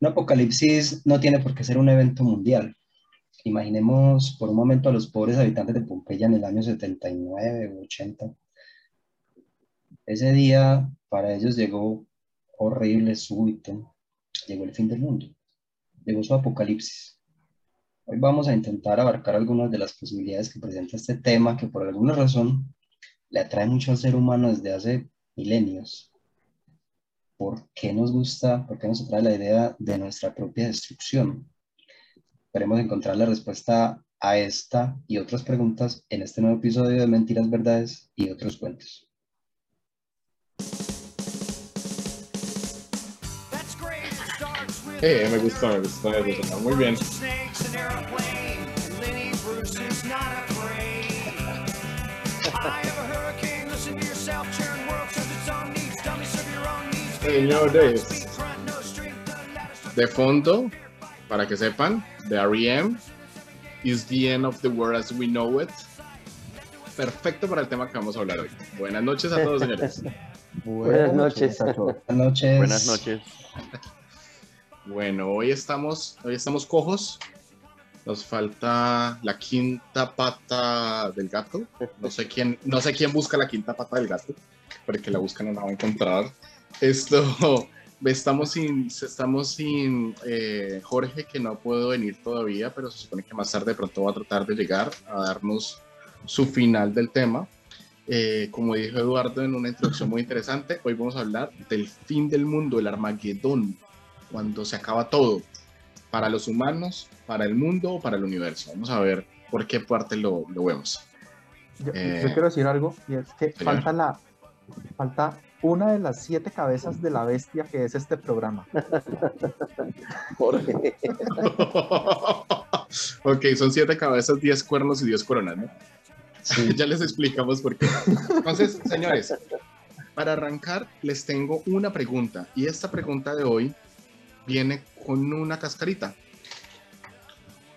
Un apocalipsis no tiene por qué ser un evento mundial. Imaginemos por un momento a los pobres habitantes de Pompeya en el año 79 o 80. Ese día para ellos llegó horrible, súbito. Llegó el fin del mundo. Llegó su apocalipsis. Hoy vamos a intentar abarcar algunas de las posibilidades que presenta este tema que por alguna razón le atrae mucho al ser humano desde hace milenios. ¿Por qué nos gusta, por qué nos atrae la idea de nuestra propia destrucción? Esperemos encontrar la respuesta a esta y otras preguntas en este nuevo episodio de Mentiras, Verdades y otros cuentos. Gustó, me gustó, me gustó. Muy bien. Señores, de fondo, para que sepan, de R.E.M. is the end of the world as we know it. Perfecto para el tema que vamos a hablar hoy. Buenas noches a todos, señores. Buenas noches. Buenas noches. Buenas noches. Bueno, hoy estamos, hoy estamos cojos. Nos falta la quinta pata del gato. No sé quién, no sé quién busca la quinta pata del gato, porque la buscan no la va a encontrar. Esto, estamos sin, estamos sin eh, Jorge, que no puedo venir todavía, pero se supone que más tarde de pronto va a tratar de llegar a darnos su final del tema. Eh, como dijo Eduardo en una introducción muy interesante, hoy vamos a hablar del fin del mundo, el Armagedón, cuando se acaba todo, para los humanos, para el mundo o para el universo. Vamos a ver por qué parte lo, lo vemos. Yo, Eh, yo quiero decir algo, y es que señor. falta la falta una de las siete cabezas de la bestia que es este programa. Jorge. ok, son siete cabezas, diez cuernos y diez coronas, ¿no? Sí. ya les explicamos por qué. Entonces, señores, para arrancar, les tengo una pregunta. Y esta pregunta de hoy viene con una cascarita.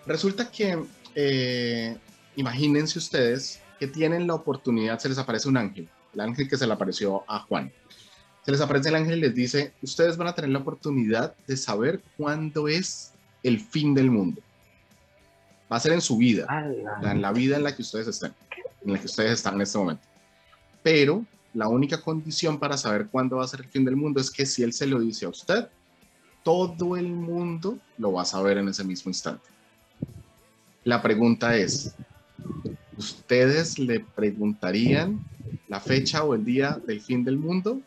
Resulta que, eh, imagínense ustedes que tienen la oportunidad, se les aparece un ángel, el ángel que se le apareció a Juan. Se les aparece el ángel y les dice, ustedes van a tener la oportunidad de saber cuándo es el fin del mundo. Va a ser en su vida la- en la vida en la que ustedes están, en la que ustedes están en este momento. Pero la única condición para saber cuándo va a ser el fin del mundo es que si él se lo dice a usted, todo el mundo lo va a saber en ese mismo instante. La pregunta es, ¿ustedes le preguntarían la fecha o el día del fin del mundo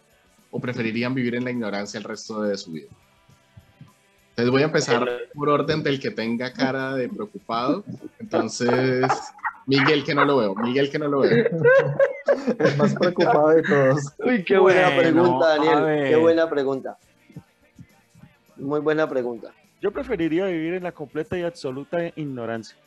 o preferirían vivir en la ignorancia el resto de su vida? Entonces voy a empezar por orden del que tenga cara de preocupado. Entonces, Miguel que no lo veo, Miguel que no lo veo. El más preocupado de todos. Uy, qué buena Bueno, pregunta, Daniel. Qué buena pregunta. Muy buena pregunta. Yo preferiría vivir en la completa y absoluta ignorancia.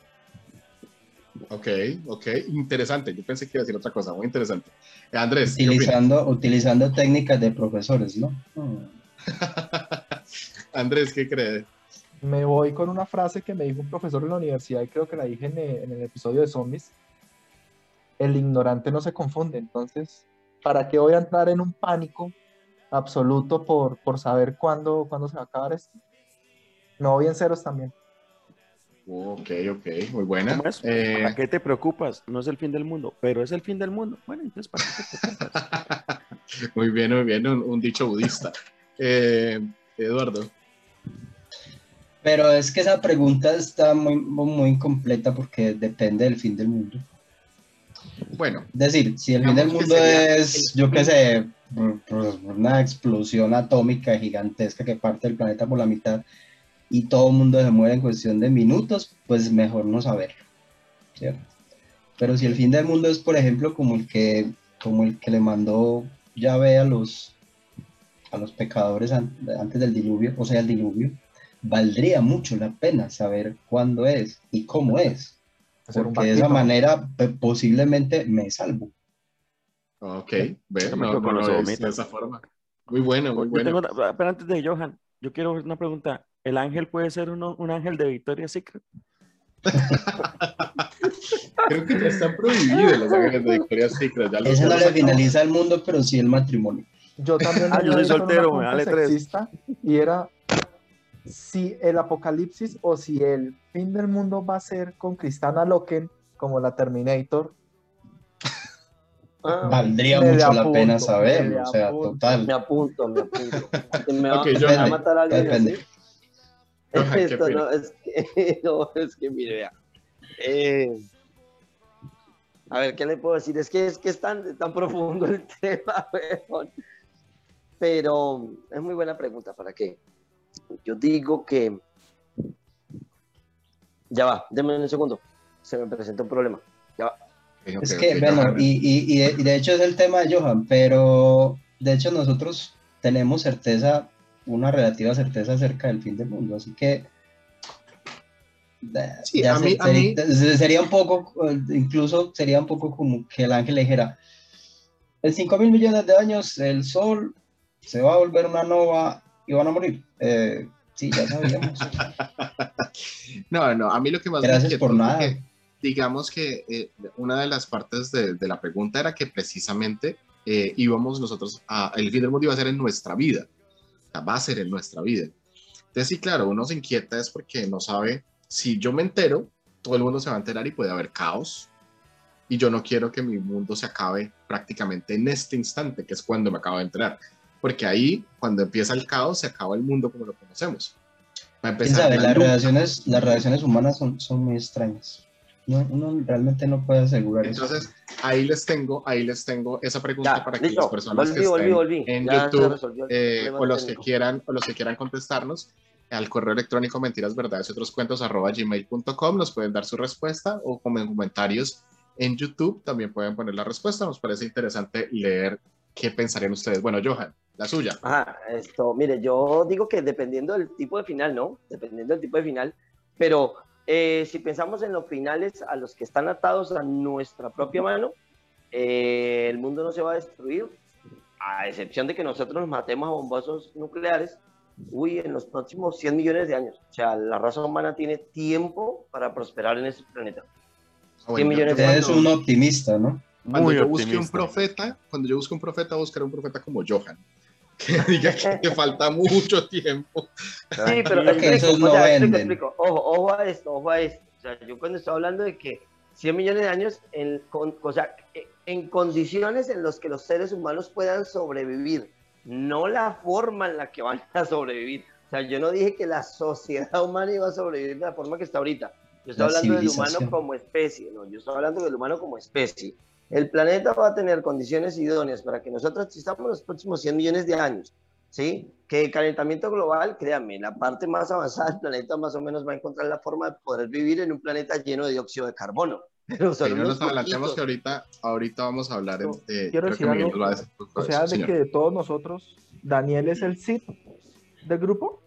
Ok, ok, interesante. Yo pensé que iba a decir otra cosa, muy interesante. Eh, Andrés, ¿qué opinas? Utilizando, utilizando técnicas de profesores, ¿no? Hmm. Andrés, ¿qué crees? Me voy con una frase que me dijo un profesor en la universidad y creo que la dije en el, en el episodio de zombies. El ignorante no se confunde, entonces, ¿para qué voy a entrar en un pánico absoluto por, por saber cuándo, cuándo se va a acabar esto? Me voy en ceros también. Ok, ok, muy buena. ¿Cómo es? Eh, ¿Para qué te preocupas? No es el fin del mundo, pero es el fin del mundo. Bueno, entonces, ¿para qué te preocupas? muy bien, muy bien, un, un dicho budista. Eh, Eduardo, Pero es que esa pregunta está muy, muy incompleta porque depende del fin del mundo. bueno, Es decir, si el fin del mundo sería es, el- yo qué sé, por una explosión atómica gigantesca que parte del planeta por la mitad y todo el mundo se muere en cuestión de minutos, pues mejor no saberlo, ¿cierto? Pero si el fin del mundo es, por ejemplo, como el que, como el que le mandó Yahvé a los, a los pecadores an- antes del diluvio, o sea, el diluvio, valdría mucho la pena saber cuándo es y cómo es, porque de esa manera posiblemente me salvo. ok, me no, no de esa forma. Muy bueno, muy Yo bueno. pero antes de Johan, yo quiero una pregunta. ¿El ángel puede ser uno- un ángel de Victoria's Secret? Creo que ya están prohibidos los ángeles de Victoria's Secret. Ya ya no le finaliza el mundo, pero sí el matrimonio. Yo también Ah, yo soy soltero, me tres. sexista y era si el apocalipsis o si el fin del mundo va a ser con Cristana Loken, como la Terminator, Ah, Valdría mucho la pena saberlo, o sea, apunto. total. me apunto, me apunto. Me va, me a matar alguien depende. así. Johan, ¿qué Esto no, es que, no, es que mire, vea. Eh, a ver, ¿qué le puedo decir? Es que es, que es tan, tan profundo el tema, weón. Pero es muy buena pregunta, ¿para qué? Yo digo que... Ya va, denme un segundo. Se me presenta un problema. Ya va. Ok, Es que, bueno, y- y de, y de hecho es el tema de Johan, pero de hecho nosotros tenemos certeza, una relativa certeza acerca del fin del mundo, así que Sí, a mí- a sería un poco, incluso sería un poco como que el ángel le dijera, en 5 mil millones de años el sol se va a volver una nova y van a morir. Eh, sí, ya sabíamos. No, no, a mí lo que más me Gracias inquieta por es nada. que, digamos que eh, una de las partes de, de la pregunta era que precisamente eh, íbamos nosotros a, el fin del mundo iba a ser en nuestra vida, va a ser en nuestra vida. Entonces, sí, claro, uno se inquieta es porque no sabe, si yo me entero, todo el mundo se va a enterar y puede haber caos. Y yo no quiero que mi mundo se acabe prácticamente en este instante, que es cuando me acabo de enterar. Porque ahí, cuando empieza el caos, se acaba el mundo como lo conocemos. Va a ¿Quién empezar sabe? la Las relaciones, las relaciones humanas son, son muy extrañas. No, uno realmente no puede asegurar eso. Entonces, ahí les tengo, ahí les tengo esa pregunta Ya, para que listo. las personas Volví, que volví, estén volví. en Ya YouTube eh, o los que quieran o los que quieran contestarnos al correo electrónico mentiras verdades y otros cuentos arroba gmail.com nos pueden dar su respuesta o como en comentarios en YouTube también pueden poner la respuesta. Nos parece interesante leer qué pensarían ustedes. Bueno, Johan, la suya. Ajá, esto, mire, yo digo que dependiendo del tipo de final, ¿no? Dependiendo del tipo de final, pero eh, si pensamos en los finales a los que están atados a nuestra propia mano, eh, el mundo no se va a destruir, a excepción de que nosotros nos matemos a bombazos nucleares, uy, en los próximos 100 millones de años. O sea, la raza humana tiene tiempo para prosperar en este planeta. Ah, bueno, 100 millones de Usted es un optimista, ¿no? Cuando Muy yo busque un optimista. profeta, cuando yo busque un profeta, buscaré un profeta como Johan. Que diga que te falta mucho tiempo. Sí, pero Tranquilo, que explico, no o sea, explico. Ojo, ojo a esto, ojo a esto. O sea, yo cuando estoy hablando de que 100 millones de años, en, con, o sea, eh, en condiciones en las que los seres humanos puedan sobrevivir, no la forma en la que van a sobrevivir. O sea, yo no dije que la sociedad humana iba a sobrevivir de la forma que está ahorita. Yo estoy La hablando del humano como especie, no, yo estoy hablando del humano como especie. El planeta va a tener condiciones idóneas para que nosotros existamos los próximos 100 millones de años. ¿sí? Que el calentamiento global, créanme, la parte más avanzada del planeta más o menos va a encontrar la forma de poder vivir en un planeta lleno de dióxido de carbono. Pero son Que no nos adelantemos que ahorita, ahorita vamos a hablar en- de. Quiero decir algo, un poco O sea, eso, de señor. que de todos nosotros, Daniel es el Cid del grupo.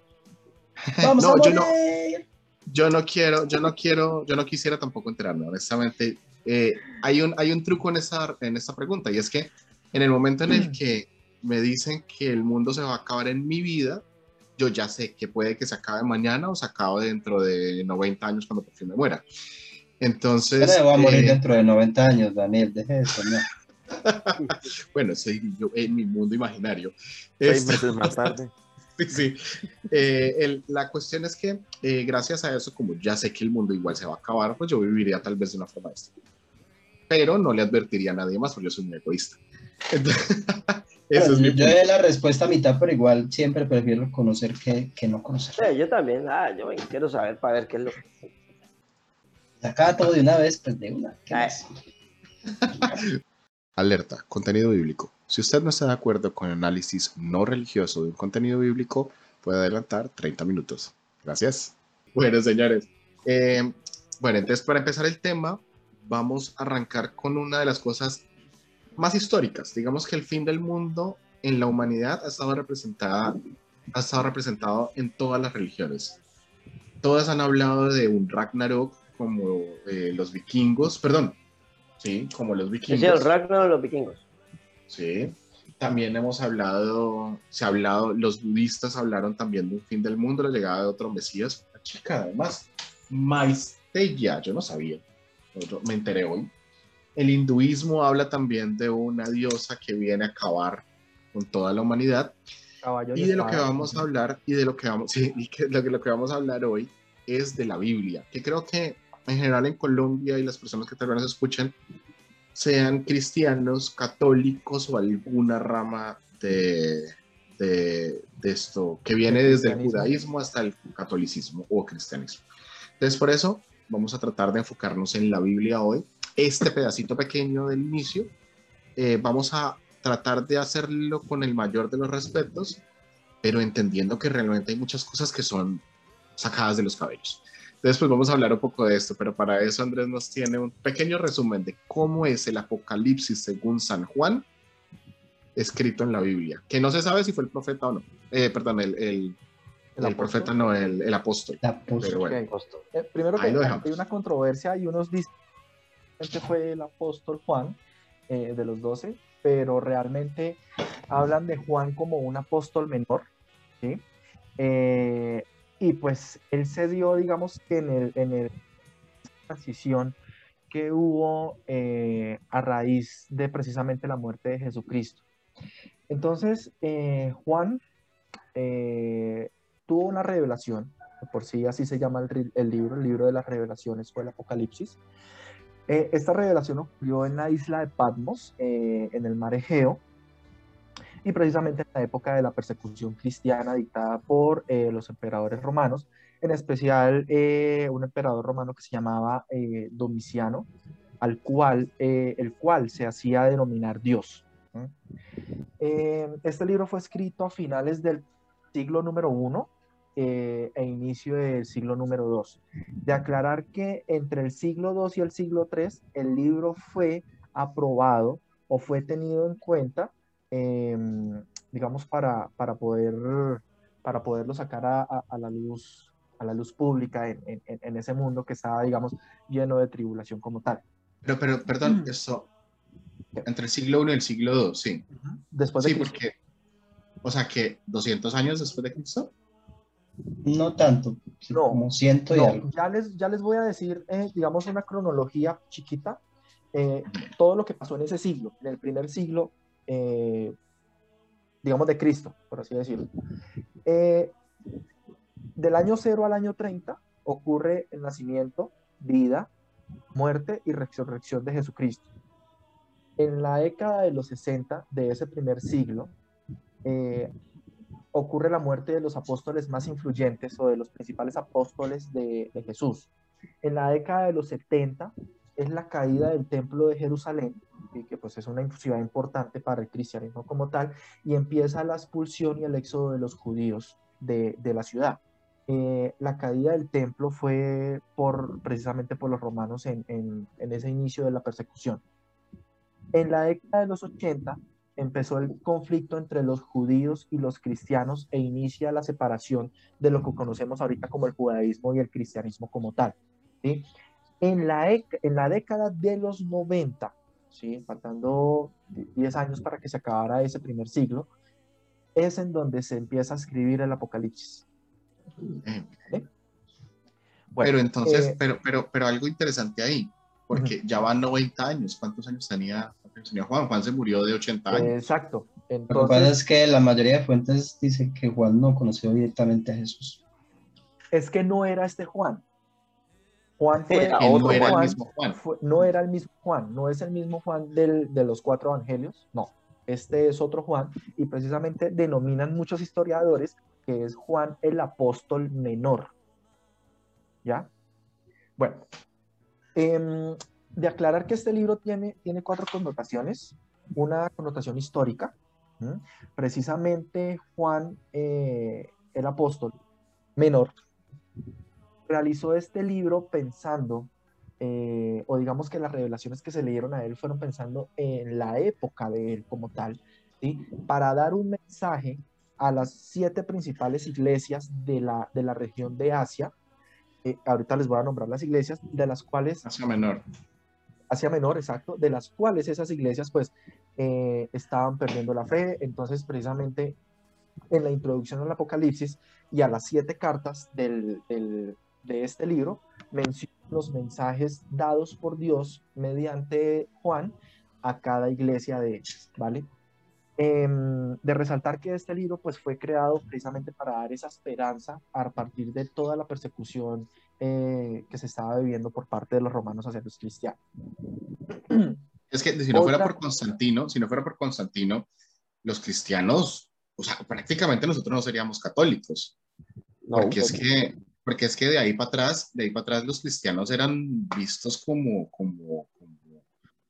¡Vamos No, a yo no- morir! Yo no quiero, yo no quiero, yo no quisiera tampoco enterarme, honestamente. Eh, hay, un, hay un truco en esta, en esta pregunta y es que en el momento en el que me dicen que el mundo se va a acabar en mi vida, yo ya sé que puede que se acabe mañana o se acabe dentro de 90 años cuando por fin me muera. Entonces, no voy a morir eh, dentro de 90 años, Daniel, deje eso, no. bueno, soy yo en mi mundo imaginario. Seis Este- meses más tarde. Sí, sí. Eh, el- la cuestión es que eh, gracias a eso, como ya sé que el mundo igual se va a acabar, pues yo viviría tal vez de una forma distinta. Pero no le advertiría a nadie más porque yo soy muy egoísta. Entonces, eso es mi yo doy la respuesta a mitad, pero igual siempre prefiero conocer que, que no conocer. Sí, yo también, ah, yo quiero saber para ver qué es lo que... Acá todo de una vez, pues de una. ¿qué Ay. más? Alerta, contenido bíblico. Si usted no está de acuerdo con el análisis no religioso de un contenido bíblico, puede adelantar 30 minutos. Gracias. Bueno, señores. eh, bueno, entonces para empezar el tema, vamos a arrancar con una de las cosas más históricas. Digamos que el fin del mundo en la humanidad ha estado representada, ha estado representado en todas las religiones. Todas han hablado de un Ragnarok como eh, los vikingos, perdón, sí, como los vikingos. Es el Ragnar de los vikingos. Sí. También hemos hablado, se ha hablado, los budistas hablaron también de un fin del mundo, la llegada de otro Mesías. Una chica, además, Maestella, yo no sabía, yo me enteré hoy. El hinduismo habla también de una diosa que viene a acabar con toda la humanidad. Caballo Y de lo que vamos a hablar, y de lo que vamos, sí, y que lo, que lo que vamos a hablar hoy es de la Biblia, que creo que en general en Colombia y las personas que tal vez nos escuchan sean cristianos, católicos o alguna rama de, de, de esto que viene desde el judaísmo hasta el catolicismo o cristianismo. Entonces, por eso vamos a tratar de enfocarnos en la Biblia hoy. Este pedacito pequeño del inicio, eh, vamos a tratar de hacerlo con el mayor de los respetos, pero entendiendo que realmente hay muchas cosas que son sacadas de los cabellos. Pues vamos a hablar un poco de esto, pero para eso Andrés nos tiene un pequeño resumen de cómo es el Apocalipsis según San Juan, escrito en la Biblia, que no se sabe si fue el profeta o no. Eh, perdón, el, el, ¿El profeta no, el, el apóstol. Pero bueno. Apóstol. Eh, primero que hay una controversia y unos dicen que fue el apóstol Juan eh, de los doce, pero realmente hablan de Juan como un apóstol menor, ¿sí? Eh, y pues él se dio, digamos, que en el, en el transición que hubo eh, a raíz de precisamente la muerte de Jesucristo. Entonces, eh, Juan eh, tuvo una revelación, por sí así se llama el, el libro, el libro de las revelaciones o el Apocalipsis. Eh, esta revelación ocurrió en la isla de Patmos, eh, en el mar Egeo, y precisamente en la época de la persecución cristiana dictada por eh, los emperadores romanos, en especial un emperador romano que se llamaba Domiciano, al cual, el cual se hacía denominar Dios. este libro fue escrito a finales del siglo número uno eh, e inicio del siglo número dos. De aclarar que entre el siglo II y el siglo III el libro fue aprobado o fue tenido en cuenta, eh, digamos, para, para, poder, para poderlo sacar a, a- a la luz a la luz pública en, en- en ese mundo que estaba, digamos, lleno de tribulación como tal. pero, pero perdón, eso, entre el siglo I y el siglo II, sí. Después de Sí, Cristo. porque, o sea que 200 años después de Cristo. No tanto, No, como ciento y No, algo. ya les, ya les voy a decir, eh, digamos, una cronología chiquita, eh, todo lo que pasó en ese siglo, en el primer siglo, eh, digamos, de Cristo, por así decirlo. Del año 0 al año 30 ocurre el nacimiento, vida, muerte y resurrección de Jesucristo. En la década de los 60 de ese primer siglo, ocurre la muerte de los apóstoles más influyentes o de los principales apóstoles de, Jesús. En la década de los 70 es la caída del templo de Jerusalén, y que pues es una ciudad importante para el cristianismo como tal, y empieza la expulsión y el éxodo de los judíos de, de la ciudad. Eh, la caída del templo fue por, precisamente por los romanos en, en, en ese inicio de la persecución. En la década de los 80 empezó el conflicto entre los judíos y los cristianos e inicia la separación de lo que conocemos ahorita como el judaísmo y el cristianismo como tal. ¿sí? En, la, en la década de los 90, ¿sí? faltando 10 años para que se acabara ese primer siglo, es en donde se empieza a escribir el Apocalipsis. Eh, Bueno, pero entonces, eh, pero, pero, pero algo interesante ahí, porque ya van 90 años. ¿Cuántos años tenía, tenía Juan? Juan se murió de 80 años. exacto. Lo que pasa es que la mayoría de fuentes dice que Juan no conoció directamente a Jesús. es que no era este Juan. Juan fue Era no otro era el Juan, mismo Juan. fue- no era el mismo Juan, no es el mismo Juan del- de los cuatro evangelios, no, este es otro Juan y precisamente denominan muchos historiadores que es Juan el apóstol menor. ¿Ya? Bueno, em, de aclarar que este libro tiene, tiene cuatro connotaciones, una connotación histórica, precisamente Juan eh, el apóstol menor realizó este libro pensando, eh, o digamos que las revelaciones que se le dieron a él fueron pensando en la época de él como tal, ¿sí? para dar un mensaje a las siete principales iglesias de la, de la región de Asia. Eh, ahorita les voy a nombrar las iglesias, de las cuales Asia Menor. Asia Menor, exacto, de las cuales esas iglesias pues eh, estaban perdiendo la fe. Entonces, precisamente en la introducción al Apocalipsis y a las siete cartas del, del- de este libro, menciona los mensajes dados por Dios mediante Juan a cada iglesia de ellas, ¿vale? Em, de resaltar que este libro pues fue creado precisamente para dar esa esperanza a partir de toda la persecución eh, que se estaba viviendo por parte de los romanos hacia los cristianos. Es que si no fuera Otra- por Constantino, si no fuera por Constantino, los cristianos, o sea, prácticamente nosotros no seríamos católicos. porque es que porque es que de ahí para atrás, de ahí para atrás los cristianos eran vistos como, como, como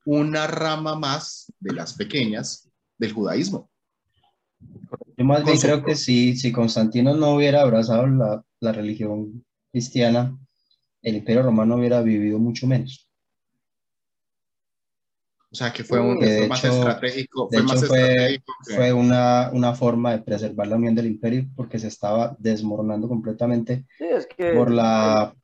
una rama más de las pequeñas del judaísmo. Yo más bien creo que sí, si Constantino no hubiera abrazado la, la religión cristiana, el Imperio Romano hubiera vivido mucho menos. O sea, que fue, un, Que de fue más hecho- estratégico, de fue más fue- estratégico que- Fue una, una forma de preservar la unión del imperio porque se estaba desmoronando completamente Sí, es que por la,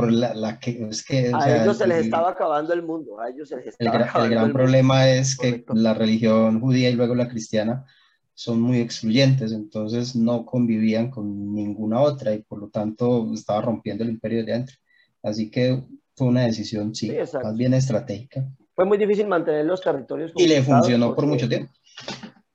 por la, la que, es que, o a sea, ellos se les el- estaba acabando el mundo, a ellos se les El, estaba el acabando gran el mundo. problema es que Correcto. la religión judía y luego la cristiana son muy excluyentes, entonces no convivían con ninguna otra y por lo tanto estaba rompiendo el imperio de adentro. Así que fue una decisión, sí, Sí, más bien estratégica. Fue muy difícil mantener los territorios Y le funcionó por porque- mucho tiempo.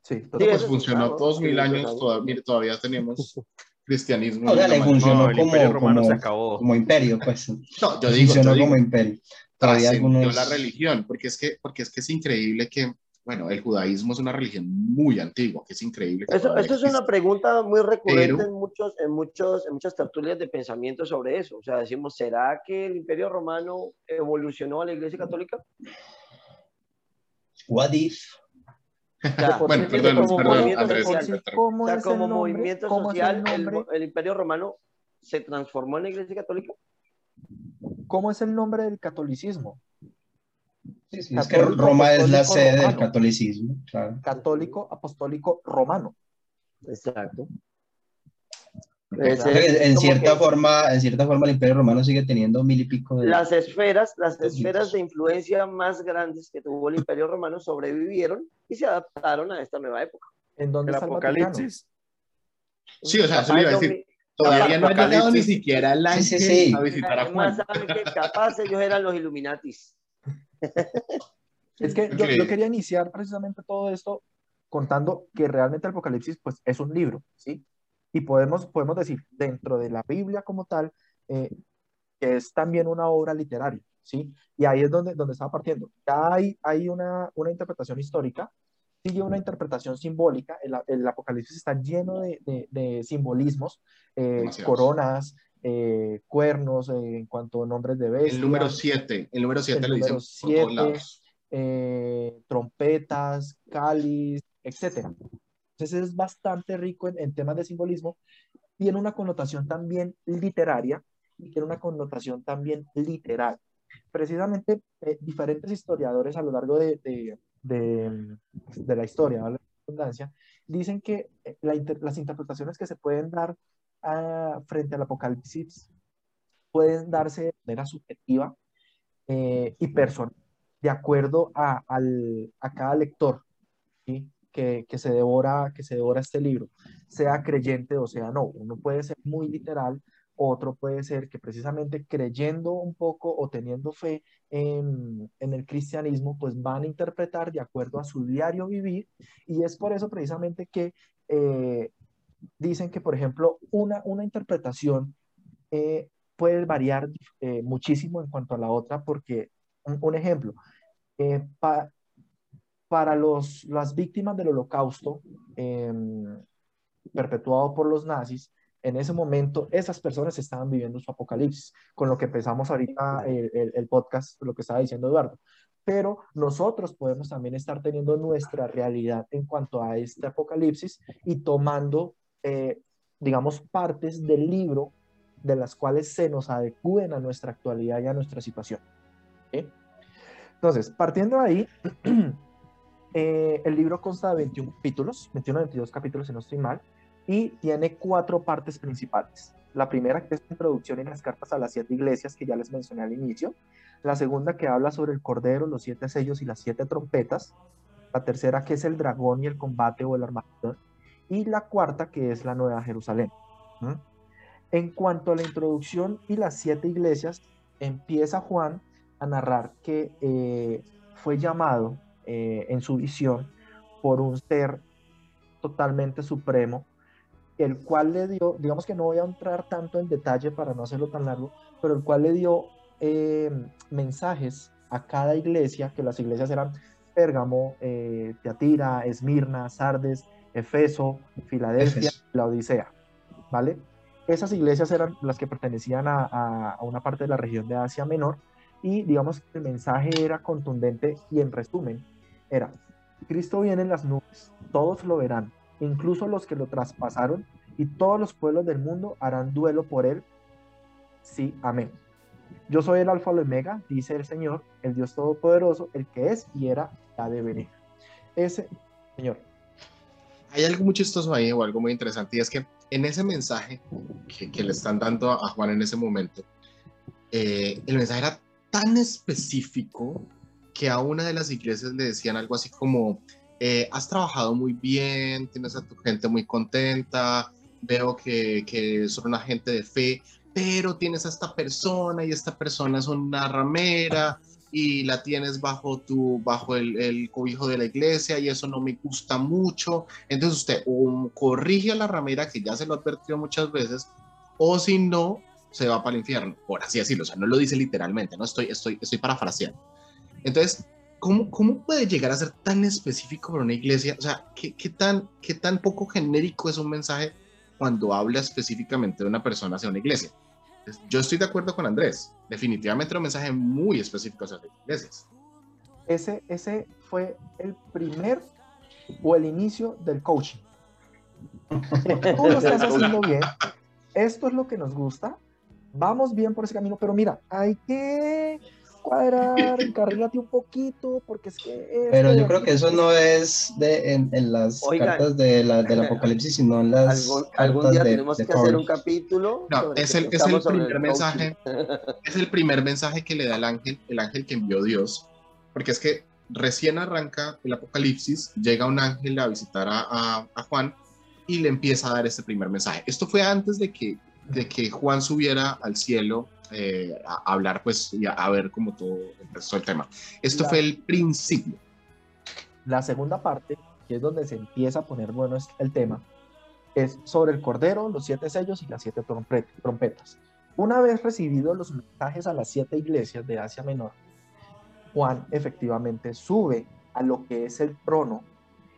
Sí, Sí, pues funcionó claro, todos mil años, todavía, todavía tenemos cristianismo. O sea, le funcionó No, como, Imperio Romano como, se acabó. como imperio, pues. No, yo digo, funcionó yo digo, como imperio. Trascendió algunos... la religión, porque es, que, porque es que es increíble que, bueno, el judaísmo es una religión muy antigua, que es increíble. que Eso, eso es una pregunta muy recurrente Pero- en, muchos, en, muchos, en muchas tertulias de pensamiento sobre eso. O sea, decimos, ¿será que el Imperio Romano evolucionó a la Iglesia Católica? What if? Bueno, perdón, como perdón, movimiento Andrés, social. ¿cómo o sea, es como el nombre? movimiento ¿Cómo es el social, el, nombre? el Imperio Romano se transformó en la Iglesia Católica. ¿Cómo es el nombre del catolicismo? Sí, sí, es que Roma es la sede del catolicismo, claro. Católico Apostólico Romano. Exacto. O sea, Ese- que en cierta que forma, en cierta forma el Imperio Romano sigue teniendo mil y pico de... las esferas, las Dos esferas de influencia más grandes que tuvo el Imperio Romano sobrevivieron y se adaptaron a esta nueva época. ¿En dónde El está el apocalipsis. Sí, o sea, eso le iba a decir. Todavía no ha llegado ni siquiera el ángel Sí, sí, sí. a visitar a Además, Juan. saben que capaz ellos eran los Illuminatis. Es que yo, yo quería iniciar precisamente todo esto contando que realmente el Apocalipsis pues, es un libro, ¿sí? Y podemos, podemos decir, dentro de la Biblia como tal, eh, que es también una obra literaria, ¿sí? Y ahí es donde, donde estaba partiendo. Ya hay, hay una, una interpretación histórica, sigue una interpretación simbólica, el, el Apocalipsis está lleno de, de- de simbolismos, eh, coronas, eh, cuernos, eh, en cuanto a nombres de bestias. El número 7, el número 7 El lo dicen número por todos siete. lados. eh, trompetas, cáliz, etcétera. Entonces es bastante rico en, en temas de simbolismo. Tiene una connotación también literaria y tiene una connotación también literal. Precisamente eh, diferentes historiadores a lo largo de, de, de- de la historia, ¿vale? Dicen que eh, la inter- las interpretaciones que se pueden dar ah, frente al apocalipsis pueden darse de manera subjetiva eh, y personal de acuerdo a, al- a cada lector ¿sí? Que, que se devora, que se devora este libro, sea creyente o sea no. Uno puede ser muy literal, otro puede ser que precisamente creyendo un poco o teniendo fe en, en el cristianismo, pues van a interpretar de acuerdo a su diario vivir y es por eso precisamente que eh, dicen que, por ejemplo, una, una interpretación eh, puede variar eh, muchísimo en cuanto a la otra porque un, ejemplo, pa- para los, las víctimas del holocausto em, perpetuado por los nazis, en ese momento esas personas estaban viviendo su apocalipsis, con lo que empezamos ahorita el, el- el podcast, lo que estaba diciendo Eduardo. Pero nosotros podemos también estar teniendo nuestra realidad en cuanto a este apocalipsis y tomando, eh, digamos, partes del libro de las cuales se nos adecúen a nuestra actualidad y a nuestra situación. ¿sí? Entonces, partiendo de ahí, eh, el libro consta de 21 capítulos, 21 22 capítulos si no estoy mal, y tiene cuatro partes principales. La primera que es la introducción y las cartas a las siete iglesias que ya les mencioné al inicio. La segunda que habla sobre el cordero, los siete sellos y las siete trompetas. La tercera que es el dragón y el combate o el Armagedón. Y la cuarta que es la Nueva Jerusalén. En cuanto a la introducción y las siete iglesias, empieza Juan a narrar que eh, fue llamado eh, en su visión por un ser totalmente supremo, el cual le dio, digamos que no voy a entrar tanto en detalle para no hacerlo tan largo, pero el cual le dio eh, mensajes a cada iglesia, que las iglesias eran Pérgamo, eh, Teatira, Esmirna, Sardes, Efeso, Filadelfia, Éfeso. la Odisea, ¿vale? Esas iglesias eran las que pertenecían a, a- a una parte de la región de Asia Menor y digamos que el mensaje era contundente y en resumen era, Cristo viene en las nubes, todos lo verán, incluso los que lo traspasaron y todos los pueblos del mundo harán duelo por él. Sí, amén. Yo soy el alfa y omega, dice el Señor, el Dios Todopoderoso, el que es y era, ha de venir. Ese, Señor, Hay algo muy chistoso ahí o algo muy interesante y es que en ese mensaje que, que le están dando a Juan en ese momento, eh, el mensaje era tan específico que a una de las iglesias le decían algo así como, eh, has trabajado muy bien, tienes a tu gente muy contenta, veo que, que son una gente de fe, pero tienes a esta persona y esta persona es una ramera y la tienes bajo tu bajo el, el cobijo de la iglesia y eso no me gusta mucho entonces usted o corrige a la ramera que ya se lo ha advertido muchas veces o si no se va para el infierno por así decirlo. O sea no lo dice literalmente no estoy estoy estoy parafraseando entonces ¿Cómo, ¿Cómo puede llegar a ser tan específico para una iglesia? O sea, ¿qué, qué tan, ¿qué tan poco genérico es un mensaje cuando habla específicamente de una persona hacia una iglesia? Yo estoy de acuerdo con Andrés. Definitivamente era un mensaje muy específico hacia las iglesias. ese, ese fue el primer o el inicio del coaching. Tú lo estás haciendo bien, esto es lo que nos gusta, vamos bien por ese camino, pero mira, hay que cuadrar, encarrílate un poquito, porque es que... Pero yo creo que eso no es de, en, en las Oigan. cartas de la, del Apocalipsis, sino en las Algún, algún día de, tenemos de que hacer un capítulo. No, es el, es el primer coaching. mensaje. Es el primer mensaje que le da el ángel, el ángel que envió Dios. Porque es que recién arranca el Apocalipsis, llega un ángel a visitar a, a- a Juan y le empieza a dar este primer mensaje. Esto fue antes de que, de que Juan subiera al cielo eh, a, hablar, pues, y a, a ver cómo todo empezó el tema. Esto La- fue el principio. La segunda parte, que es donde se empieza a poner bueno es- el tema, es sobre el cordero, los siete sellos y las siete trompet- trompetas. Una vez recibidos los mensajes a las siete iglesias de Asia Menor, Juan efectivamente sube a lo que es el trono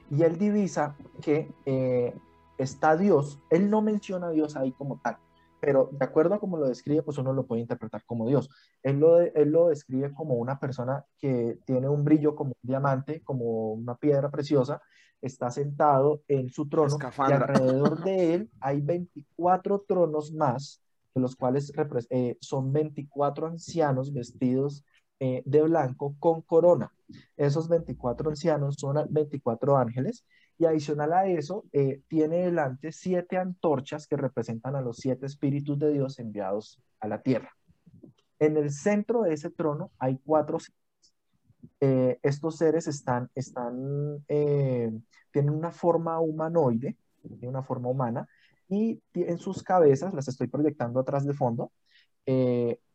y él divisa que eh, está Dios. Él no menciona a Dios ahí como tal, pero de acuerdo a cómo lo describe, pues uno lo puede interpretar como Dios. Él lo, él lo describe como una persona que tiene un brillo como un diamante, como una piedra preciosa, está sentado en su trono y Escafandra. alrededor de él hay 24 tronos más, de los cuales eh, son 24 ancianos vestidos eh, de blanco con corona. Esos 24 ancianos son a- 24 ángeles y adicional a eso, eh, tiene delante siete antorchas que representan a los siete espíritus de Dios enviados a la tierra. En el centro de ese trono hay cuatro seres. Eh, estos seres están, están, eh, tienen una forma humanoide, tienen una forma humana, y en sus cabezas, las estoy proyectando atrás de fondo,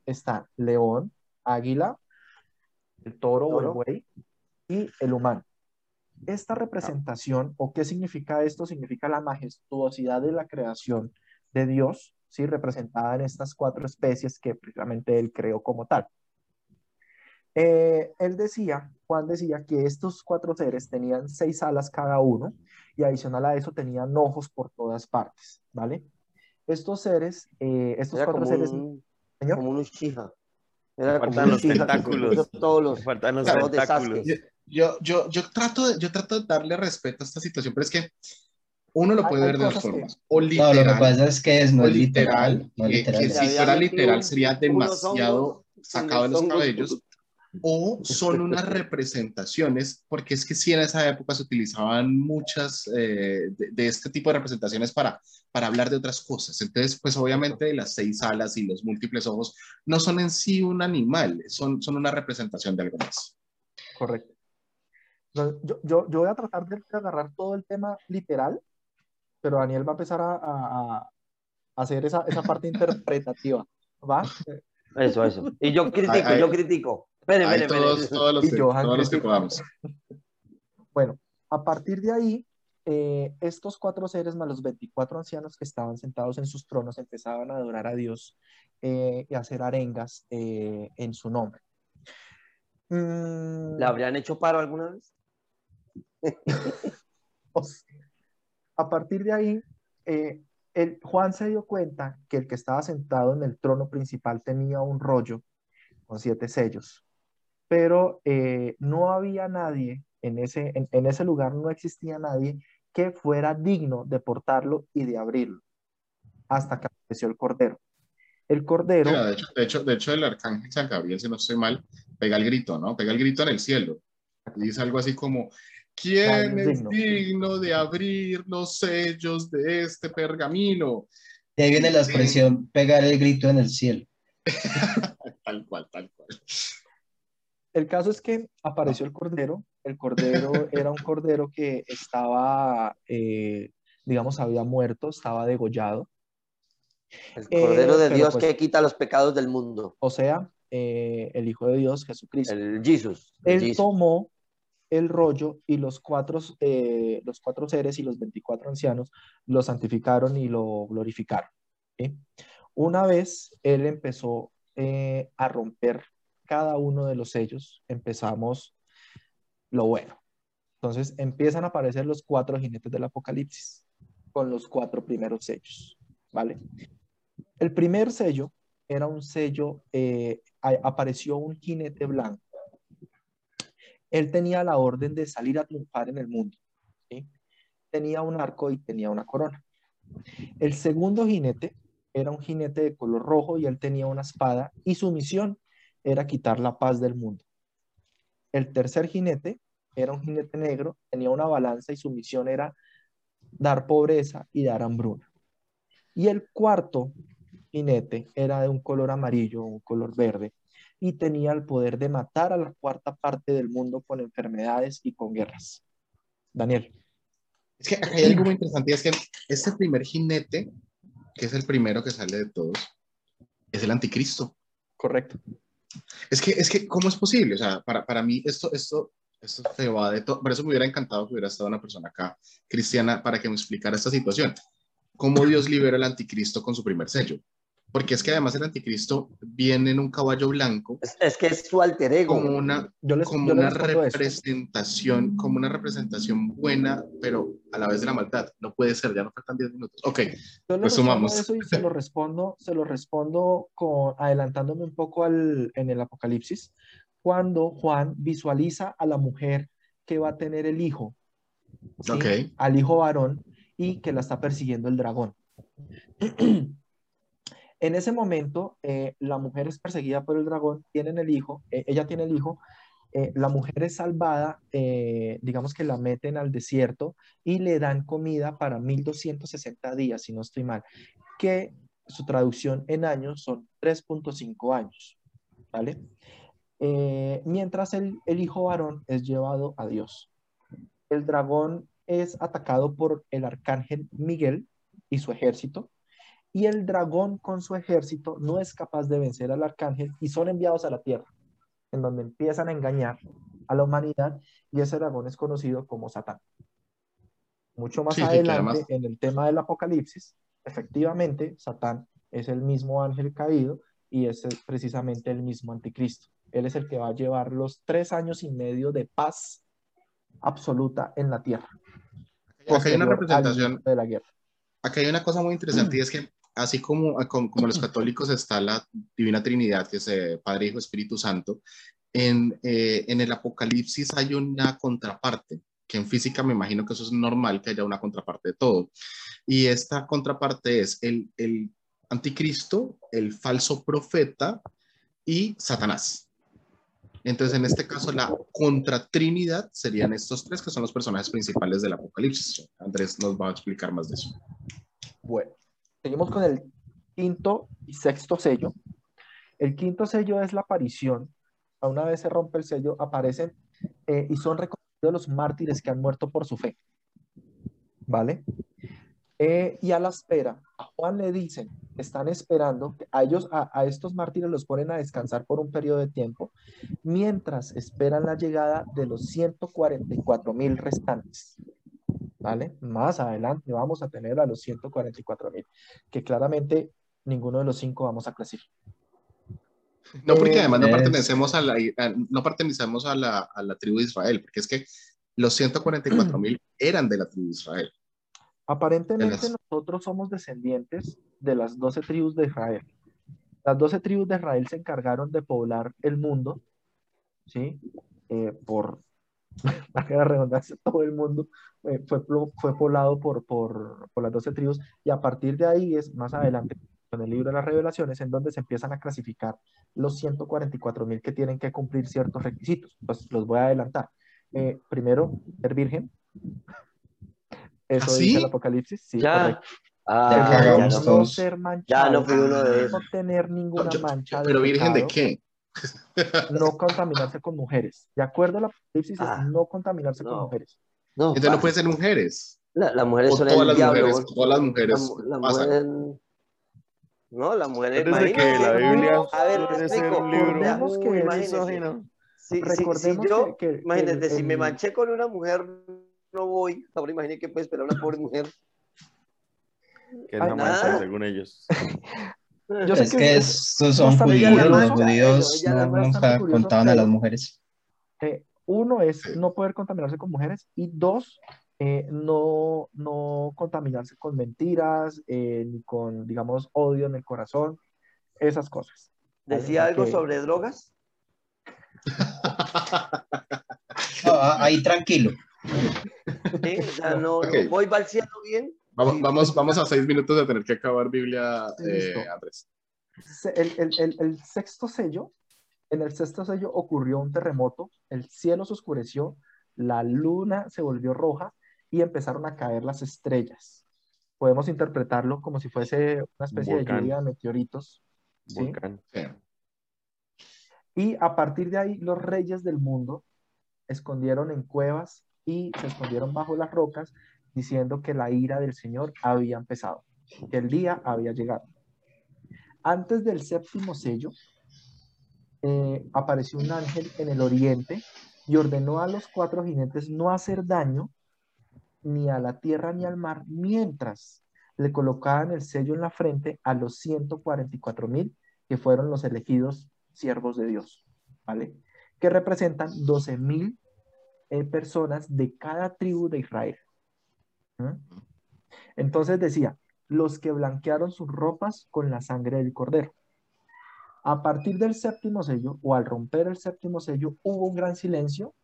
están león, águila, el toro o el Toro. buey y el humano. Esta representación, o qué significa esto, significa la majestuosidad de la creación de Dios, ¿sí? representada en estas cuatro especies que precisamente él creó como tal. Eh, él decía, Juan decía que estos cuatro seres tenían seis alas cada uno y adicional a eso tenían ojos por todas partes, ¿vale? Estos seres, eh, estos Era cuatro como seres, un, señor, como un Uchiha. Era como los que tentáculos. todos los, Faltan los de tentáculos. Yo, yo, yo, trato de, yo trato de darle respeto a esta situación, pero es que uno lo puede hay ver de dos cosas que- formas. O No, lo que literal, pasa es que es, no es literal. No que- literal. que Le si fuera literal sería demasiado hongos sacado de en los cabellos, o son unas representaciones, porque es que sí en esa época se utilizaban muchas eh, de, de este tipo de representaciones para, para hablar de otras cosas. Entonces, pues obviamente las seis alas y los múltiples ojos no son en sí un animal, son, son una representación de algo más. correcto. Entonces, Yo, yo, yo voy a tratar de agarrar todo el tema literal, pero Daniel va a empezar a, a- a hacer esa, esa parte interpretativa, ¿va? Eso, eso. Y yo critico, Ay, ay. yo critico. Espere, Hay espere, todos, espere. todos los Y que, Johan todos los que critica. podamos. Bueno, A partir de ahí, eh, estos cuatro seres más los 24 ancianos que estaban sentados en sus tronos empezaban a adorar a Dios eh, y a hacer arengas eh, en su nombre. Mm, ¿Le habrían hecho paro alguna vez? o sea, a partir de ahí, eh, el, Juan se dio cuenta que el que estaba sentado en el trono principal tenía un rollo con siete sellos, pero eh, no había nadie en ese, en, en ese lugar, no existía nadie que fuera digno de portarlo y de abrirlo, hasta que apareció el cordero. El cordero, Mira, de, hecho, de, hecho, de hecho, el arcángel San Gabriel, si no estoy mal, pega el grito, ¿no? Pega el grito en el cielo. Y dice algo así como, ¿quién es digno. digno de abrir los sellos de este pergamino? De ahí viene la expresión pegar el grito en el cielo. Tal cual, tal cual. El caso es que apareció el cordero. El cordero era un cordero que estaba, eh, digamos, había muerto, estaba degollado. El Eh, Cordero de pero Dios pues- que quita los pecados del mundo. O sea, eh, el Hijo de Dios, Jesucristo. El Jesus. el Él Jesus. tomó el rollo y los cuatro, eh, los cuatro seres y los 24 ancianos lo santificaron y lo glorificaron. ¿sí? Una vez él empezó eh, a romper cada uno de los sellos, empezamos lo bueno. Entonces empiezan a aparecer los cuatro jinetes del Apocalipsis con los cuatro primeros sellos, ¿vale? El primer sello era un sello, eh, apareció un jinete blanco él tenía la orden de salir a triunfar en el mundo. Tenía un arco y tenía una corona. El segundo jinete era un jinete de color rojo y él tenía una espada y su misión era quitar la paz del mundo. El tercer jinete era un jinete negro, tenía una balanza y su misión era dar pobreza y dar hambruna. Y el cuarto jinete era de un color amarillo, un color verde, y tenía el poder de matar a la cuarta parte del mundo con enfermedades y con guerras. Daniel. Es que hay algo muy interesante, es que este primer jinete, que es el primero que sale de todos, es el anticristo. Correcto. Es que, es que, ¿cómo es posible? O sea, para, para mí esto, esto, esto se va de todo. Por eso me hubiera encantado que hubiera estado una persona acá, cristiana, para que me explicara esta situación. ¿Cómo Dios libera al anticristo con su primer sello? Porque es que además el anticristo viene en un caballo blanco Es, es que es su alter ego. como una, Yo les, como yo una respondo eso. representación, como una representación buena, pero a la vez de la maldad. No puede ser, ya no faltan 10 minutos. Ok, Yo Pues sumamos. eso y se lo respondo, se lo respondo con, adelantándome un poco al, en el Apocalipsis, cuando Juan visualiza a la mujer que va a tener el hijo, ¿sí? ok. al hijo varón, y que la está persiguiendo el dragón. En ese momento, eh, la mujer es perseguida por el dragón, tienen el hijo, eh, ella tiene el hijo, eh, la mujer es salvada, digamos que la meten al desierto y le dan comida para 1260 días, si no estoy mal, que su traducción en años son 3.5 años, ¿vale? Mientras el hijo varón es llevado a Dios. El dragón es atacado por el arcángel Miguel y su ejército, y el dragón con su ejército no es capaz de vencer al arcángel y son enviados a la tierra, en donde empiezan a engañar a la humanidad y ese dragón es conocido como Satán. Mucho más Sí, adelante, además- en el tema del Apocalipsis, efectivamente, Satán es el mismo ángel caído y es precisamente el mismo anticristo. Él es el que va a llevar los tres años y medio de paz absoluta en la tierra. Acá hay una representación, de la guerra. acá hay una cosa muy interesante y es que así como, como, como los católicos está la Divina Trinidad, que es eh, Padre, Hijo, Espíritu Santo, en, eh, en el Apocalipsis hay una contraparte, que en física me imagino que eso es normal, que haya una contraparte de todo. Y esta contraparte es el, el anticristo, el falso profeta y Satanás. Entonces, en este caso, la contratrinidad serían estos tres que son los personajes principales del Apocalipsis. Andrés nos va a explicar más de eso. Bueno, seguimos con el quinto y sexto sello. El quinto sello es la aparición. A una vez se rompe el sello, aparecen eh, y son reconocidos los mártires que han muerto por su fe. ¿Vale? Eh, y a la espera, a Juan le dicen, están esperando, a ellos, a, estos mártires los ponen a descansar por un periodo de tiempo, mientras esperan la llegada de los 144 mil restantes. ¿Vale? Más adelante vamos a tener a los 144 mil, que claramente ninguno de los cinco vamos a clasificar. No, porque además no pertenecemos a la, a- no pertenecemos a la, a la tribu de Israel, porque es que los 144 mil eran de la tribu de Israel. Aparentemente las- nosotros somos descendientes de las 12 tribus de Israel. Las 12 tribus de Israel se encargaron de poblar el mundo, ¿sí? Eh, por, para la redundancia, todo el mundo eh, fue, fue poblado por, por, por las 12 tribus y a partir de ahí es más adelante, con el libro de las revelaciones, en donde se empiezan a clasificar los 144 mil que tienen que cumplir ciertos requisitos. Pues los voy a adelantar. Eh, primero, ser virgen. Eso ¿Ah, sí? dice el Apocalipsis. Sí, Ya. correcto. Ah, Ya ya, no, no ser ya manchado, no fui uno de no tener ninguna Yo- mancha de pero virgen de pecado, qué? No contaminarse con mujeres. De acuerdo al Apocalipsis, Ah. es no contaminarse con mujeres. No, Entonces no pueden ser mujeres. la- las mujeres O son todas el las diablo. mujeres, todas las La, mujeres mu- la pasan. mujer. No, la mujer es Desde que la Biblia A ver, te explico. un libro Recordemos que muy es- misógino. Si, yo, que- que imagínate, el- si me manché con una mujer, no voy. Ahora imagínate que puede esperar una pobre mujer. Que es Ay, la nada. mancha, según ellos. Yo sé Es que que es- estos son bastante judíos, los judíos no, nunca contaban a las mujeres. eh, uno es no poder contaminarse con mujeres y dos, eh, no, no contaminarse con mentiras, eh, ni con, digamos, odio en el corazón, esas cosas. Decía algo Porque- sobre drogas. No, ahí tranquilo. ¿sí? O sea, no, no- Ok. voy balseando bien. Vamos, vamos, vamos a seis minutos de tener que acabar Biblia, eh, Andrés. el, el- el- el sexto sello, en el sexto sello ocurrió un terremoto, el cielo se oscureció, la luna se volvió roja y empezaron a caer las estrellas. Podemos interpretarlo como si fuese una especie Volcán. de lluvia de meteoritos. ¿sí? Volcán. Sí. Y a partir de ahí, los reyes del mundo escondieron en cuevas y se escondieron bajo las rocas, diciendo que la ira del Señor había empezado, que el día había llegado. Antes del séptimo sello, eh, apareció un ángel en el oriente y ordenó a los cuatro jinetes no hacer daño ni a la tierra ni al mar, mientras le colocaban el sello en la frente a los 144 mil que fueron los elegidos siervos de Dios, ¿vale? Que representan 12 mil eh, personas de cada tribu de Israel. ¿Mm? Entonces decía, los que blanquearon sus ropas con la sangre del cordero. A partir del séptimo sello, o al romper el séptimo sello, hubo un gran silencio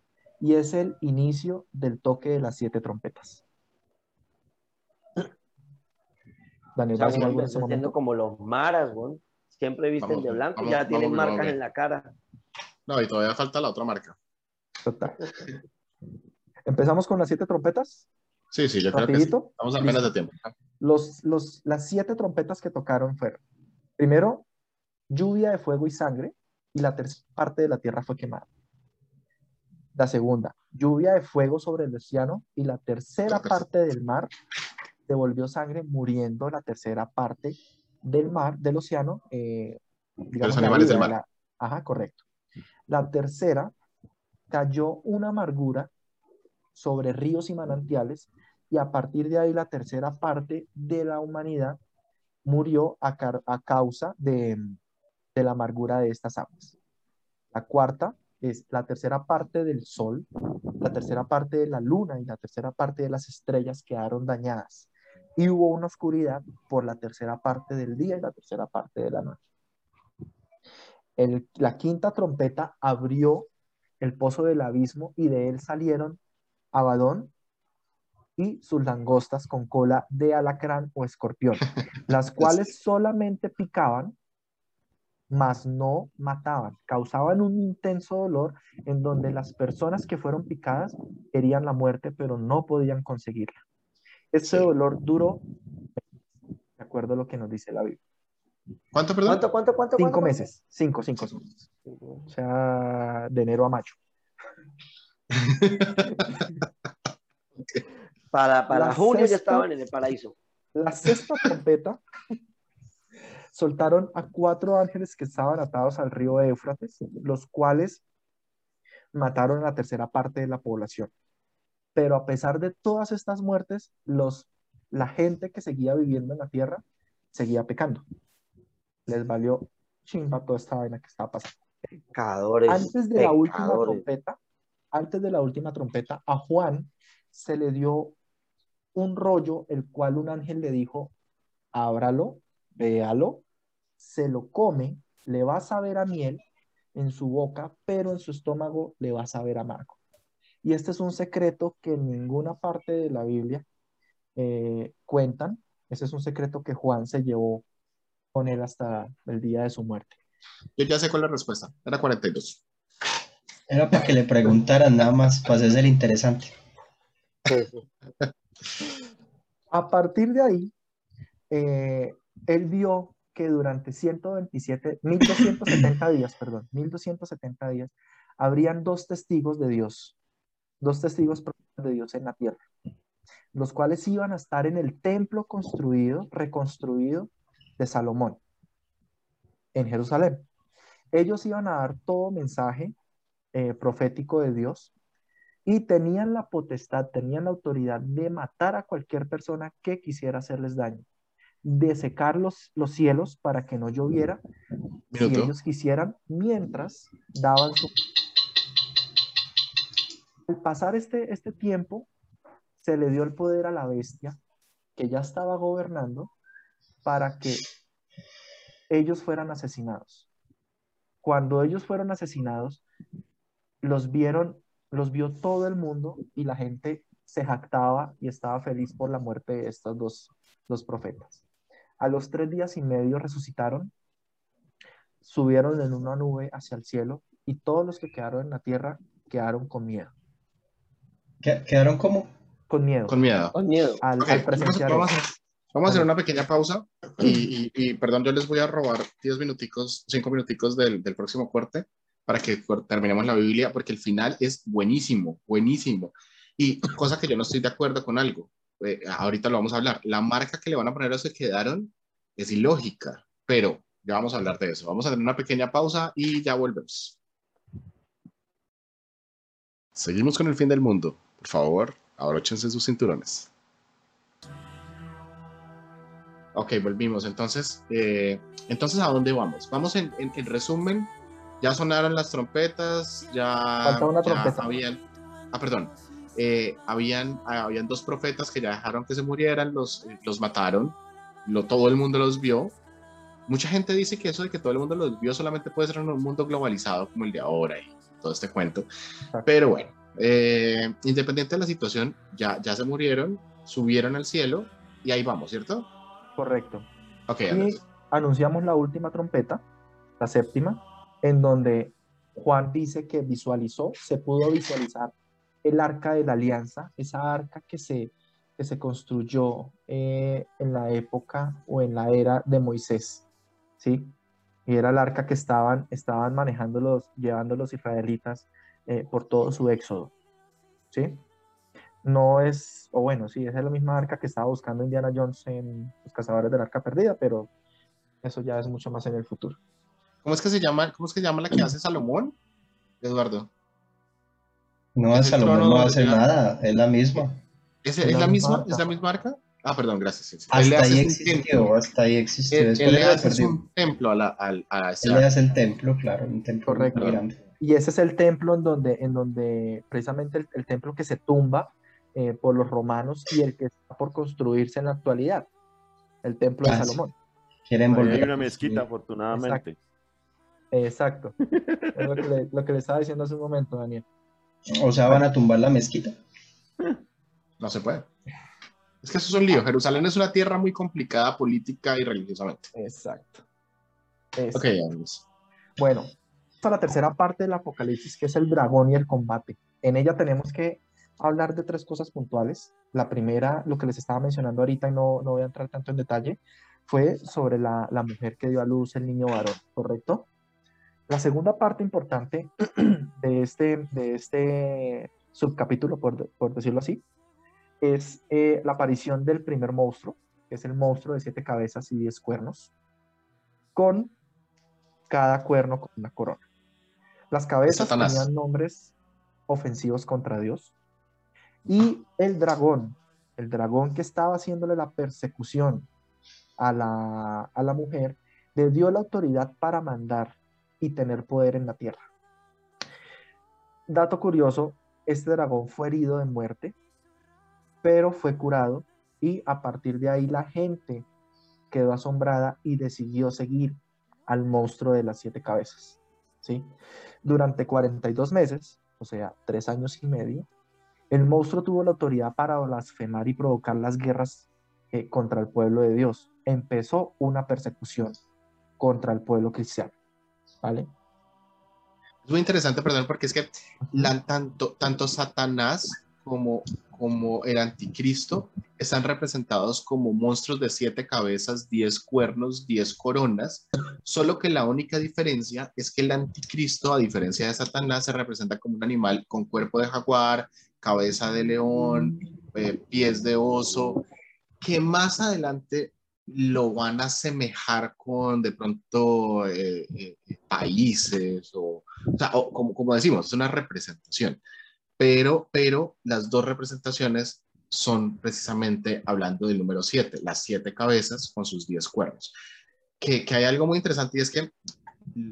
y es el inicio del toque de las siete trompetas. Daniel, ¿va a O sea, en ese momento? como los maras, güey. Siempre visten Vamos, de blanco, vamos, ya tienen vamos, marcas vamos. en la cara. No, y todavía falta la otra marca. Total. Empezamos con las siete trompetas. Sí, sí, yo creo que sí. Rapidito. Estamos apenas de tiempo. Los, los, las siete trompetas que tocaron fueron, primero, lluvia de fuego y sangre, y la tercera parte de la tierra fue quemada. La segunda, lluvia de fuego sobre el océano, y la tercera parte del mar se volvió sangre, muriendo la tercera parte del mar, del océano, eh, digamos, los animales vida, del mar. la- ajá, correcto. La tercera, cayó una amargura sobre ríos y manantiales, y a partir de ahí la tercera parte de la humanidad murió a, a causa de, de la amargura de estas aguas. La cuarta es la tercera parte del sol, la tercera parte de la luna y la tercera parte de las estrellas quedaron dañadas. Y hubo una oscuridad por la tercera parte del día y la tercera parte de la noche. El- la quinta trompeta abrió el pozo del abismo y de él salieron Abadón y sus langostas con cola de alacrán o escorpión, las cuales solamente picaban, mas no mataban, causaban un intenso dolor en donde las personas que fueron picadas querían la muerte, pero no podían conseguirla. Este Sí. dolor duró, de acuerdo a lo que nos dice la Biblia, ¿Cuánto, perdón? ¿Cuánto, cuánto, cuánto? cinco cuánto? meses, cinco, cinco, cinco. o sea, de enero a mayo. Para, para junio ya sexta- estaban en el paraíso. La sexta trompeta, soltaron a cuatro ángeles que estaban atados al río Éufrates, los cuales mataron a la tercera parte de la población. Pero a pesar de todas estas muertes, los, la gente que seguía viviendo en la tierra seguía pecando. Les valió chimba toda esta vaina que estaba pasando. Pecadores. Antes de la última pecadores. trompeta, antes de la última trompeta, a Juan se le dio un rollo, el cual un ángel le dijo, ábralo, véalo, se lo come, le va a saber a miel en su boca, pero en su estómago le va a saber amargo. Y este es un secreto que en ninguna parte de la Biblia eh, cuentan. Ese es un secreto que Juan se llevó con él hasta el día de su muerte. Yo ya sé cuál es la respuesta. Era 42. Era para que le preguntaran nada más, para hacerse el interesante. Sí, sí. A partir de ahí, eh, él vio que durante 127, 1270 días, perdón, 1270 días, habrían dos testigos de Dios, dos testigos de Dios en la tierra, los cuales iban a estar en el templo construido, reconstruido de Salomón, en Jerusalén. Ellos iban a dar todo mensaje eh, profético de Dios y tenían la potestad, tenían la autoridad de matar a cualquier persona que quisiera hacerles daño, de secar los, los cielos para que no lloviera, si ellos quisieran, mientras daban su... Al pasar este, este tiempo, se le dio el poder a la bestia que ya estaba gobernando para que ellos fueran asesinados. Cuando ellos fueron asesinados, los vieron, los vio todo el mundo y la gente se jactaba y estaba feliz por la muerte de estos dos, dos profetas. A los tres días y medio resucitaron, subieron en una nube hacia el cielo y todos los que quedaron en la tierra quedaron con miedo. ¿Qué- ¿Quedaron como? Con miedo. Con miedo. Con miedo. al, Ok, al vamos, presenciar vamos a, vamos a hacer una pequeña pausa y, y- y, perdón, yo les voy a robar 10 minuticos, 5 minuticos del, del próximo corte para que terminemos la Biblia porque el final es buenísimo, buenísimo. Y cosa que yo no estoy de acuerdo con algo, eh, ahorita lo vamos a hablar, la marca que le van a poner a que quedaron es ilógica, pero ya vamos a hablar de eso. Vamos a tener una pequeña pausa y ya volvemos. Seguimos con el fin del mundo. Por favor, abróchense sus cinturones. Ok, volvimos. Entonces, eh, entonces ¿a dónde vamos? Vamos en, en- en resumen. Ya sonaron las trompetas, ya, ya habían, ah, perdón, Eh, habían, habían dos profetas que ya dejaron que se murieran, los, los mataron, lo, todo el mundo los vio. Mucha gente dice que eso de que todo el mundo los vio solamente puede ser en un mundo globalizado como el de ahora y todo este cuento. Pero bueno, eh, independiente de la situación, ya, ya se murieron, subieron al cielo y ahí vamos, ¿cierto? Correcto. Ok, Y anunciamos la última trompeta, la séptima, en donde Juan dice que visualizó, se pudo visualizar el arca de la alianza, esa arca que se, que se construyó eh, en la época o en la era de Moisés, ¿sí? Y era el arca que estaban, estaban manejando los, llevando los israelitas eh, por todo su éxodo, ¿sí? No es, o bueno, sí, esa es la misma arca que estaba buscando Indiana Jones en Los Cazadores del Arca Perdida, pero eso ya es mucho más en el futuro. ¿Cómo es que se llama, cómo es que se llama la que hace Salomón? Eduardo. No, Salomón no hace ya- nada, es la misma. ¿Es, Es es la la misma. ¿Es la misma arca? Ah, perdón, gracias. sí, sí. Él le Hasta hace ahí existió, hasta ahí existió. Él, le hace un templo a, la, al- a ese Él le hace el templo, claro, un templo muy Correcto. grande. Y ese es el templo en donde, en donde precisamente el, el templo que se tumba eh, por los romanos y el que está por construirse en la actualidad, el templo de Ah, sí. Salomón. Quieren Ahí hay volver. una mezquita, afortunadamente. Exacto. Es lo que, le, lo que le estaba diciendo hace un momento, Daniel. O sea, van a tumbar la mezquita. No se puede. Es que eso es un lío. Jerusalén es una tierra muy complicada política y religiosamente. Exacto. Exacto. Ok, Andrés. Bueno, esta es la tercera parte del Apocalipsis, que es el dragón y el combate. En ella tenemos que hablar de tres cosas puntuales. La primera, lo que les estaba mencionando ahorita y no, no voy a entrar tanto en detalle, fue sobre la, la mujer que dio a luz el niño varón, ¿correcto? La segunda parte importante de este, de este subcapítulo, por, por decirlo así, es eh, la aparición del primer monstruo, que es el monstruo de siete cabezas y diez cuernos. con cada cuerno con una corona. Las cabezas Satanás. tenían nombres ofensivos contra Dios. Y el dragón, el dragón que estaba haciéndole la persecución a la, a la mujer, le dio la autoridad para mandar y tener poder en la tierra. Dato curioso, este dragón fue herido de muerte, pero fue curado y a partir de ahí la gente quedó asombrada y decidió seguir al monstruo de las siete cabezas. ¿sí? Durante 42 meses, o sea, tres años y medio, el monstruo tuvo la autoridad para blasfemar y provocar las guerras eh, contra el pueblo de Dios. Empezó una persecución contra el pueblo cristiano. ¿Vale? Es muy interesante, perdón, porque es que la- tanto, tanto Satanás como, como el anticristo están representados como monstruos de siete cabezas, diez cuernos, diez coronas, solo que la única diferencia es que el anticristo, a diferencia de Satanás, se representa como un animal con cuerpo de jaguar, cabeza de león, eh, pies de oso, que más adelante lo van a asemejar con de pronto eh, eh, países o, o como, como decimos, es una representación, pero, pero las dos representaciones son precisamente hablando del número 7, las siete cabezas con sus 10 cuernos. Que, que hay algo muy interesante y es que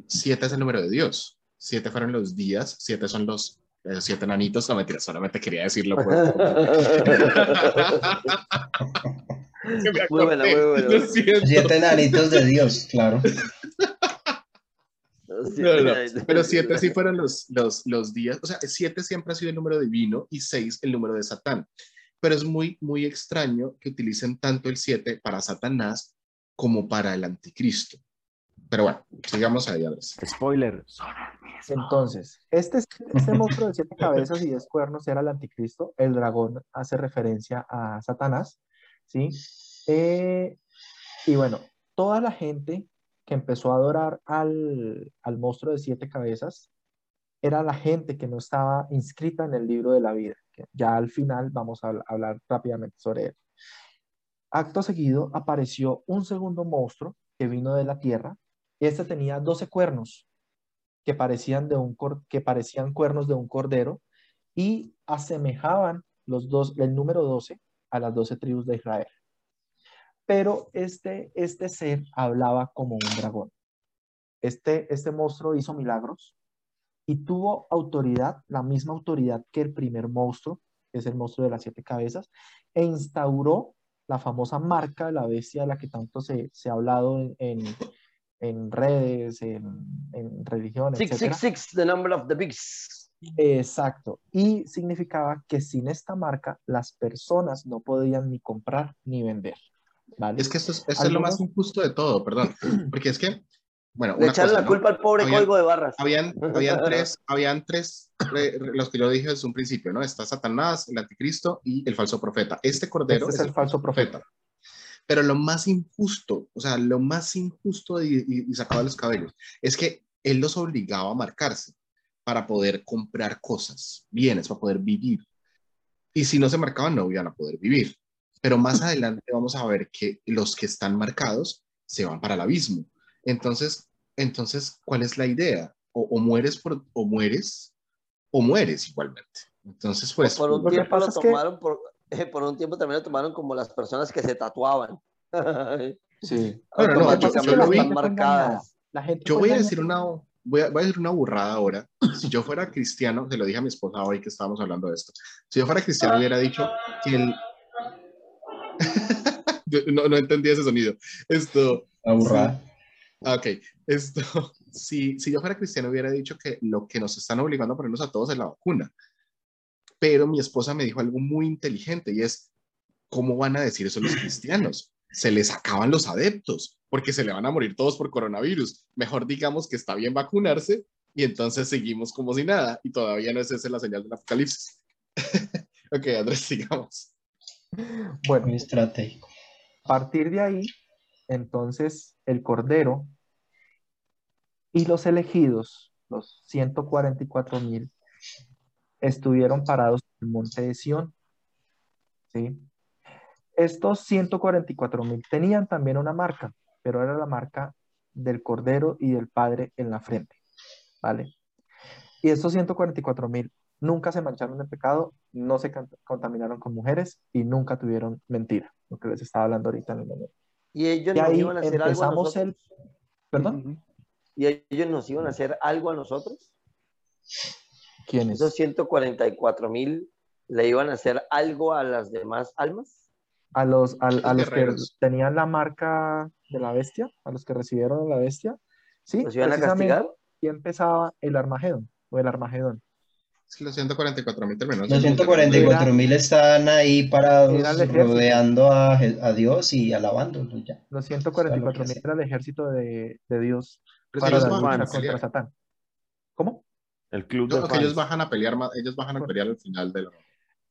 7 es el número de Dios, 7 fueron los días, 7 son los siete nanitos, no mentira, solamente quería decirlo. Por... Me Muy buena, acordé, muy siento. Siete nanitos de Dios, claro. Sí, No, no, Pero siete sí fueron los, los, los días, o sea, siete siempre ha sido el número divino y seis el número de Satán. Pero es muy, muy extraño que utilicen tanto el siete para Satanás como para el anticristo. Pero bueno, sigamos ahí, Andrés. Spoiler. Entonces, este, este monstruo de siete cabezas y diez cuernos era el anticristo. El dragón hace referencia a Satanás, ¿sí? Eh, y bueno, toda la gente que empezó a adorar al, al monstruo de siete cabezas era la gente que no estaba inscrita en el libro de la vida. que ya al final vamos a habl- hablar rápidamente sobre él. Acto seguido apareció un segundo monstruo que vino de la tierra. Este tenía 12 cuernos que parecían, de un que parecían cuernos de un cordero y asemejaban los dos, el número 12 a las 12 tribus de Israel. Pero este, este ser hablaba como un dragón. Este, este monstruo hizo milagros y tuvo autoridad, la misma autoridad que el primer monstruo, que es el monstruo de las siete cabezas, e instauró la famosa marca de la bestia de la que tanto se, se ha hablado en, en redes, en, en religión, etc. 666, the number of the beast. Exacto. Y significaba que sin esta marca las personas no podían ni comprar ni vender. ¿Vale? Es que esto es, esto es lo más injusto de todo, perdón. Porque es que, bueno, Le echaron la ¿no? culpa al pobre Habían- código de barras. Habían, habían tres, habían tres, eh, los que yo dije desde un principio, ¿no? Está Satanás, el anticristo y el falso profeta. Este cordero Este es el falso profeta. Pero lo más injusto, o sea, lo más injusto y, y, y sacado de los cabellos, es que él los obligaba a marcarse para poder comprar cosas, bienes, para poder vivir. Y si no se marcaban, no iban a poder vivir. Pero más adelante vamos a ver que los que están marcados se van para el abismo. Entonces, entonces ¿cuál es la idea? O, o mueres por, o mueres, o mueres igualmente. Entonces, pues, por un que tiempo lo que- tomaron por, eh, por un tiempo también lo tomaron como las personas que se tatuaban. Sí. Bueno, no, yo- yo lo vi. están marcadas. La gente Yo voy a decir una, voy a, voy a decir una burrada ahora. Si yo fuera cristiano, se lo dije a mi esposa hoy que estábamos hablando de esto. Si yo fuera cristiano, hubiera dicho que el. No, no entendí ese sonido. Esto. La burrada. ah, Ok, esto. Si, si yo fuera cristiano, hubiera dicho que lo que nos están obligando a ponernos a todos es la vacuna. Pero mi esposa me dijo algo muy inteligente y es: ¿cómo van a decir eso los cristianos? Se les acaban los adeptos porque se le van a morir todos por coronavirus. Mejor digamos que está bien vacunarse y entonces seguimos como si nada y todavía no es esa la señal del apocalipsis. ok, Andrés, sigamos. Bueno, Muy estratégico. a partir de ahí, entonces el Cordero y los elegidos, los 144 mil, estuvieron parados en el monte de Sión. ¿sí? Estos 144 mil tenían también una marca, pero era la marca del Cordero y del Padre en la frente, ¿vale? Y estos 144 mil nunca se mancharon de pecado, no se contaminaron con mujeres y nunca tuvieron mentira, lo que les estaba hablando ahorita en el momento. Y ellos Y nos iban a hacer algo a nosotros. el... ¿Perdón? Y ellos nos iban a hacer algo a nosotros. ¿Quiénes? Esos 144 mil le iban a hacer algo a las demás almas. A los, a, a Los que tenían la marca de la bestia, a los que recibieron la bestia, ¿sí? ¿Los iban a Precisamente, castigar? Y empezaba el Armagedón, o el Armagedón. Los 144 mil terminó. Los siendo 144 mil están ahí parados rodeando a, a Dios y alabándolo ya. Los 144 mil era el ejército de, de Dios Pero si para ellos la lucha contra. Satán. ¿Cómo? El club de que ellos fans. bajan a pelear, más- ellos bajan a pelear al final de la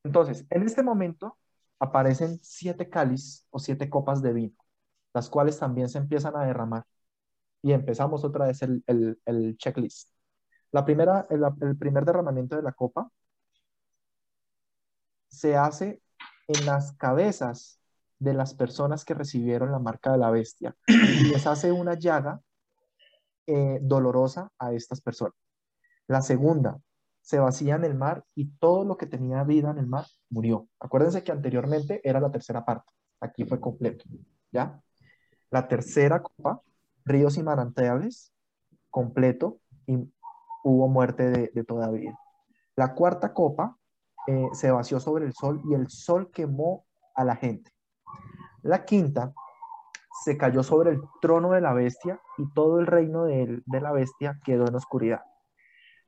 Entonces, en este momento aparecen siete cáliz o siete copas de vino, las cuales también se empiezan a derramar. Y empezamos otra vez el, el- el checklist. La primera, el, el primer derramamiento de la copa se hace en las cabezas de las personas que recibieron la marca de la bestia y les hace una llaga eh, dolorosa a estas personas. La segunda, se vacía en el mar y todo lo que tenía vida en el mar murió. Acuérdense que anteriormente era la tercera parte, aquí fue completo, ¿ya? La tercera copa, ríos y manantiales, completo y hubo muerte de, de toda vida. La cuarta copa eh, se vació sobre el sol y el sol quemó a la gente. La quinta se cayó sobre el trono de la bestia y todo el reino de, de la bestia quedó en oscuridad.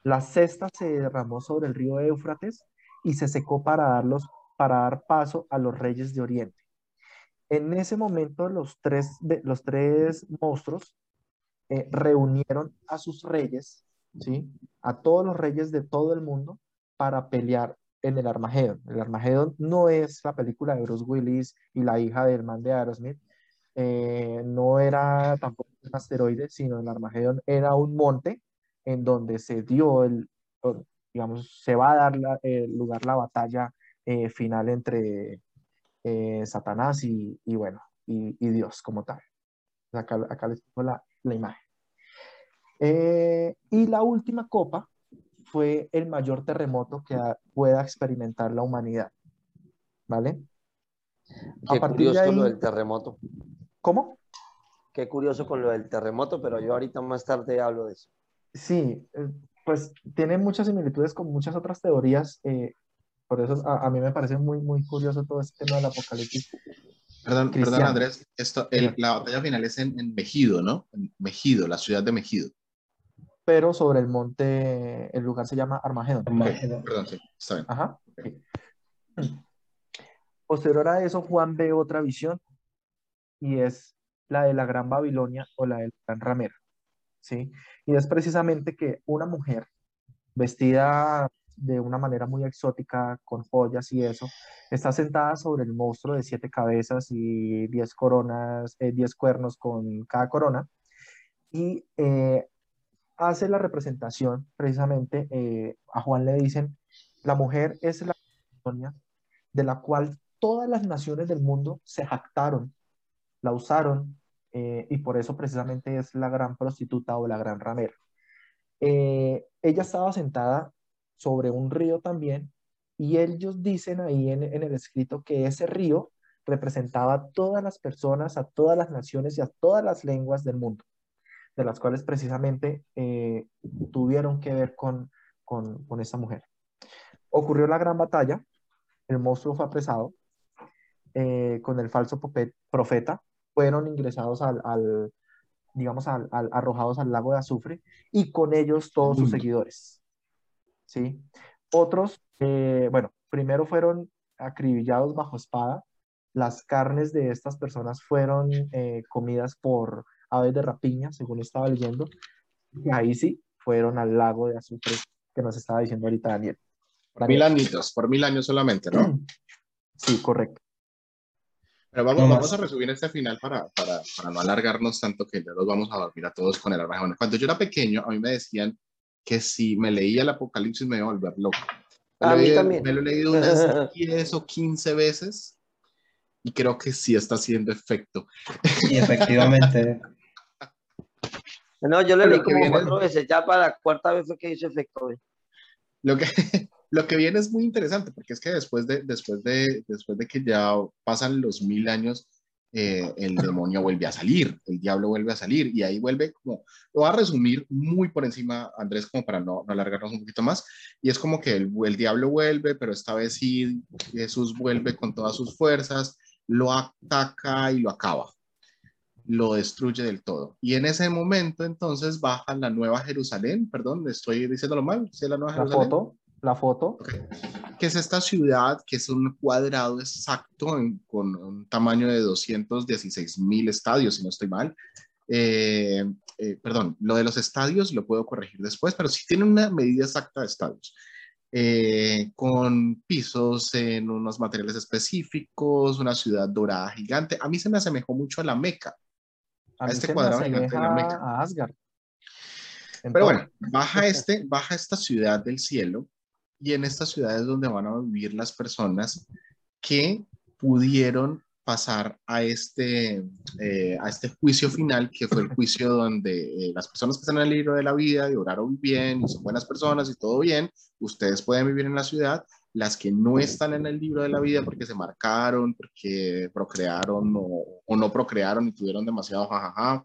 La sexta se derramó sobre el río Éufrates y se secó para, darlos, para dar paso a los reyes de Oriente. En ese momento los tres, los tres monstruos eh, reunieron a sus reyes, ¿sí? a todos los reyes de todo el mundo para pelear en el Armagedón. El Armagedón no es la película de Bruce Willis y la hija del man de Aerosmith, eh, no era tampoco un asteroide, sino el Armagedón era un monte en donde se dio el, digamos, se va a dar la, el lugar la batalla eh, final entre eh, Satanás y, y bueno, y, y, Dios como tal. Acá, acá les pongo la, la imagen. Eh, y la última copa fue el mayor terremoto que a, pueda experimentar la humanidad. ¿Vale? Qué curioso de ahí, lo del terremoto. ¿Cómo? Qué curioso con lo del terremoto, pero yo ahorita más tarde hablo de eso. Sí, pues tiene muchas similitudes con muchas otras teorías. Eh, por eso a, a, mí me parece muy, muy curioso todo este tema del apocalipsis. Perdón, perdón Andrés, esto, el, la batalla final es en, en, Mejido, ¿no? En Mejido, la ciudad de Mejido. Pero sobre el monte, el lugar se llama Armagedón. Armagedón. Okay. Perdón, sí, está bien. Ajá. Okay. Posterior a eso, Juan ve otra visión y es la de la Gran Babilonia o la del Gran Ramero. ¿Sí? Y es precisamente que una mujer vestida de una manera muy exótica, con joyas y eso, está sentada sobre el monstruo de siete cabezas y diez coronas, eh, diez cuernos con cada corona, y eh, hace la representación, precisamente, eh, a Juan le dicen, la mujer es la de la cual todas las naciones del mundo se jactaron, la usaron, eh, y por eso precisamente es la gran prostituta o la gran ramera. Eh, ella estaba sentada sobre un río también y ellos dicen ahí en, el escrito que ese río representaba a todas las personas, a todas las naciones y a todas las lenguas del mundo, de las cuales precisamente eh, tuvieron que ver con, con, con esa mujer. Ocurrió la gran batalla, el monstruo fue apresado con el falso profeta, fueron ingresados al, al digamos, al, al, arrojados al lago de azufre y con ellos todos sus seguidores. ¿sí? Otros, eh, bueno, primero fueron acribillados bajo espada, las carnes de estas personas fueron eh, comidas por aves de rapiña, según estaba leyendo, y ahí sí fueron al lago de azufre que nos estaba diciendo ahorita Daniel. Por mil añitos, por mil años solamente, ¿no? Sí, correcto. Pero vamos, vamos a resumir este final para, para, para, no alargarnos tanto que ya los vamos a dormir a todos con el Armagedón. Cuando yo era pequeño, a mí me decían que si me leía el Apocalipsis me iba a volver loco. Me, a lo, mí he, también. me lo he leído unas 10 o 15 veces y creo que sí está haciendo efecto. Y efectivamente. No, yo lo leí como cuatro veces, ya para la cuarta vez fue que hizo efecto. güey. Lo que, lo que viene es muy interesante, porque es que después de, después de, después de que ya pasan los mil años, eh, el demonio vuelve a salir, el diablo vuelve a salir, y ahí vuelve como, lo voy a resumir muy por encima, Andrés, como para no, no alargarnos un poquito más, y es como que el, el diablo vuelve, pero esta vez sí, Jesús vuelve con todas sus fuerzas, lo ataca y lo acaba, lo destruye del todo. Y en ese momento entonces baja la Nueva Jerusalén, perdón, estoy diciéndolo mal, ¿sí la Nueva La Jerusalén? foto, la foto. que es esta ciudad que es un cuadrado exacto en- con un tamaño de 216 mil estadios, si no estoy mal. Eh, eh, perdón, lo de los estadios lo puedo corregir después, pero sí tiene una medida exacta de estadios. Eh, con pisos en unos materiales específicos, una ciudad dorada gigante. A mí se me asemejó mucho a la Meca. A A este cuadrado gigante de la Meca. a Asgard. En Pero bueno, baja, este, baja esta ciudad del cielo y en esta ciudad es donde van a vivir las personas que pudieron pasar a este, eh, a este juicio final, que fue el juicio donde eh, las personas que están en el libro de la vida y oraron bien y son buenas personas y todo bien, ustedes pueden vivir en la ciudad. Las que no están en el libro de la vida porque se marcaron, porque procrearon o, o no procrearon y tuvieron demasiado jajaja,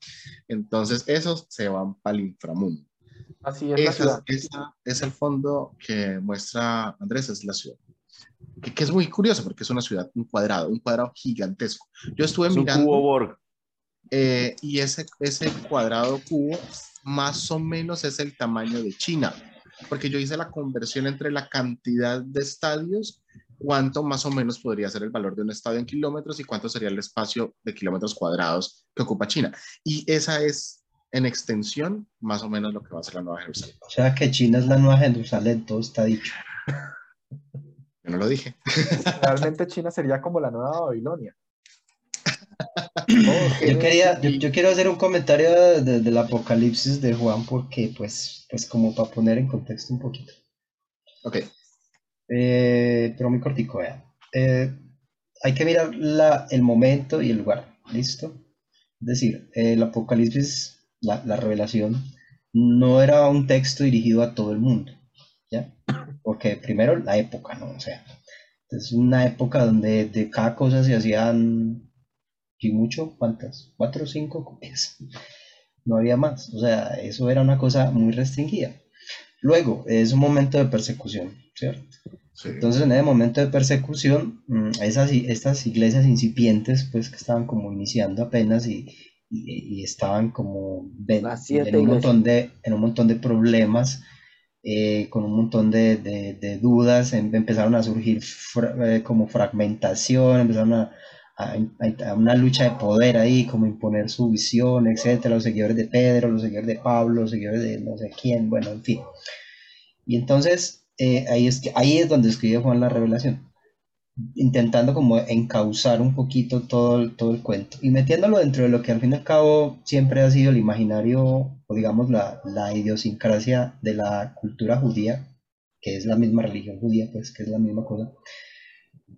entonces esos se van para el inframundo. Así es ciudad. es, esa es el fondo que muestra Andrés, es la ciudad. Que, que es muy curioso porque es una ciudad, un cuadrado, un cuadrado gigantesco. Yo estuve Es un mirando cubo Borg. eh, y ese, ese cuadrado cubo más o menos es el tamaño de China, porque yo hice la conversión entre la cantidad de estadios, cuánto más o menos podría ser el valor de un estadio en kilómetros y cuánto sería el espacio de kilómetros cuadrados que ocupa China. Y esa es en extensión más o menos lo que va a ser la Nueva Jerusalén. O sea que China es la nueva Jerusalén, todo está dicho. Yo no lo dije. Realmente China sería como la nueva Babilonia. Yo quería, yo, yo quiero hacer un comentario de- de- del apocalipsis de Juan porque, pues, pues como para poner en contexto un poquito. Ok, Eh, pero muy cortico, vean. Eh, hay que mirar la, el momento y el lugar, ¿listo? Es decir, el apocalipsis, la, la revelación, no era un texto dirigido a todo el mundo, ¿ya? Porque primero la época, ¿no? O sea, es una época donde de cada cosa se hacían, y mucho, ¿cuántas? ¿Cuatro o cinco copias? No había más, o sea, eso era una cosa muy restringida. Luego, es un momento de persecución, ¿cierto? sí. Entonces, en ese momento de persecución, mm, esas, estas iglesias incipientes, pues que estaban como iniciando apenas y, y- y estaban como siete en, un montón de, en un montón de problemas, eh, con un montón de, de- de dudas, em- empezaron a surgir fra- eh, como fragmentación, empezaron a, a- a- a una lucha de poder ahí, como imponer su visión, etcétera, los seguidores de Pedro, los seguidores de Pablo, los seguidores de no sé quién, bueno, en fin. Y entonces eh, ahí, es que, ahí es donde escribe Juan la revelación, intentando como encauzar un poquito todo, todo el cuento y metiéndolo dentro de lo que al fin y al cabo siempre ha sido el imaginario o digamos la, la idiosincrasia de la cultura judía, que es la misma religión judía, pues que es la misma cosa.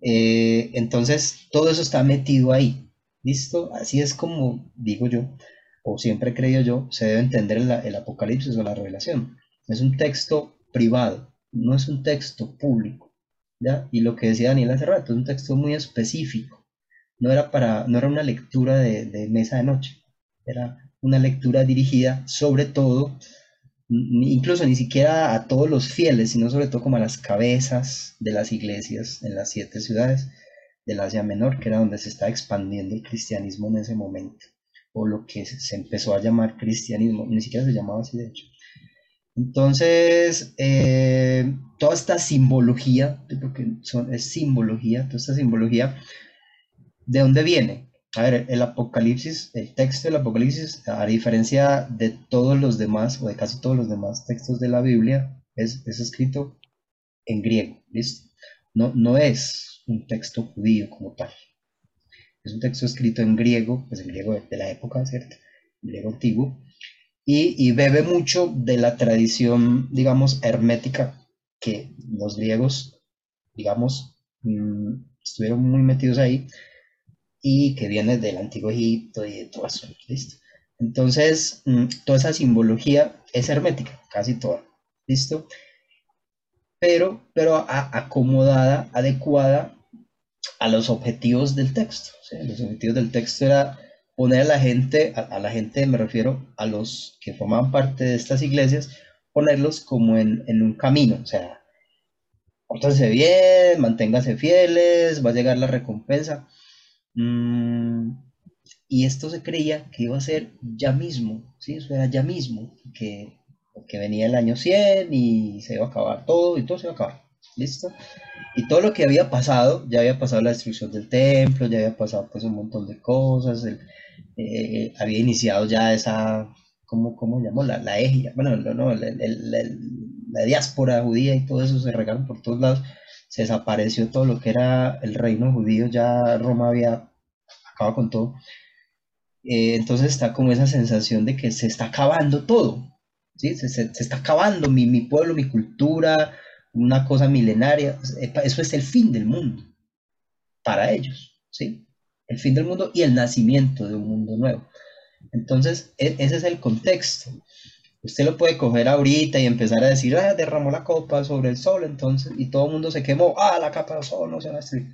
Eh, entonces todo eso está metido ahí, ¿listo? Así es como digo yo, o siempre he creído yo, se debe entender el, el Apocalipsis o la revelación. Es un texto privado, no es un texto público, Y lo que decía Daniel hace rato, es un texto muy específico. No era para, no era una lectura de, de mesa de noche, era una lectura dirigida sobre todo, incluso ni siquiera a todos los fieles, sino sobre todo como a las cabezas de las iglesias en las siete ciudades del Asia Menor, que era donde se estaba expandiendo el cristianismo en ese momento, o lo que se empezó a llamar cristianismo, ni siquiera se llamaba así de hecho. Entonces, eh, toda esta simbología, porque son, es simbología, toda esta simbología, ¿de dónde viene? A ver, el Apocalipsis, el texto del Apocalipsis, a diferencia de todos los demás, o de casi todos los demás textos de la Biblia, es, es escrito en griego, ¿listo? No, no es un texto judío como tal. Es un texto escrito en griego, pues en griego de, de la época, ¿cierto? Griego antiguo y, bebe mucho de la tradición, digamos, hermética que los griegos, digamos, mm, estuvieron muy metidos ahí y que viene del antiguo Egipto y de todo eso, ¿listo? Entonces, mm, toda esa simbología es hermética, casi toda. ¿Listo? Pero, pero acomodada, adecuada a los objetivos del texto. O los objetivos del texto era poner a la gente, a, la gente me refiero a los que formaban parte de estas iglesias, ponerlos como en, en un camino. O sea, pórtense bien, manténganse fieles, va a llegar la recompensa. Mm, y esto se creía que iba a ser ya mismo, ¿sí? Eso era ya mismo, que, que venía el año 100 y se iba a acabar todo y todo se iba a acabar, ¿listo? Y todo lo que había pasado, ya había pasado la destrucción del templo, ya había pasado pues un montón de cosas, el- eh, había iniciado ya esa, ¿cómo, cómo llamó? La, la bueno, no, no, la diáspora judía y todo eso se regaron por todos lados, se desapareció todo lo que era el reino judío, ya Roma había acabado con todo. Eh, entonces está como esa sensación de que se está acabando todo, ¿sí? Se, se- se está acabando mi, mi pueblo, mi cultura, una cosa milenaria. Eso es el fin del mundo para ellos, ¿sí? El fin del mundo y el nacimiento de un mundo nuevo. Entonces, e- ese es el contexto. Usted lo puede coger ahorita y empezar a decir, ah, derramó la copa sobre el sol, entonces, y todo el mundo se quemó, ah, la capa del sol no se va a destruir.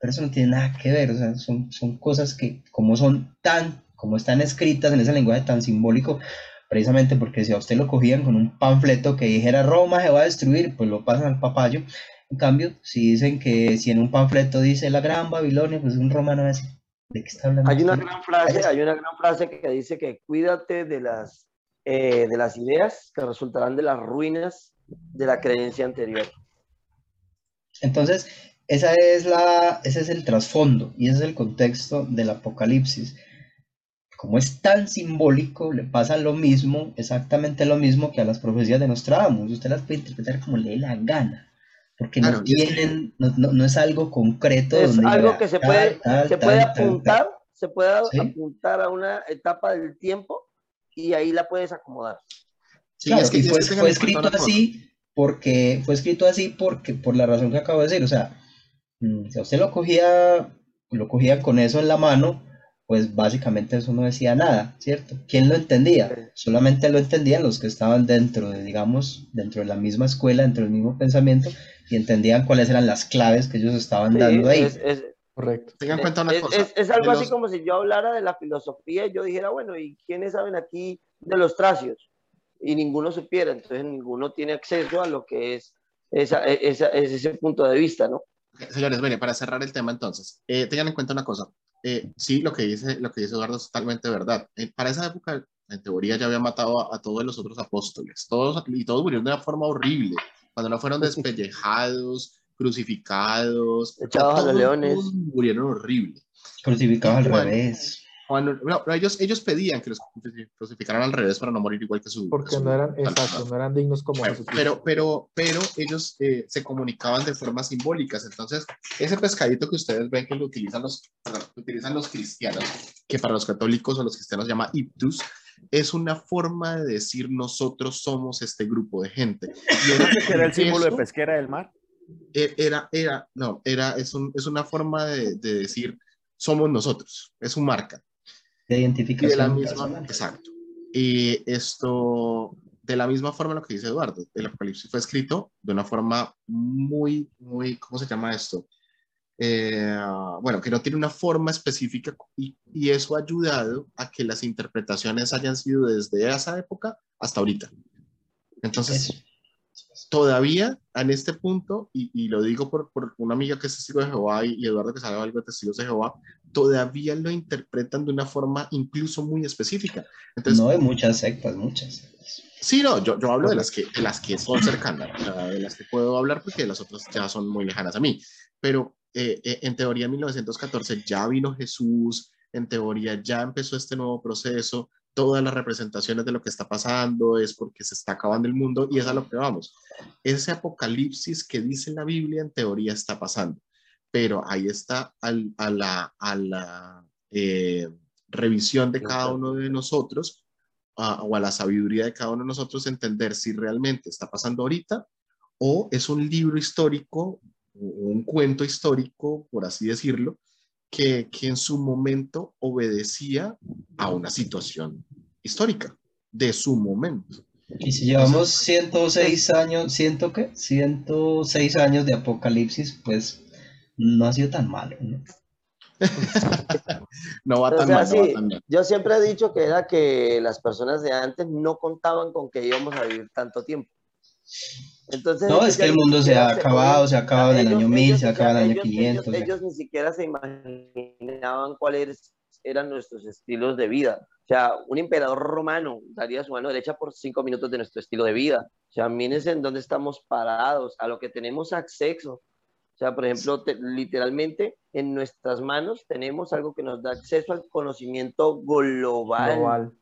Pero eso no tiene nada que ver, o sea, son, son cosas que como son tan, como están escritas en ese lenguaje tan simbólico, precisamente porque si a usted lo cogían con un panfleto que dijera Roma se va a destruir, pues lo pasan al papayo. En cambio, si dicen que si en un panfleto dice la gran Babilonia, pues un romano va a decir, ¿de qué está hablando? Hay una usted?". gran frase, hay una gran frase que dice que cuídate de las, eh, de las ideas que resultarán de las ruinas de la creencia anterior. Entonces, esa es la, ese es el trasfondo y ese es el contexto del Apocalipsis. Como es tan simbólico, le pasa lo mismo, exactamente lo mismo que a las profecías de Nostradamus. Usted las puede interpretar como le dé la gana, porque Claro, no tienen, no, no- no es algo concreto. Es donde algo que se puede, tal, se tal, puede tal, tal. apuntar, se puede Sí. apuntar a una etapa del tiempo y ahí la puedes acomodar. Sí, Claro, es que, y y es fue, que escrito así porque fue escrito así porque por la razón que acabo de decir, o sea, mm, si usted lo cogía, lo cogía con eso en la mano, pues básicamente eso no decía nada, ¿cierto? ¿Quién lo entendía? Sí. Solamente lo entendían los que estaban dentro de, digamos, dentro de la misma escuela, dentro del mismo pensamiento y entendían cuáles eran las claves que ellos estaban Sí, dando ahí. es, es- Correcto. Tengan en cuenta una es- cosa. es- es algo de así los- como si yo hablara de la filosofía y yo dijera, bueno, ¿y quiénes saben aquí de los tracios? Y ninguno supiera, entonces ninguno tiene acceso a lo que es esa, esa- es ese punto de vista, ¿no? Señores, mire, para cerrar el tema entonces, eh, tengan en cuenta una cosa. Eh, sí, lo que dice, lo que dice Eduardo es totalmente verdad. Eh, para esa época, en teoría, ya había matado a, a todos los otros apóstoles. Todos, y todos murieron de una forma horrible. Cuando no fueron despellejados, crucificados. Echados a los leones. murieron horrible. Crucificados al revés. Cuando- no, ellos, ellos pedían que los crucificaran al revés para no morir igual que su. Porque que su no eran, exacto, no eran dignos como Bueno, pero, pero, pero ellos eh, se comunicaban de formas simbólicas. Entonces, ese pescadito que ustedes ven que lo utilizan los, utilizan los cristianos, que para los católicos o los cristianos se llama ictus, es una forma de decir nosotros somos este grupo de gente. Y era, ¿Ese que era el símbolo de pesquera del mar? e- era, era, no, era, es, un- es una forma de, de decir somos nosotros, es su marca. De Y de la identificación misma, personal. exacto. Y esto, de la misma forma lo que dice Eduardo, el Apocalipsis fue escrito de una forma muy, muy, ¿cómo se llama esto? Eh, bueno, que no tiene una forma específica y, y eso ha ayudado a que las interpretaciones hayan sido desde esa época hasta ahorita. Entonces. Todavía en este punto, y, y lo digo por, por una amiga que es testigo de Jehová y, y Eduardo que sabe algo de testigos de Jehová, todavía lo interpretan de una forma incluso muy específica. Entonces, No hay muchas sectas, muchas. sí, no, yo, yo hablo de las, que, de las que son cercanas, de las que puedo hablar porque las otras ya son muy lejanas a mí. Pero eh, eh, en teoría en 1914 ya vino Jesús, en teoría ya empezó este nuevo proceso, todas las representaciones de lo que está pasando es porque se está acabando el mundo y es a lo que vamos. Ese apocalipsis que dice la Biblia en teoría está pasando, pero ahí está a la, eh, revisión de cada uno de nosotros o a la sabiduría de cada uno de nosotros entender si realmente está pasando ahorita o es un libro histórico un cuento histórico, por así decirlo, que, que en su momento obedecía a una situación histórica de su momento. Y si llevamos 106 años, ¿ciento qué? 106 años de apocalipsis, pues no ha sido tan malo, ¿no? no va O tan sea, mal, no va tan mal. yo siempre he dicho que era que las personas de antes no contaban con que íbamos a vivir tanto tiempo. Entonces, No, es que el mundo se ha acabado, se ha acabado en el año 1000, ellos, se ha acabado en el año ellos- 500. Ellos, o sea. ellos ni siquiera se imaginaban cuáles eran nuestros estilos de vida. O sea, un emperador romano daría su mano derecha por cinco minutos de nuestro estilo de vida. O sea, mírense en dónde estamos parados, a lo que tenemos acceso. O sea, por ejemplo, te- literalmente en nuestras manos tenemos algo que nos da acceso al conocimiento global. Global.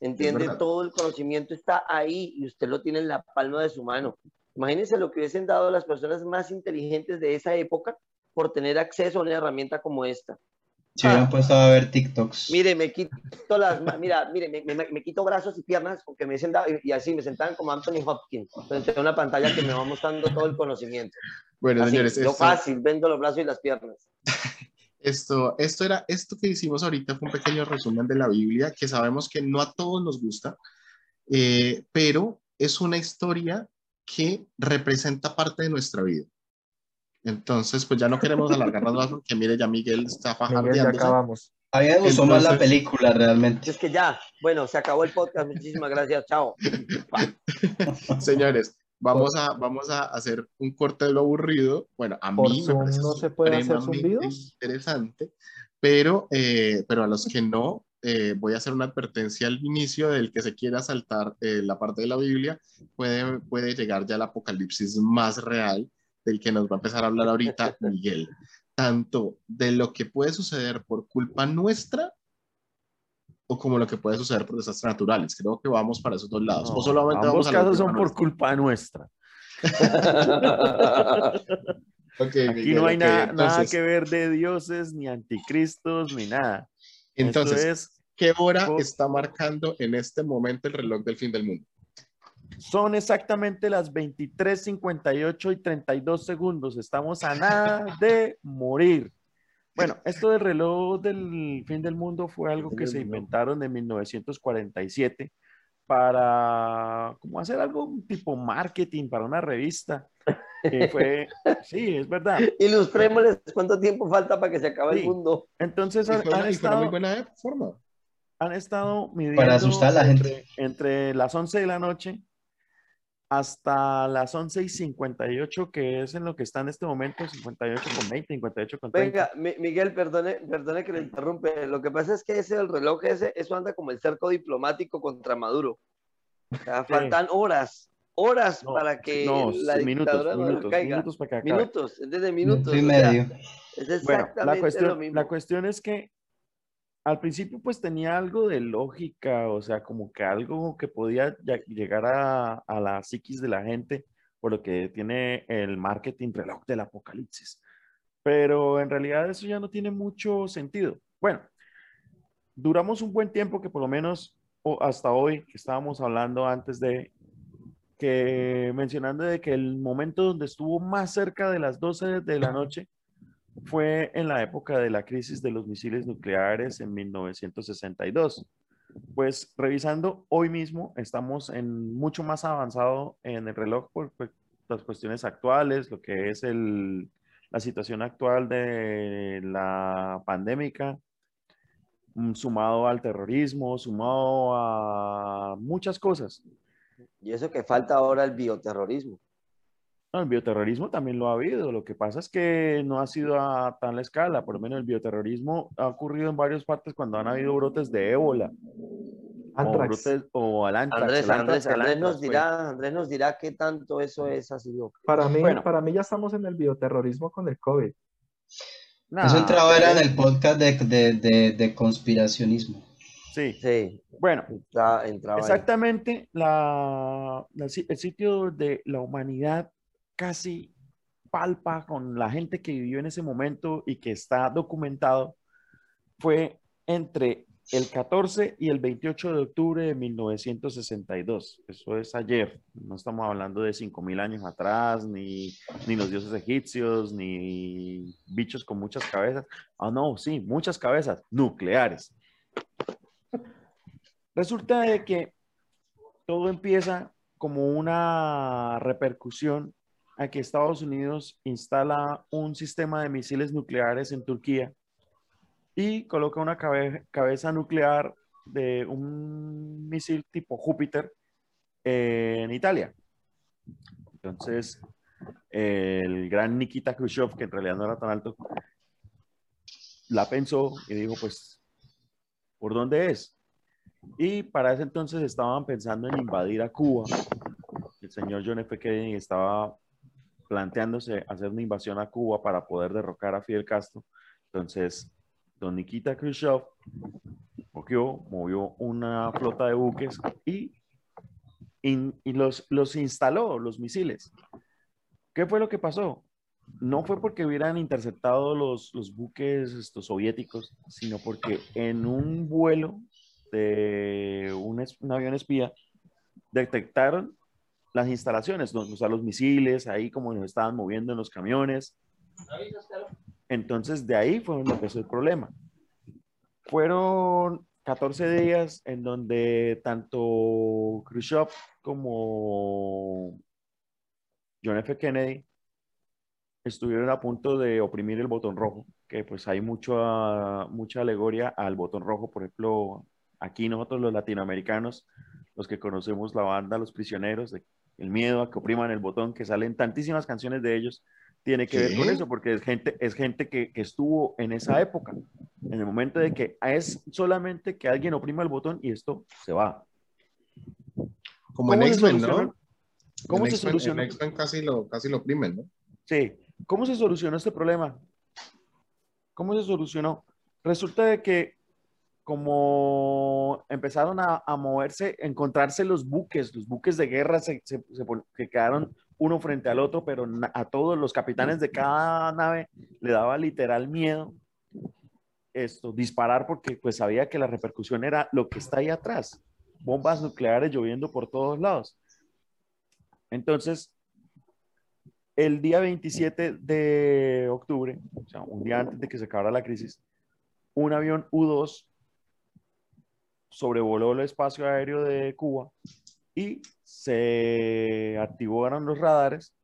¿Entiende? Todo el conocimiento está ahí y usted lo tiene en la palma de su mano. Imagínense lo que hubiesen dado las personas más inteligentes de esa época por tener acceso a una herramienta como esta. Se hubieran puesto a ver TikToks. Mire, me quito las, mira, mire, me, me- me quito brazos y piernas porque me y, y así me sentaban como Anthony Hopkins frente a una pantalla que me va mostrando todo el conocimiento. Bueno, Así, señores, yo esto, fácil, vendo los brazos y las piernas. esto, esto era, esto que hicimos ahorita fue un pequeño resumen de la Biblia, que sabemos que no a todos nos gusta, eh, pero es una historia que representa parte de nuestra vida. Entonces, pues ya no queremos alargarnos más porque mire, ya Miguel está Miguel, ya acabamos. A mí me gustó más la Entonces- película realmente. Es que ya, bueno, se acabó el podcast. Muchísimas gracias. Chao. Señores, vamos a, vamos a hacer un corte de lo aburrido. Bueno, a ¿Por mí me parece no se puede hacer zumbidos? interesante, pero, eh, pero a los que no, eh, voy a hacer una advertencia al inicio del que se quiera saltar eh, la parte de la Biblia, puede, puede llegar ya el apocalipsis más real del que nos va a empezar a hablar ahorita Miguel. Tanto de lo que puede suceder por culpa nuestra o como lo que puede suceder por desastres naturales. Creo que vamos para esos dos lados. No, o solamente ambos vamos a la casos son por culpa nuestra. Ok, Aquí Miguel, no hay nada, que ver de dioses, ni anticristos, ni nada. Entonces, es, ¿qué hora está marcando en este momento el reloj del fin del mundo? Son exactamente las 23:58 y 32 segundos. Estamos a nada de morir. Bueno, esto del reloj del fin del mundo fue algo que se inventaron en 1947 para como hacer algo tipo marketing para una revista. Fue, sí, es verdad. Ilustrémosles cuánto tiempo falta para que se acabe Sí. el mundo. Entonces han, muy estado, buena forma. han estado midiendo Para asustar a la gente. entre, entre las 11 de la noche hasta las 11 y 58, que es en lo que está en este momento, 58 con 20, 58 con 30. Venga, Mi- Miguel, perdone, perdone que le interrumpe. Lo que pasa es que ese el reloj ese, eso anda como el cerco diplomático contra Maduro. O sea, Sí. faltan horas, horas No, para que no, la minutos, dictadura Maduro minutos, caiga. minutos para que acabe. Minutos, es desde minutos. Minuto y o sea, medio. es Bueno, exactamente la lo cuestión, mismo. la cuestión es que al principio pues tenía algo de lógica, o sea, como que algo que podía llegar a, la psiquis de la gente, por lo que tiene el marketing reloj del apocalipsis. Pero en realidad eso ya no tiene mucho sentido. Bueno, duramos un buen tiempo que por lo menos hasta hoy, estábamos hablando antes de que mencionando de que el momento donde estuvo más cerca de las 12 de la noche fue en la época de la crisis de los misiles nucleares en 1962. Pues revisando hoy mismo, estamos en mucho más avanzado en el reloj por pues, las cuestiones actuales, lo que es la situación actual de la pandémica, mm, sumado al terrorismo, sumado a muchas cosas. Y eso que falta ahora el bioterrorismo. No, el bioterrorismo también lo ha habido. Lo que pasa es que no ha sido a tal escala. Por lo menos el bioterrorismo ha ocurrido en varias partes cuando han habido brotes de ébola o, Antrax. brotes, o al antrax. Andrés, El Andrés, el Andrés nos fue- dirá, Andrés nos dirá qué tanto eso es así. o- Para mí, Bueno. para mí ya estamos en el bioterrorismo con el COVID. Nah, Eso entraba era en el podcast de, de, de, de conspiracionismo. Sí. Sí, Bueno, entra- exactamente la, la el sitio de la humanidad casi palpa con la gente que vivió en ese momento y que está documentado fue entre el 14 y el 28 de octubre de 1962. Eso es ayer. No estamos hablando de 5.000 años atrás, ni, ni los dioses egipcios, ni bichos con muchas cabezas. Ah, no, sí, muchas cabezas nucleares. Resulta de que todo empieza como una repercusión a que Estados Unidos instala un sistema de misiles nucleares en Turquía y coloca una cabe- cabeza nuclear de un misil tipo Júpiter en Italia. Entonces, el gran Nikita Khrushchev, que en realidad no era tan alto, la pensó y dijo, pues, ¿por dónde es? Y para ese entonces estaban pensando en invadir a Cuba. El señor John F. Kennedy estaba planteándose hacer una invasión a Cuba para poder derrocar a Fidel Castro. Entonces, don Nikita Khrushchev movió una flota de buques y, in- y los, los instaló, los misiles. ¿Qué fue lo que pasó? No fue porque hubieran interceptado los, los buques estos soviéticos, sino porque en un vuelo de un, un avión espía detectaron las instalaciones, donde, sea, los misiles, ahí como nos estaban moviendo en los camiones. Entonces, de ahí fue donde empezó el problema. Fueron 14 días en donde tanto Khrushchev como John F. Kennedy estuvieron a punto de oprimir el botón rojo, que pues hay mucha, mucha alegoria al botón rojo. Por ejemplo, aquí nosotros los latinoamericanos, los que conocemos la banda Los Prisioneros, el miedo a que opriman el botón, que salen tantísimas canciones de ellos, tiene que ver con eso, porque es gente, es gente que, que estuvo en esa época, en el momento de que es solamente que alguien oprima el botón y esto se va. Como en ¿Cómo se X-Men? ¿no? ¿Cómo en se solucionó? En X-Men casi lo, casi lo oprimen, ¿no? Sí. ¿Cómo se solucionó este problema? ¿Cómo se solucionó? Resulta de que como empezaron a, moverse, encontrarse los buques, los buques de guerra se, se- quedaron uno frente al otro, pero a todos los capitanes de cada nave le daba literal miedo esto, disparar porque pues sabía que la repercusión era lo que está ahí atrás, bombas nucleares lloviendo por todos lados. Entonces, el día 27 de octubre, o sea, un día antes de que se acabara la crisis, un avión U-2 sobrevoló el espacio aéreo de Cuba y se activaron los radares,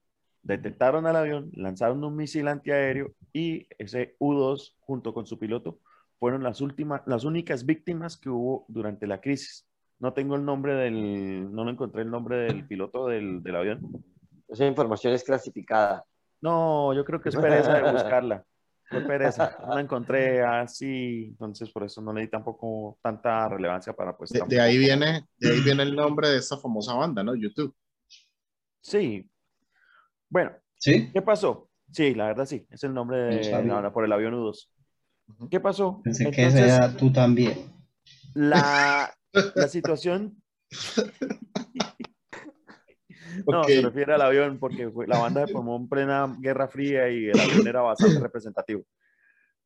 detectaron al avión, lanzaron un misil antiaéreo y ese U-2 junto con su piloto fueron las últimas, las únicas víctimas que hubo durante la crisis. No tengo el nombre del, no lo encontré el nombre del piloto del, del avión, Esa información es clasificada. no, yo creo que es pereza de buscarla. Fue pereza. No la encontré así, entonces por eso no le di tampoco tanta relevancia para pues. De, ahí viene, de ahí viene el nombre de esta famosa banda, ¿no? YouTube. Sí. Bueno, ¿Sí? ¿qué pasó? Sí, la verdad sí, es el nombre No de sabía. no, por el avión U2. Ujú. ¿Qué pasó? Pensé que Entonces, ese era tú también. la, la situación. No, Ok. se refiere al avión porque la banda se formó en plena Guerra Fría y el avión era bastante representativo.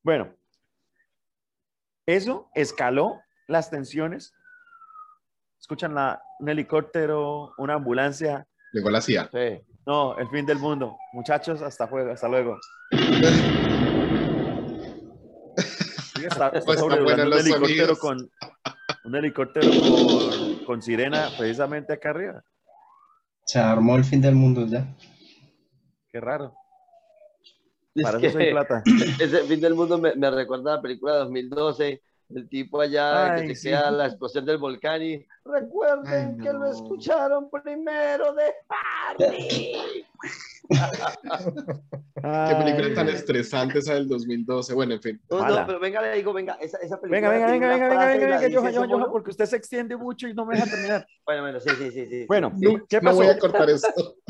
Bueno, eso escaló las tensiones. Escuchan la, un helicóptero, una ambulancia. Llegó la CIA. Sí. No, el fin del mundo. Muchachos, hasta, juego, hasta luego. Está, está Pues, sobrevolando un helicóptero con un helicóptero con, con sirena precisamente acá arriba. Se armó el fin del mundo ya. Qué raro. Es Para que eso soy plata. ese fin del mundo me, me recuerda a la película de 2012, el tipo allá Ay, que se sí. queda la explosión del volcán y recuerden Ay, que lo no. escucharon primero de Harry. Qué película tan estresante esa del 2012. Bueno, en fin. No, no, pero venga, le digo, venga, esa, esa película. Venga, venga, venga, venga, venga, venga, Johan, Johan, Johan, porque usted se extiende mucho y no me deja terminar. Bueno, bueno, sí, sí, sí. sí. Bueno, No, ¿qué no pasó? voy a cortar esto.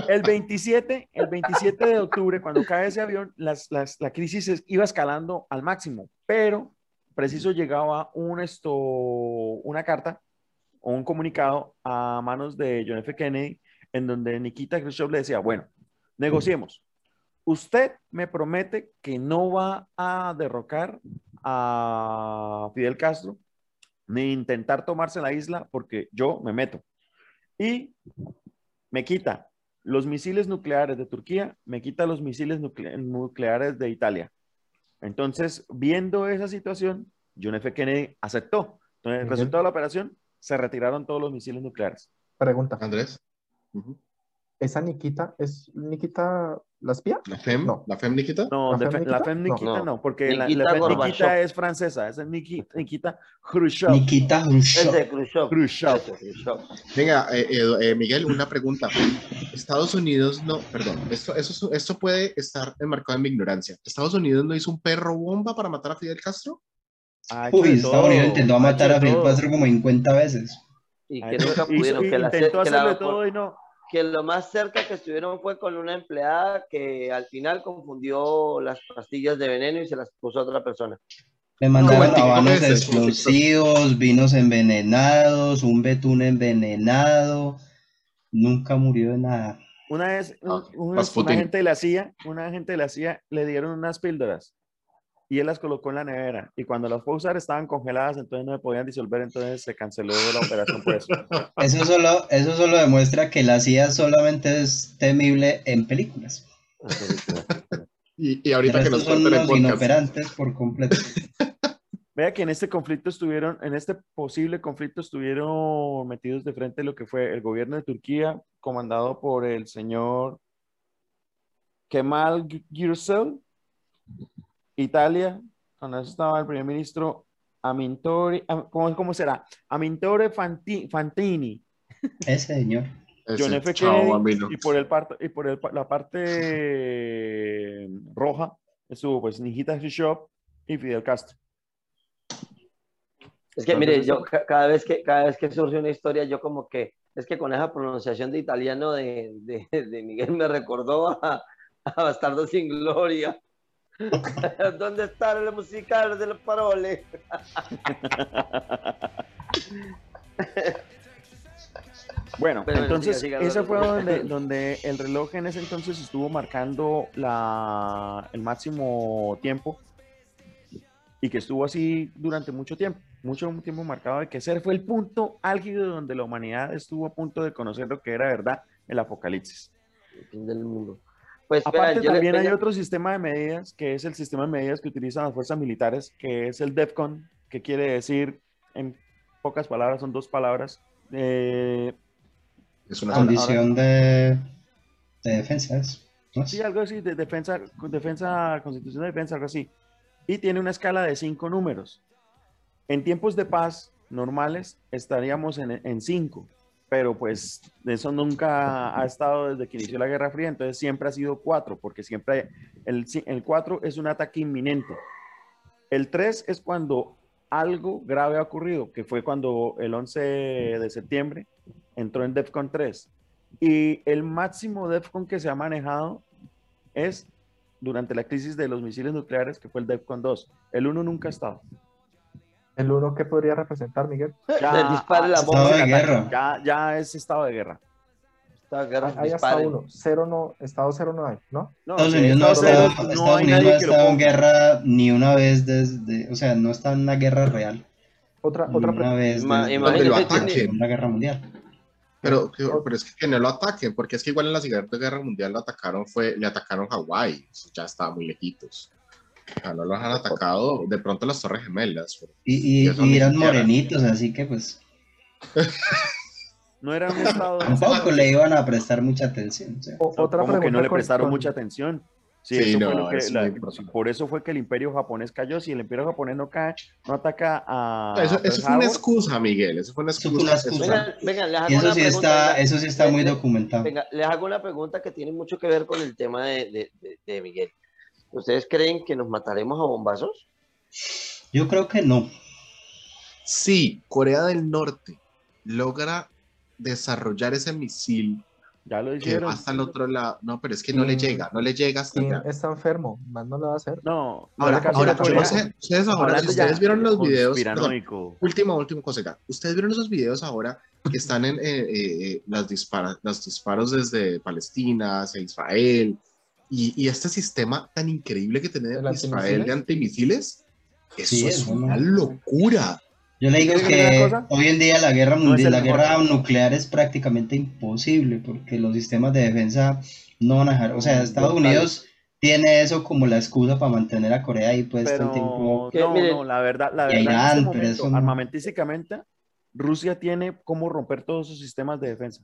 El 27, el 27 de octubre, cuando cae ese avión, las, las- la crisis iba escalando al máximo, pero preciso llegaba un esto, una carta o un comunicado a manos de John F. Kennedy, en donde Nikita Khrushchev le decía, bueno, negociemos. Usted me promete que no va a derrocar a Fidel Castro ni intentar tomarse la isla porque yo me meto. Y me quita los misiles nucleares de Turquía, me quita los misiles nucle- nucleares de Italia. Entonces, viendo esa situación, John F. Kennedy aceptó. Entonces, el resultado de la operación, se retiraron todos los misiles nucleares. Pregunta. Andrés. ¿Esa Nikita es Nikita la espía? ¿La FEM? No. ¿La FEM, Nikita? No, ¿La Fem fe- Nikita? la FEM No. Nikita no, No. porque la, Nikita la FEM Gorbachev. Nikita es francesa, esa es Niki- Nikita Khrushchev. Nikita Khrushchev. Khrushchev. Khrushchev. Ese Khrushchev. Venga, eh, eh, eh, Miguel, una pregunta. Estados Unidos no, perdón, esto, eso, esto puede estar enmarcado en mi ignorancia. ¿Estados Unidos no hizo un perro bomba para matar a Fidel Castro? Hecho Uy, Estados Unidos intentó matar a de Fidel. Castro como 50 veces. Y que nunca hizo- pudieron. Que, la, intentó que hacerlo la- todo y no. Que lo más cerca que estuvieron fue con una empleada que al final confundió las pastillas de veneno y se las puso a otra persona. Le mandaron TikTok habanos explosivos, vinos envenenados, un betún envenenado. Nunca murió de nada. Una vez, un, Ah, un- una gente de la CIA, una gente de la CIA le dieron unas píldoras y él las colocó en la nevera y cuando las fue a usar estaban congeladas, entonces no se podían disolver, entonces se canceló la operación por eso. Eso solo, eso solo demuestra que la CIA solamente es temible en películas. Y, ahorita que resto nos son corten el inoperantes por completo. Vea que en este conflicto estuvieron, en este posible conflicto estuvieron metidos de frente lo que fue el gobierno de Turquía, comandado por el señor Kemal Gürsel, Italia, cuando estaba el primer ministro Amintore, Am- ¿cómo, cómo será? Amintore Fanti- Fantini, Ese señor. John F. chao, Kennedy, bambino. y por, el parto- y por el la parte roja estuvo pues Nikita Khrushchev y Fidel Castro. Es que mire, yo ca- cada vez que cada vez que surge una historia, yo como que es que con esa pronunciación de italiano de, de, de Miguel me recordó a, a Bastardo sin Gloria. ¿Dónde está el musical de los paroles? Bueno, Pero entonces siga, siga ese hablando. fue donde, donde el reloj en ese entonces estuvo marcando la, el máximo tiempo y que estuvo así durante mucho tiempo, mucho tiempo marcado de que ese fue el punto álgido donde la humanidad estuvo a punto de conocer lo que era verdad, el apocalipsis. El fin del mundo. Pues Aparte vean, yo le- también hay otro sistema de medidas que es el sistema de medidas que utilizan las fuerzas militares, que es el DEFCON, que quiere decir, en pocas palabras, son dos palabras, eh, Es una Ahora- Condición de, de defensa. es, ¿no? Sí, algo así, de defensa, defensa, constitución de defensa, algo así. Y tiene una escala de cinco números. En tiempos de paz normales estaríamos en, en cinco, pero pues eso nunca ha estado desde que inició la Guerra Fría, entonces siempre ha sido cuatro, porque siempre el, el cuatro es un ataque inminente. El tres es cuando algo grave ha ocurrido, que fue cuando el 11 de septiembre entró en DEFCON 3. Y el máximo DEFCON que se ha manejado es durante la crisis de los misiles nucleares, que fue el DEFCON 2. El 1 nunca ha estado. ¿El uno qué podría representar, Miguel? Le dispare la Estado bomba. de guerra. Ya, ya es estado de guerra. Hay hasta uno. Cero no, estado cero no hay, ¿no? No, Estados Unidos no, estado ha cero, estado- no Estados hay Unidos no nadie ha estado en guerra ni una vez desde, o sea, no está en una guerra real. Otra, Ni otra una pregunta. vez desde Donde lo ataquen. la Segunda Guerra Mundial. Pero, pero es que, que no lo ataquen, porque es que igual en la Segunda Guerra Mundial lo atacaron, fue, le atacaron Hawái, ya estaba muy lejitos. O sea, no los han atacado de pronto las Torres Gemelas. pero- Y, y, Eso eran morenitos, así que pues No era un estado. tampoco le iban a prestar mucha atención. o sea. O- otra como que no le prestaron con- mucha atención. Sí, Sí, eso no, fue lo que es la- por eso fue que el imperio japonés cayó. Si el imperio japonés no cae, no ataca a. eso, Pearl eso fue una excusa, Miguel, eso fue una Eso fue excusa. una eso excusa. fue- Venga, venga, les hago eso una sí pregunta, está, eso sí está muy documentado. Venga, les hago una pregunta que tiene mucho que ver con el tema de, de- de- de Miguel. ¿Ustedes creen que nos mataremos a bombazos? Yo creo que no. Si Corea del Norte logra desarrollar ese misil Ya lo que hicieron. va hasta el otro lado, no, pero es que no le llega, no le llega hasta ¿Quién allá. está enfermo? Más no lo va a hacer. No, Ahora, ahora, yo no sé, ustedes ahora, si ya ustedes vieron los videos, perdón, última, última cosa, ustedes vieron esos videos ahora que están en eh, eh, eh, las dispara, los disparos desde Palestina hacia Israel y, y este sistema tan increíble que tiene ¿El Israel de antimisiles, eso Sí, es eso una no. locura. Yo le digo ¿Quieres que hoy en día la guerra mundial, la guerra nuclear es prácticamente imposible porque los sistemas de defensa no van a dejar, o sea, Estados Total. Unidos tiene eso como la excusa para mantener a Corea ahí pues tiempo. Pero Que, no, miren, no, la verdad, la verdad, en este pero momento, eso no. armamentísticamente, Rusia tiene cómo romper todos sus sistemas de defensa.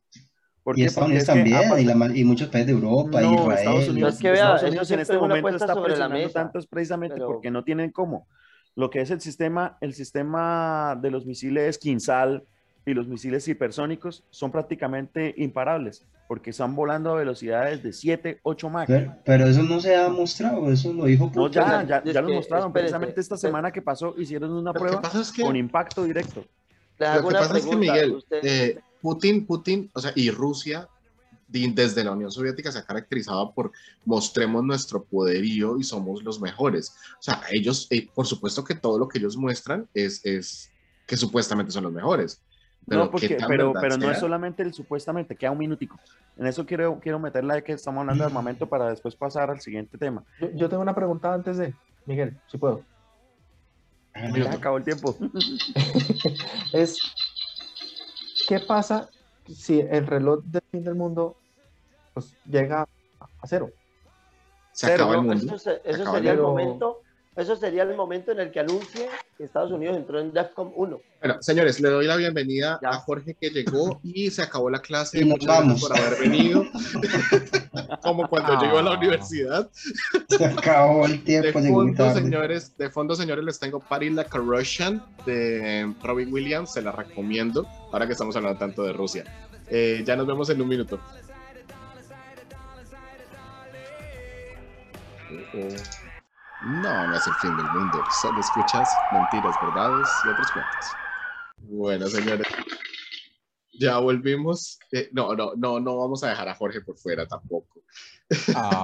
¿Por Y qué? Estados Unidos es que, también, aparte- y, la y muchos países de Europa, no, Israel. Estados Unidos, Es que vea, Estados Unidos en este momento está sobre la presionando mesa. tanto es precisamente Pero- porque no tienen cómo. Lo que es el sistema, el sistema de los misiles Kinsal y los misiles hipersónicos son prácticamente imparables porque están volando a velocidades de 7, 8 Mach. Pero, pero eso no se ha mostrado, eso lo dijo No, Putin. ya, ya, Es ya lo que, mostraron. espérese, Precisamente esta espérese. semana que pasó hicieron una Lo que prueba es que- con impacto directo. Lo hago que una pasa es que, pregunta. Miguel, Usted- eh, Putin, Putin, o sea, y Rusia, desde la Unión Soviética se ha caracterizado por mostremos nuestro poderío y somos los mejores. O sea, ellos, eh, por supuesto que todo lo que ellos muestran es, es que supuestamente son los mejores. Pero, no, ¿qué porque, pero, pero no es solamente el supuestamente, queda un minutico. En eso quiero, quiero meterla de que estamos hablando de armamento para después pasar al siguiente tema. Yo, yo tengo una pregunta antes de, Miguel, si puedo. Minuto. acabó el tiempo. Es, ¿qué pasa si el reloj del fin del mundo pues, llega a cero? Se Cero, acaba el mundo. eso, se- eso Acaba sería el momento, eso sería el momento en el que anuncie que Estados Unidos entró en DEFCON 1. Bueno, señores, le doy la bienvenida Ya. a Jorge que llegó y se acabó la clase. Y nos Muchas gracias vamos. por haber venido. Como cuando yo iba a la Ah. universidad. Se acabó el De tiempo, llegó muy fondo, tarde. señores, de fondo, señores, les tengo Paris la Russian de Robin Williams, se la recomiendo, ahora que estamos hablando tanto de Rusia. Eh, ya nos vemos en un minuto. No, no es el fin del mundo, solo escuchas mentiras, verdades y otros cuentos. Bueno, señores, ya volvimos. Eh, no, no, no, no vamos a dejar a Jorge por fuera tampoco.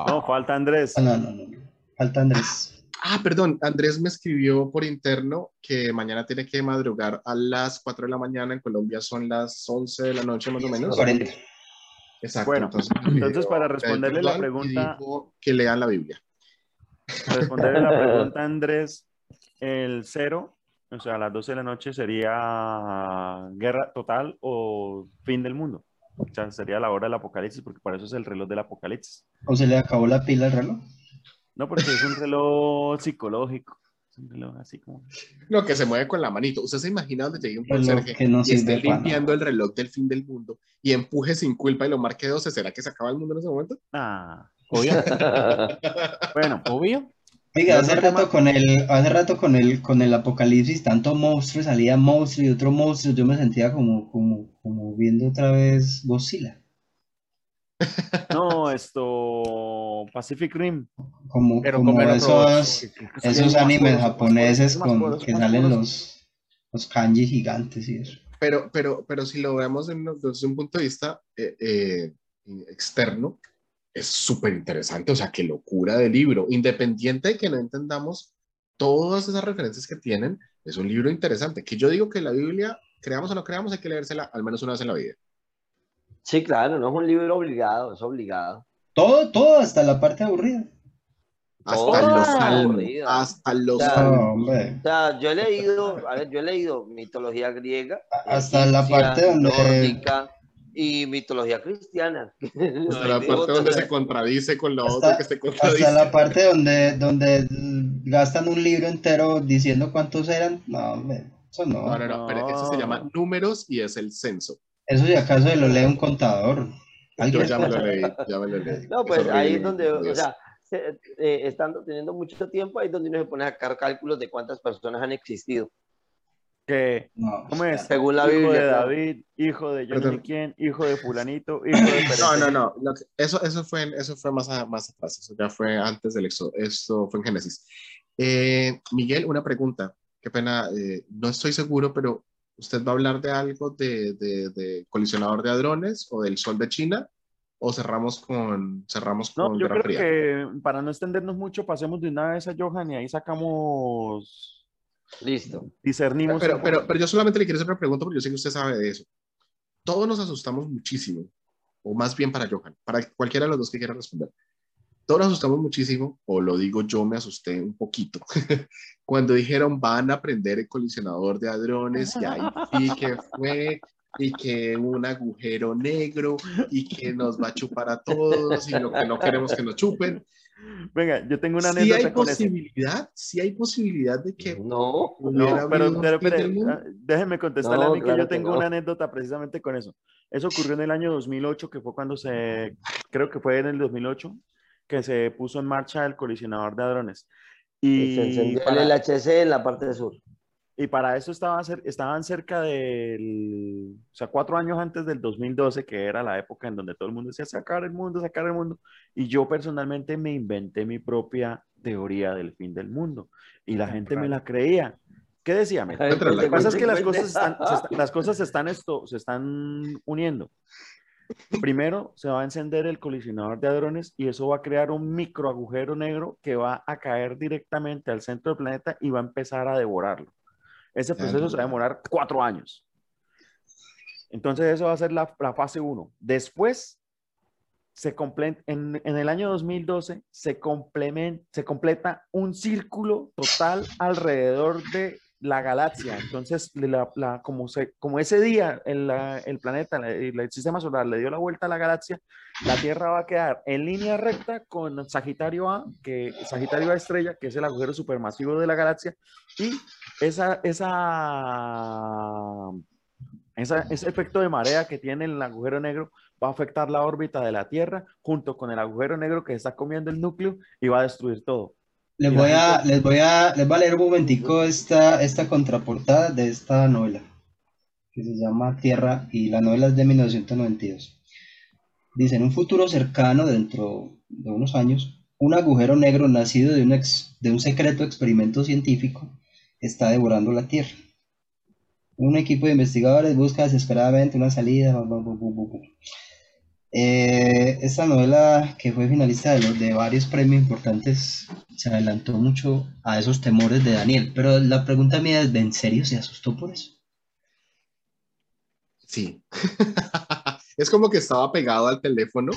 No, falta Andrés. Ah, no, no, no. Falta Andrés. Ah, perdón, Andrés me escribió por interno que mañana tiene que madrugar a las 4 de la mañana. En Colombia son las 11 de la noche más o menos. 40. Exacto. Bueno, entonces, para responderle la pregunta- dijo que lean la Biblia. Responderle la pregunta a Andrés, el cero, o sea, a las 12 de la noche sería guerra total o fin del mundo. O sea, sería la hora del apocalipsis, porque para eso es el reloj del apocalipsis. ¿O se le acabó la pila al reloj? No, porque es un reloj psicológico. Es un reloj así como. Lo que se mueve con la manito. ¿Usted se imagina donde llegue un Reloj conserje que no y esté limpiando el reloj del fin del mundo y empuje sin culpa y lo marque 12? ¿Será que se acaba el mundo en ese momento? Ah, Obvio, bueno, obvio. Oiga, Y hace rato con el, hace rato con el, con el apocalipsis, tanto monstruo, salía monstruo y otro monstruo, yo me sentía como, como, como viendo otra vez Godzilla, no, esto. Pacific Rim. como, Pero como esos, esos animes japoneses con que salen los, los kanji gigantes y eso. Pero, pero, pero si lo vemos en- desde un punto de vista eh, eh, externo, es súper interesante. O sea, qué locura de libro. Independiente de que no entendamos todas esas referencias que tienen, es un libro interesante. Que yo digo que la Biblia, creamos o no creamos, hay que leérsela al menos una vez en la vida. Sí, claro, no es un libro obligado, es obligado. Todo, todo, hasta la parte aburrida. Hasta Todo los salmos. Hasta los Ya. No, salmos. hombre. O sea, yo he leído, a ver, yo he leído mitología griega, Hasta la parte donde- nórdica y mitología cristiana. Hasta la parte donde se contradice con la Hasta- otra que se contradice. Hasta la parte donde, donde gastan un libro entero diciendo cuántos eran. No, hombre, eso no. No, no, no, pero eso se llama números y es el censo. Eso si acaso se lo lee un contador. Yo ya me lo leí, ya me lo leí. No, pues Es ahí es donde, o sea, se- eh, estando teniendo mucho tiempo, ahí es donde uno se pone a sacar cálculos de cuántas personas han existido. Que, No, ¿cómo es? Según la hijo Biblia, de. David, hijo de yo no quién, hijo de fulanito, hijo de No, no, no. eso, eso fue, eso fue más, a- más atrás. Eso ya fue antes del éxodo. Esto fue en Génesis. Eh, Miguel, una pregunta. Qué pena. eh, no estoy seguro, pero ¿usted va a hablar de algo de, de- de colisionador de hadrones o del sol de China? ¿O cerramos con, cerramos No, con yo Guerra creo Fría? que para no extendernos mucho, pasemos de una vez a Johan y ahí sacamos, Listo. discernimos. Pero, pero, pero yo solamente le quiero hacer una pregunta porque yo sé que usted sabe de eso. Todos nos asustamos muchísimo, o más bien para Johan, para cualquiera de los dos que quiera responder. Todos nos asustamos muchísimo, o lo digo yo, me asusté un poquito, cuando dijeron van a aprender el colisionador de hadrones y ahí sí que fue y que un agujero negro y que nos va a chupar a todos y lo que no queremos que nos chupen. Venga, yo tengo una Sí anécdota hay con eso. posibilidad, sí hay posibilidad de que No, No, pero, pero, pero, ah, déjenme contestarle No, a mí que claro yo que tengo no. una anécdota precisamente con eso. Eso ocurrió en el año 2008, que fue cuando se, creo que fue en el 2008, que se puso en marcha el colisionador de hadrones. y se encendió para, el LHC en la parte sur. Y para eso estaba cer- estaban cerca del, o sea, cuatro años antes del 2012, que era la época en donde todo el mundo decía sacar el mundo, sacar el mundo. Y yo personalmente me inventé mi propia teoría del fin del mundo. Y la gente me la creía. ¿Qué decía? Lo que pasa es que las cosas están, se las cosas están, esto, se están uniendo. Primero se va a encender el colisionador de hadrones y eso va a crear un micro agujero negro que va a caer directamente al centro del planeta y va a empezar a devorarlo. Ese proceso se va a demorar cuatro años. Entonces eso va a ser la, la fase 1. Después, se en, en el año 2012 se, se completa un círculo total alrededor de la galaxia. Entonces, la- la- como, se, como ese día el, la- el planeta, la- el, el sistema solar le dio la vuelta a la galaxia, la Tierra va a quedar en línea recta con Sagitario A, que Sagitario A estrella, que es el agujero supermasivo de la galaxia, y esa, esa, esa, ese efecto de marea que tiene el agujero negro va a afectar la órbita de la Tierra junto con el agujero negro que está comiendo el núcleo y va a destruir todo. Les voy a, gente- les voy a, les voy a leer un momentico esta, esta contraportada de esta novela, que se llama Tierra, y la novela es de 1992. Dice, en un futuro cercano, dentro de unos años, un agujero negro nacido de un, ex- de un secreto experimento científico está devorando la Tierra. Un equipo de investigadores busca desesperadamente una salida. bu. Eh, esta novela, que fue finalista de, varios premios importantes, se adelantó mucho a esos temores de Daniel. Pero la pregunta mía es, ¿en serio se asustó por eso? Sí. es como que estaba pegado al teléfono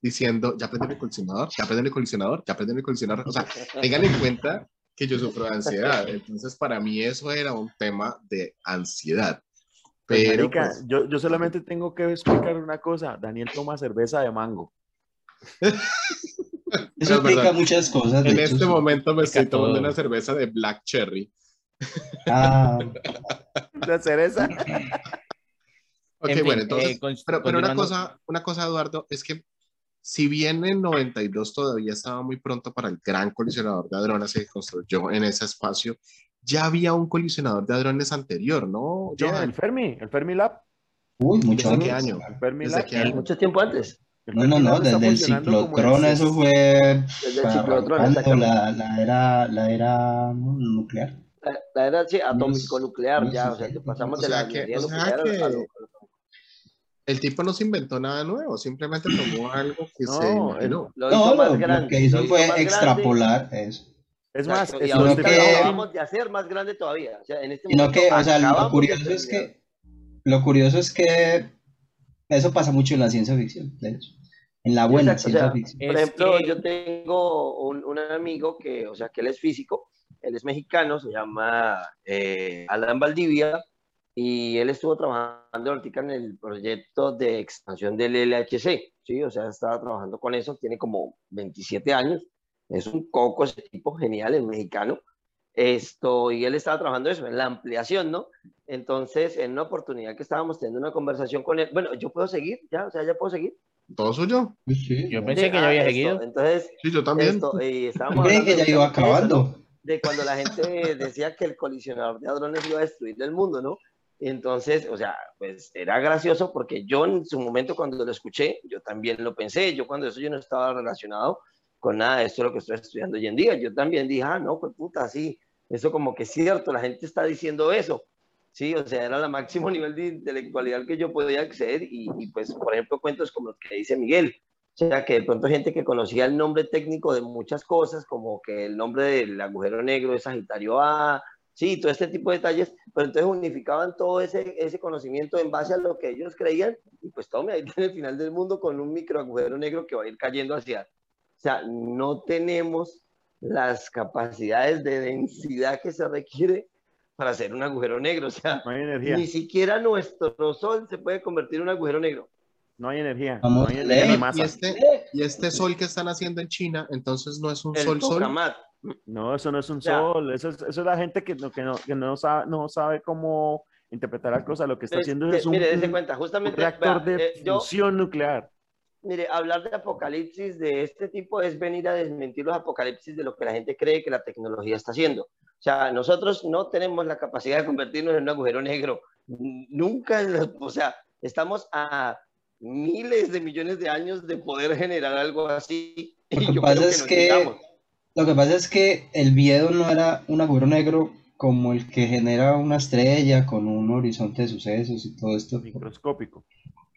diciendo, ya prende el colisionador, ya prende el colisionador, ya prende el colisionador. O sea, tengan en cuenta que yo sufro de ansiedad. Entonces, para mí eso era un tema de ansiedad. Pues, Pero, marica, pues, yo, yo solamente tengo que explicar una cosa. Daniel toma cerveza de mango. Eso es explica muchas cosas. en hecho, este momento me estoy tomando todo. una cerveza de Black Cherry. Ah, La cereza. Ok, En fin, bueno, entonces, eh, pero, pero una cosa, una cosa, Eduardo, es que si bien en 92 todavía estaba muy pronto para el gran colisionador de hadrones que se construyó en ese espacio, ya había un colisionador de hadrones anterior, ¿no? Johan? el Fermi, el Fermi Lab. uy, mucho ¿Desde qué antes. año? El Fermi ¿Desde Lab. qué año? Mucho tiempo antes. el No, no, no, desde el ciclotrón, el- eso fue Desde el para ciclotrón, la, la era, la era nuclear. La, la era sí, atómico nuclear, ya, o sea, 60. que pasamos O de la que- energía o sea nuclear a- que- a lo- El tipo no se inventó nada nuevo, simplemente tomó algo que No, se imaginó. lo No, hizo más lo, lo grande. que hizo lo fue más grande. extrapolar eso. Es más, Exacto, y ahorita que- lo acabamos de hacer más grande todavía. O sea, en este momento que, o sea, lo curioso es que, lo curioso es que eso pasa mucho en la ciencia ficción, de hecho. En la buena Exacto, o ciencia sea, ficción. Por Es ejemplo, que- yo tengo un, un amigo que, o sea, que él es físico, él es mexicano, se llama eh, Alan Valdivia, y él estuvo trabajando ahorita en el proyecto de expansión del LHC, ¿sí? O sea, estaba trabajando con eso, tiene como 27 años, es un coco ese tipo, genial, el mexicano. Esto, y él estaba trabajando eso, en la ampliación, ¿no? Entonces, en una oportunidad que estábamos teniendo una conversación con él, bueno, yo puedo seguir, ya, o sea, ya puedo seguir. ¿Todo suyo? Sí. Yo pensé Sí, que ya ah, había esto, seguido. Entonces, Sí, yo también. esto, y estábamos hablando que ya iba acabando. De cuando la gente decía que el colisionador de hadrones iba a destruir el mundo, ¿no? Entonces, o sea, pues era gracioso porque yo en su momento cuando lo escuché, yo también lo pensé, yo cuando eso yo no estaba relacionado con nada de esto lo que estoy estudiando hoy en día, yo también dije, ah, no, pues puta, sí, eso como que es cierto, la gente está diciendo eso, sí, o sea, era el máximo nivel de intelectualidad al que yo podía acceder y, y, pues, por ejemplo, cuentos como los que dice Miguel, o sea, que de pronto gente que conocía el nombre técnico de muchas cosas, como que el nombre del agujero negro es Sagitario A, sí, todo este tipo de detalles, pero entonces unificaban todo ese, ese conocimiento en base a lo que ellos creían, y pues tome, ahí tiene el final del mundo con un micro agujero negro que va a ir cayendo hacia... O sea, no tenemos las capacidades de densidad que se requiere para hacer un agujero negro. O sea, No hay energía. ni siquiera nuestro sol se puede convertir en un agujero negro. No hay energía. Vamos no hay energía Y este, y este sol que están haciendo en China, entonces no es un El sol sol. No, eso no es un Ya. sol. Eso es, eso es la gente que no, que no, que no, sabe, no sabe cómo interpretar la cosa. Lo que está Es- haciendo es un, mire, un cuenta, justamente, reactor vea, de eh, yo, fusión nuclear. mire, hablar de apocalipsis de este tipo es venir a desmentir los apocalipsis de lo que la gente cree que la tecnología está haciendo. O sea, nosotros no tenemos la capacidad de convertirnos en un agujero negro. Nunca, o sea, estamos a miles de millones de años de poder generar algo así. Lo Y que yo pasa creo es nos que-. Lo que pasa es que el miedo no era un agujero negro como el que genera una estrella con un horizonte de sucesos y todo esto, Microscópico.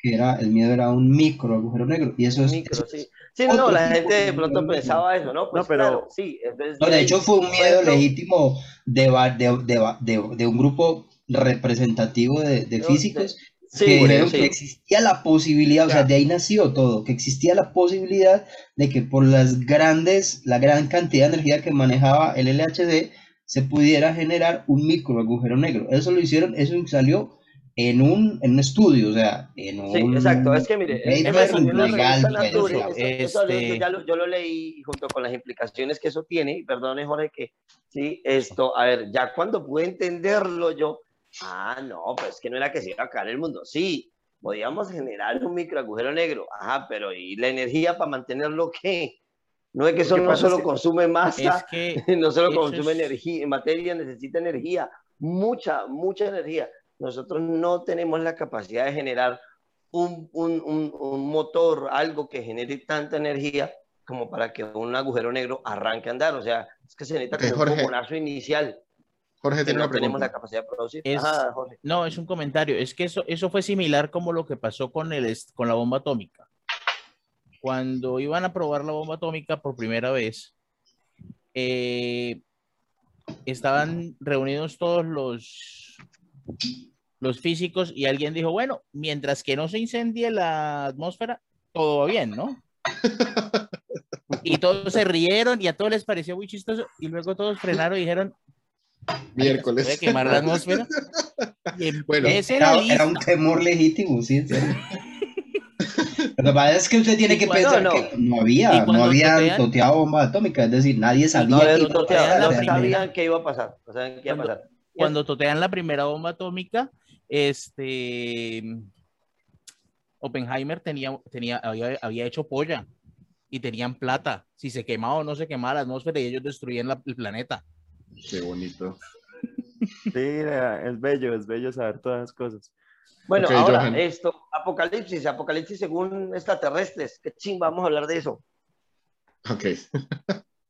que era, el miedo era un micro agujero negro. Y eso es, Micro, eso sí. es- Sí, no, la gente de pronto pensaba eso, ¿no? Pues No, pero- claro, sí. entonces, No, de hecho fue un miedo legítimo de, de, de, de- de un grupo representativo de, físicos sí, que eso, que sí. existía la posibilidad, o sea, de ahí nació todo, que existía la posibilidad de que por las grandes, la gran cantidad de energía que manejaba el LHC, se pudiera generar un micro agujero negro. Eso lo hicieron, eso salió en un, en un estudio, o sea, en un Sí, exacto. Es que mire, yo lo leí junto con las implicaciones que eso tiene, y perdone Jorge que sí, esto, a ver, ya cuando pude entenderlo yo, ah, no, pues que no era que se iba a caer el mundo, sí, podíamos generar un micro agujero negro, ajá, pero ¿y la energía para mantenerlo qué? No es que eso no es solo consume Es masa, que no solo consume es- energía, materia necesita energía, mucha, mucha energía. Nosotros no tenemos la capacidad de generar un, un, un, un motor, algo que genere tanta energía como para que un agujero negro arranque a andar. O sea, es que se necesita como un inicial Jorge que tiene no una tenemos la capacidad de producir. Es- Ajá, Jorge. No, es un comentario. Es que eso, eso fue similar como lo que pasó con, el, con la bomba atómica. Cuando iban a probar la bomba atómica por primera vez, eh, estaban reunidos todos los, los físicos y alguien dijo, bueno, mientras que no se incendie la atmósfera, todo va bien, ¿no? Y todos se rieron y a todos les pareció muy chistoso y luego todos frenaron y dijeron, Miércoles. ¿puede quemar la atmósfera? Bueno, Era, era un temor legítimo, sí. en serio. Lo que pasa es que usted tiene que cuando- pensar no. que no había, no habían toteado bomba atómica, es decir, nadie sabía No, que no, sabían qué iba a pasar. No sabían qué iba a Cuando- pasar. cuando totean la primera bomba atómica, este Oppenheimer tenía, tenía, había, había hecho polla y tenían plata. Si se quemaba o no se quemaba la atmósfera y ellos destruían la- el planeta. Qué bonito. Sí, es bello, es bello saber todas las cosas. Bueno, ahora Johan. esto, apocalipsis, apocalipsis según extraterrestres. Qué ching, vamos a hablar de eso. Ok.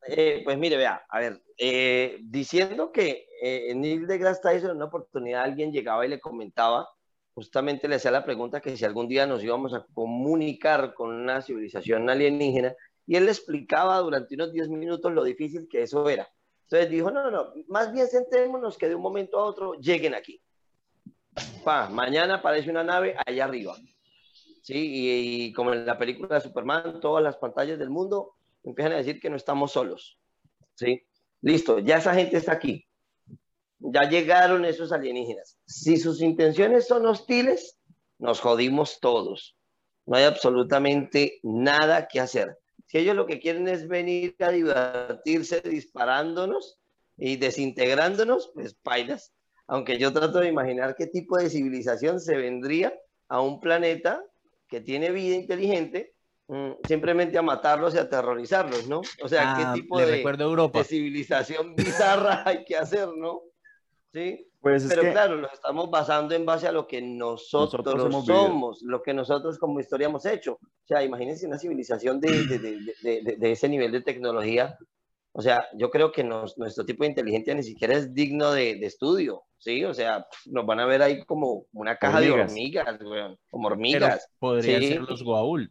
Eh, pues mire, vea, a ver, eh, diciendo que eh, Neil deGrasse Tyson en una oportunidad alguien llegaba y le comentaba, justamente le hacía la pregunta que si algún día nos íbamos a comunicar con una civilización alienígena, y él le explicaba durante unos 10 minutos lo difícil que eso era. Entonces dijo, no, no, no, más bien sentémonos que de un momento a otro lleguen aquí. Pa, mañana aparece una nave allá arriba. Sí, y, y como en la película de Superman, todas las pantallas del mundo empiezan a decir que no estamos solos. ¿Sí? Listo, ya esa gente está aquí. Ya llegaron esos alienígenas. Si sus intenciones son hostiles, nos jodimos todos. No hay absolutamente nada que hacer. Si ellos lo que quieren es venir a divertirse disparándonos y desintegrándonos, pues pailas. Aunque yo trato de imaginar qué tipo de civilización se vendría a un planeta que tiene vida inteligente mm, simplemente a matarlos y aterrorizarlos, ¿no? O sea, Ah, ¿qué tipo le de, recuerdo a Europa. de civilización bizarra hay que hacer, ¿no? Sí, Pues es pero que claro, lo estamos basando en base a lo que nosotros, Nosotros vivido. somos, lo que nosotros como historia hemos hecho. O sea, imagínense una civilización de, de- de- de- ese nivel de tecnología. O sea, yo creo que nos- nuestro tipo de inteligencia ni siquiera es digno de, estudio, ¿sí? O sea, nos van a ver ahí como una caja de Hormigas. hormigas, weón, como Pero hormigas. podría Sí. ser los Goa'uld.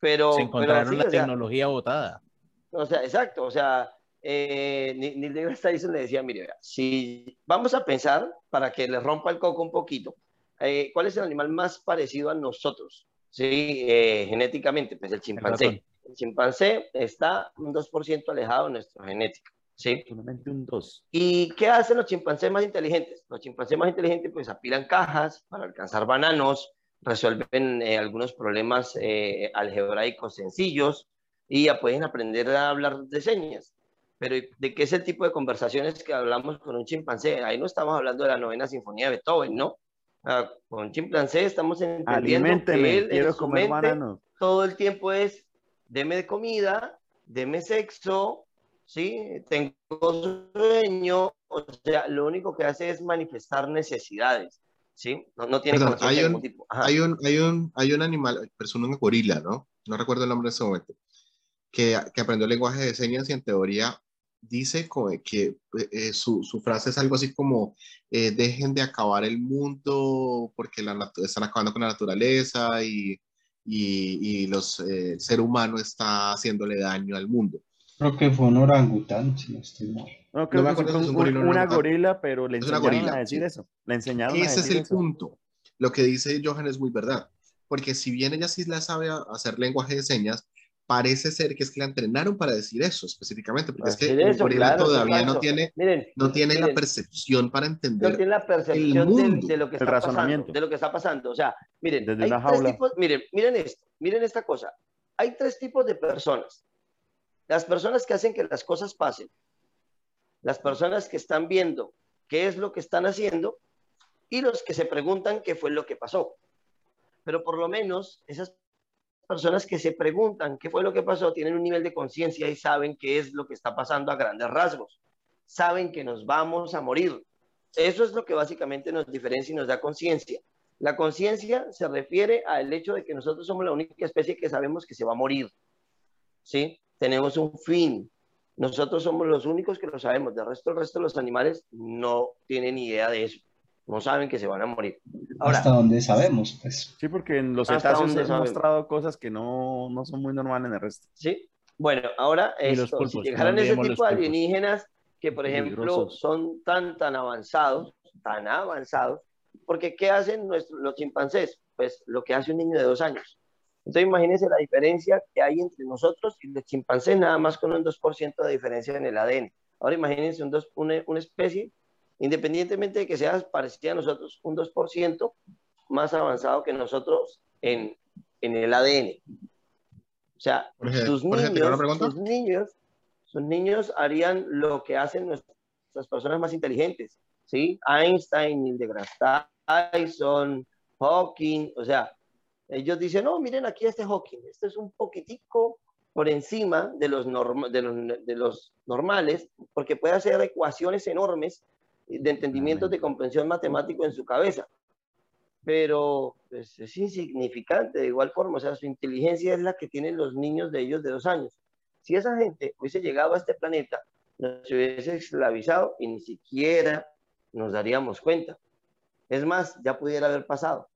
Pero, Se pero encontraron sí, la o sea, tecnología botada. O sea, exacto, o sea, eh, Neil deGrasse Tyson le decía, mire, si vamos a pensar, para que le rompa el coco un poquito, eh, ¿cuál es el animal más parecido a nosotros? Sí, eh, genéticamente, pues el chimpancé. El chimpancé está un 2% alejado de nuestra genética. ¿sí? Solamente un 2. ¿Y qué hacen los chimpancés más inteligentes? Los chimpancés más inteligentes pues apilan cajas para alcanzar bananos, resuelven eh, algunos problemas eh, algebraicos sencillos y ya pueden aprender a hablar de señas. Pero ¿de qué es el tipo de conversaciones que hablamos con un chimpancé? Ahí no estamos hablando de la novena sinfonía de Beethoven, ¿no? Ah, con un chimpancé estamos entendiendo que él en quiero su comer mente todo el tiempo es deme de comida, deme sexo, ¿sí? Tengo sueño, o sea, lo único que hace es manifestar necesidades, ¿sí? No, no tiene Perdón, hay un- tipo. Hay un, hay un, hay un animal, pero es un gorila, ¿no? No recuerdo el nombre en ese momento, que, que aprendió el lenguaje de señas y en teoría dice que eh, su, su frase es algo así como eh, dejen de acabar el mundo porque la están acabando con la naturaleza y, y, y los, eh, el ser humano está haciéndole daño al mundo. Creo que fue un orangután, si no estoy mal. No, creo me que fue es un un- una orangután. gorila, pero le Es enseñaron gorila, a decir sí. eso. Le enseñaron a Ese es decir el eso. punto. Lo que dice Johan es muy verdad, porque si bien ella sí la sabe a- hacer lenguaje de señas, parece ser que es que la entrenaron para decir eso específicamente, porque es que eso, gorila claro, todavía no tiene, Miren, no tiene la miren, percepción para no entender. tiene la percepción el de, mundo, de lo que el está pasando, razonamiento. de lo que está pasando. O sea, miren, Desde hay tres jaula. tipos, miren, miren esto, miren esta cosa. Hay tres tipos de personas. Las personas que hacen que las cosas pasen, las personas que están viendo qué es lo que están haciendo y los que se preguntan qué fue lo que pasó. Pero por lo menos esas personas que se preguntan qué fue lo que pasó tienen un nivel de conciencia y saben qué es lo que está pasando a grandes rasgos. Saben que nos vamos a morir. Eso es lo que básicamente nos diferencia y nos da conciencia. La conciencia se refiere al hecho de que nosotros somos la única especie que sabemos que se va a morir. ¿Sí? Tenemos un fin. Nosotros somos los únicos que lo sabemos. Del resto, el resto de los animales no tienen idea de eso. No saben que se van a morir. Ahora, Hasta donde sabemos, pues. Sí, porque en los cetáceos donde han mostrado cosas que no, no son muy normales en el resto. ¿sí? Bueno, ahora Y los esto, pulpos, si no llegaran ese tipo de alienígenas que, por ejemplo, Peligrosos. son tan, tan avanzados, tan avanzados, porque ¿qué hacen nuestros, los chimpancés? Pues lo que hace un niño de dos años. Entonces imagínense la diferencia que hay entre nosotros y los chimpancés, nada más con un 2% de diferencia en el ADN. Ahora imagínense un dos- una, una especie, independientemente de que sea parecida a nosotros, un 2% más avanzado que nosotros en, en el ADN. O sea, Jorge, sus Jorge, ¿te queda una niños, sus niños, sus niños harían lo que hacen nuestras personas más inteligentes, ¿sí? Einstein, Neil deGrasse Tyson, Hawking, o sea, ellos dicen, no, miren aquí este Hawking, este es un poquitico por encima de los, norma- de los, de los normales, porque puede hacer ecuaciones enormes de entendimientos de comprensión matemático en su cabeza. Pero pues, es insignificante de igual forma, o sea, su inteligencia es la que tienen los niños de ellos de dos años. Si esa gente hubiese llegado a este planeta, nos hubiese esclavizado y ni siquiera nos daríamos cuenta. Es más, ya pudiera haber pasado.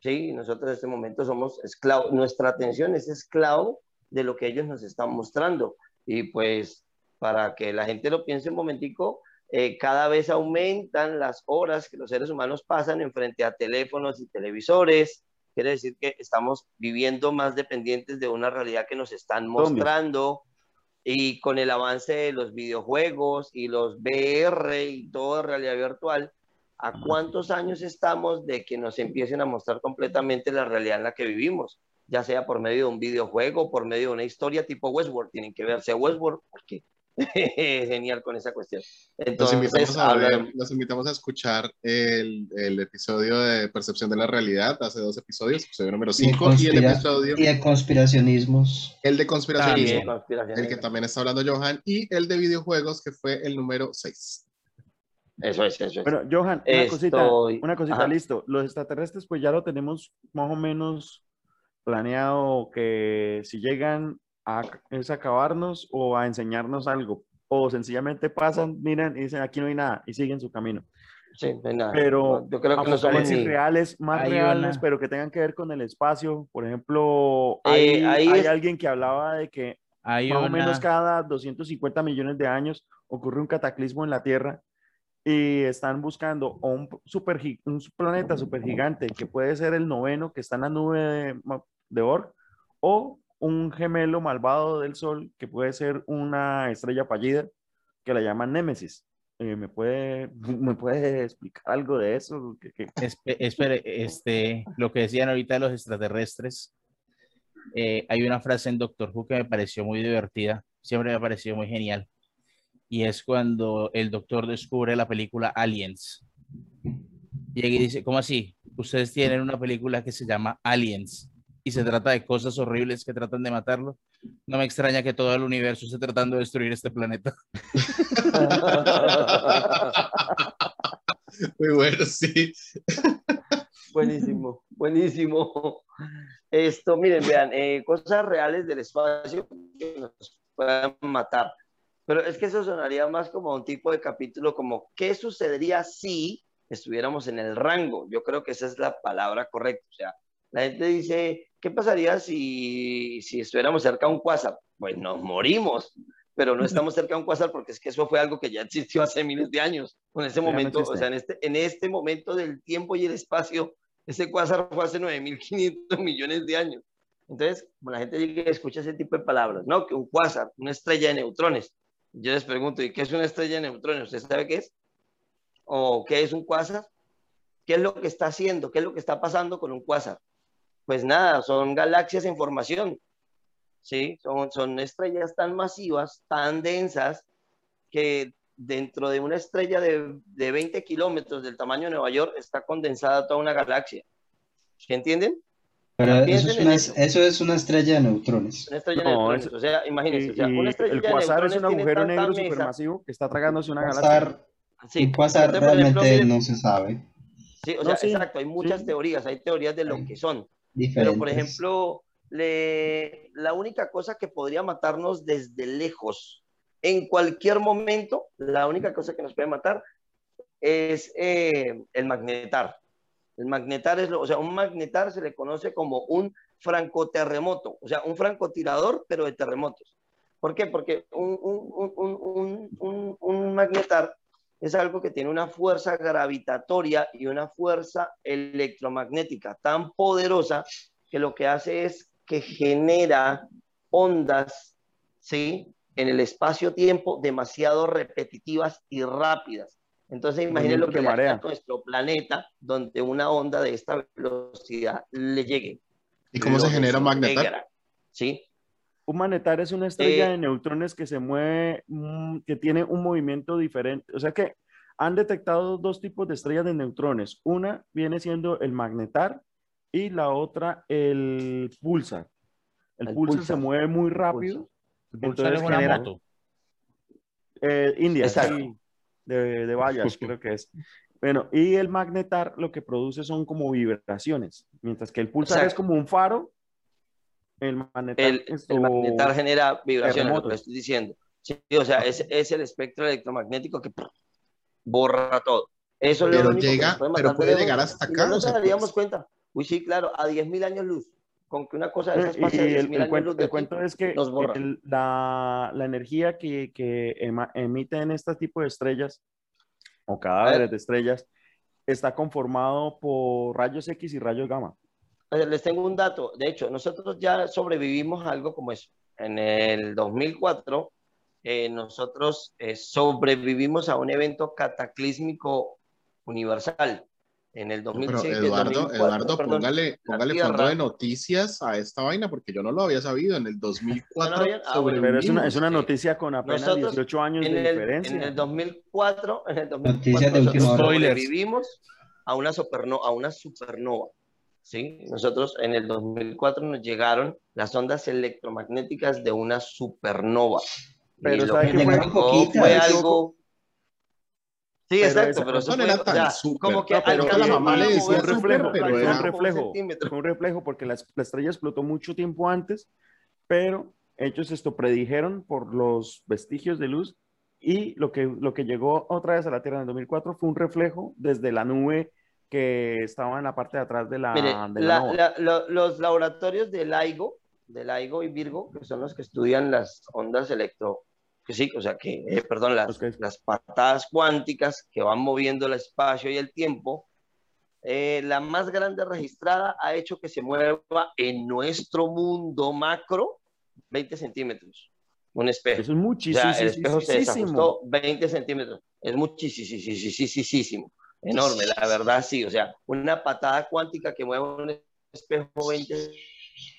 Sí, nosotros en este momento somos esclavos, nuestra atención es esclavo de lo que ellos nos están mostrando. Y pues, para que la gente lo piense un momentico, eh, cada vez aumentan las horas que los seres humanos pasan en frente a teléfonos y televisores. Quiere decir que estamos viviendo más dependientes de una realidad que nos están mostrando. Y con el avance de los videojuegos y los VR y toda realidad virtual, ¿a cuántos años estamos de que nos empiecen a mostrar completamente la realidad en la que vivimos? Ya sea por medio de un videojuego, por medio de una historia tipo Westworld. Tienen que verse Westworld porque genial con esa cuestión. Los Entonces, invitamos, a habla- ver- los invitamos a escuchar el, el episodio de Percepción de la Realidad, hace dos episodios, episodio número Y de 5 y el conspira- episodio, Y de conspiracionismos. el de conspiracionismo, También. el que también está hablando Johan, y el de videojuegos, que fue el número 6. Eso es, eso es. Bueno, Johan, una cosita, Estoy- una cosita, Ajá. listo. Los extraterrestres, pues ya lo tenemos más o menos planeado que si llegan a es acabarnos o a enseñarnos algo, o sencillamente pasan, miran y dicen aquí no hay nada y siguen su camino. Sí, no hay nada. Pero yo creo que no somos ni... reales, más Hay reales, pero que tengan que ver con el espacio. Por ejemplo, Eh, hay, ahí hay es- alguien que hablaba de que Hay más o una- menos cada 250 millones de años ocurre un cataclismo en la Tierra y están buscando o un, super, un planeta supergigante que puede ser el noveno que está en la nube de, de Oort o un gemelo malvado del Sol que puede ser una estrella fallida que la llaman Némesis. Eh, ¿me, puede, ¿Me puede explicar algo de eso? ¿Qué- qué- este, lo que decían ahorita de los extraterrestres, eh, hay una frase en Doctor Who que me pareció muy divertida, siempre me ha parecido muy genial, y es cuando el doctor descubre la película Aliens. Llega y dice, ¿cómo así? Ustedes tienen una película que se llama Aliens y se trata de cosas horribles que tratan de matarlo. No me extraña que todo el universo esté tratando de destruir este planeta. Muy bueno, sí. Buenísimo, buenísimo. Esto, miren, vean, eh, cosas reales del espacio que nos puedan matar. Pero es que eso sonaría más como un tipo de capítulo como, ¿qué sucedería si estuviéramos en el rango? Yo creo que esa es la palabra correcta. O sea, la gente dice, ¿qué pasaría si, si estuviéramos cerca de un cuásar? Pues nos morimos, pero no estamos cerca de un cuásar porque es que eso fue algo que ya existió hace miles de años. En ese momento, o sea, en este, en este momento del tiempo y el espacio, ese cuásar fue hace 9.500 millones de años. Entonces, la gente llega y escucha ese tipo de palabras, ¿no? Que un cuásar, una estrella de neutrones. Yo les pregunto, ¿y qué es una estrella de neutrones? ¿Usted sabe qué es? ¿O qué es un cuásar? ¿Qué es lo que está haciendo? ¿Qué es lo que está pasando con un cuásar? Pues nada, son galaxias en formación. ¿Sí? Son, son estrellas tan masivas, tan densas, que dentro de una estrella de, de 20 kilómetros del tamaño de Nueva York está condensada toda una galaxia. ¿Sí entienden? Pero eso es, una, eso. eso es una estrella de neutrones. Una estrella No, de neutrones. es- O sea, imagínense, Y, o sea, y una estrella el cuasar es un agujero negro supermasivo que está tragándose una galaxia. Quasar, Sí, ejemplo, realmente no se sabe. sí, o No, sea, sí, exacto, hay muchas sí. teorías, hay teorías de lo que son. Diferentes. Pero, por ejemplo, le- la única cosa que podría matarnos desde lejos, en cualquier momento, la única cosa que nos puede matar es eh, el magnetar. El magnetar es, lo, o sea, un magnetar se le conoce como un francoterremoto, o sea, un francotirador, pero de terremotos. ¿Por qué? Porque un, un, un, un, un, un magnetar es algo que tiene una fuerza gravitatoria y una fuerza electromagnética tan poderosa que lo que hace es que genera ondas, ¿sí? En el espacio-tiempo demasiado repetitivas y rápidas. Entonces imaginen lo que le hace marea. a nuestro planeta donde una onda de esta velocidad le llegue. ¿Y cómo Lo se genera magnetar? ¿Sí? Un magnetar es una estrella Eh, de neutrones que se mueve, mm, que tiene un movimiento diferente. O sea que han detectado dos tipos de estrellas de neutrones. Una viene siendo el magnetar y la otra el pulsar. El, El pulsar, pulsar. se mueve muy rápido. Pulsar Entonces es una moto. Eh, India, sí, de, de Bayash, creo que es. Bueno, y el magnetar lo que produce son como vibraciones, mientras que el pulsar es como un faro. El magnetar, El, es el como- magnetar genera vibraciones, lo que estoy diciendo. Sí, o sea, es, es el espectro electromagnético que borra todo. Eso es lo Pero único que llega- pero puede llegar hasta y acá, No nos daríamos pues- cuenta. Uy, sí, claro, a 10.000 años luz. Con que una cosa de esas pase a y el, 10.000 el años cuento, luz de el aquí, cuento es que nos borra. el- la, la energía que, que ema- emiten este tipo de estrellas o cadáveres de estrellas está conformado por rayos X y rayos gamma. Les tengo un dato. De hecho, nosotros ya sobrevivimos a algo como eso. En el 2004, eh, nosotros eh, sobrevivimos a un evento cataclísmico universal. En el No, 2006 pero Eduardo, 2004, Eduardo, perdón, póngale, póngale fondo de noticias a esta vaina porque yo no lo había sabido. En el 2004 ¿No lo habían? Ah, bueno. Pero es una, es una noticia con apenas Nosotros, 18 años de el, diferencia. en el 2004, en el Noticias 2004 de nosotros sobrevivimos a una, superno- a una supernova. ¿Sí? Nosotros en el 2004 nos llegaron las ondas electromagnéticas de una supernova. Pero y lo ¿sabe que qué fue? fue equivoco. algo... Sí, Pero exacto, pero eso no fue, era o tan sea, súper. como que No, pero la mamá a le decía fue un reflejo, pero fue era- un reflejo, centímetro. fue un reflejo porque la, la estrella explotó mucho tiempo antes, pero ellos esto predijeron por los vestigios de luz y lo que, lo que llegó otra vez a la Tierra en el 2004 fue un reflejo desde la nube que estaba en la parte de atrás de la, Mire, de la la- la- lo- los laboratorios de LIGO, de LIGO y Virgo, que son los que estudian las ondas electro, que sí, o sea, que, eh, perdón, las, que- las patadas cuánticas que van moviendo el espacio y el tiempo, eh, la más grande registrada ha hecho que se mueva en nuestro mundo macro 20 centímetros. Un espejo. Eso es muchísimo. O sea, el espejo se desajustó 20 centímetros. Es muchísimo, enorme, la verdad sí. O sea, una patada cuántica que mueve un espejo 20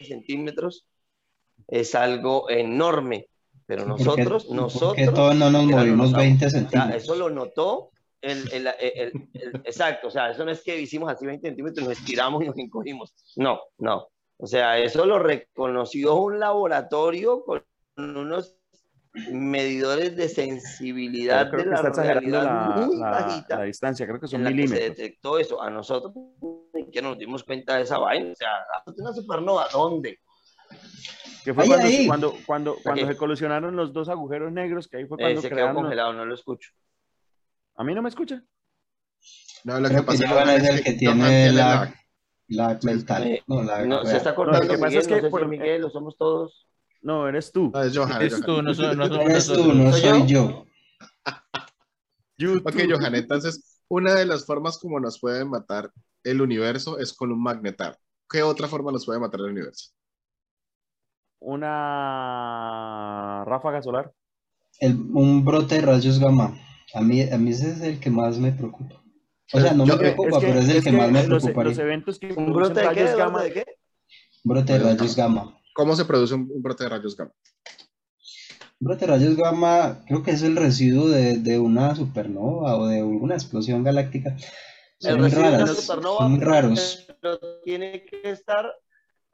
centímetros es algo enorme. Pero nosotros, nosotros... Que todos no nos movimos 20 centímetros. O sea, eso lo notó el, el, el, exacto, o sea, eso no es que hicimos así 20 centímetros, nos estiramos y nos encogimos. No, no. O sea, eso lo reconoció un laboratorio con unos medidores de sensibilidad creo de que la realidad la, muy la- bajita la distancia, creo que son en la que se milímetros. detectó eso. A nosotros que nos dimos cuenta de esa vaina. O sea, una supernova, ¿dónde? Que fue Ahí, cuando, ahí. cuando, cuando, cuando se colisionaron los dos agujeros negros, que ahí fue Eh, cuando se quedó congelado, no lo escucho. A mí no me escucha. No, lo Creo que que pasa Johan es el que tiene la, la- la mental. Eh, No, la, No, se está cortando lo que pasa Miguel, es que no sé si por- Miguel o somos todos. No, eres tú. No, es Johan. es Eres tú, no, so- no somos Eres tú, no ¿Soy soy yo? yo. Ok, Johan, entonces, una de las formas como nos puede matar el universo es con un magnetar. ¿Qué otra forma nos puede matar el universo? Una ráfaga solar. El- un brote de rayos gamma. A mí, a mí ese es el que más me preocupa. O sea, no Yo- me eh, preocupa, pero es el que, más me los, preocuparía. los eventos que ¿Un brote de rayos ¿De gamma, de qué? Brote de rayos gamma. ¿Cómo se produce un, un brote de rayos gamma? Brote de rayos gamma, creo que es el residuo de, de una supernova o de una explosión galáctica. Son El muy residuo de una raras, supernova, son muy raros. Pero tiene que estar,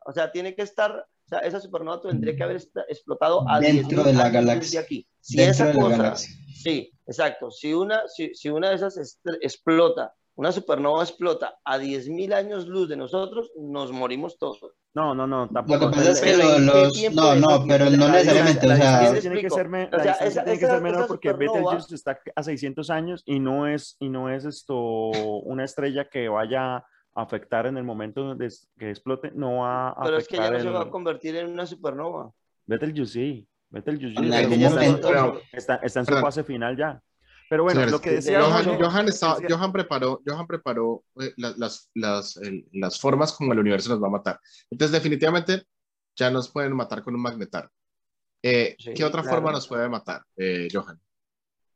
o sea, tiene que estar, o sea, esa supernova tendría que haber explotado a Dentro 10.000 de la galaxia. de aquí. Si Dentro esa de la cosa, galaxia. sí, exacto. Si una, si, si una de esas explota, una supernova explota a 10.000 años luz de nosotros, nos morimos todos. No, no, no, Lo tampoco. que pasa es que ¿en lo- los... tiempo No, no, pero no La necesariamente, o la sea, distancia ¿Te tiene que ser, me- O la sea, esa- tiene que esa- ser menor porque Betelgeuse está a 600 años y no es, y no es esto una estrella que vaya a afectar en el momento de que explote, no va a Pero es que ya no se va a el... convertir en una supernova. Betelgeuse sí, Betelgeuse está, está, está en su fase final ya. Pero bueno, Señores, lo que de- decía... de- Johan, Jorge- Johan estaba- decía- Johan preparó, Johan preparó eh, la- las, las, el- las formas como el universo nos va a matar. Entonces, definitivamente, ya nos pueden matar con un magnetar. Eh, Sí, ¿Qué otra claro. forma nos puede matar, eh, Johan?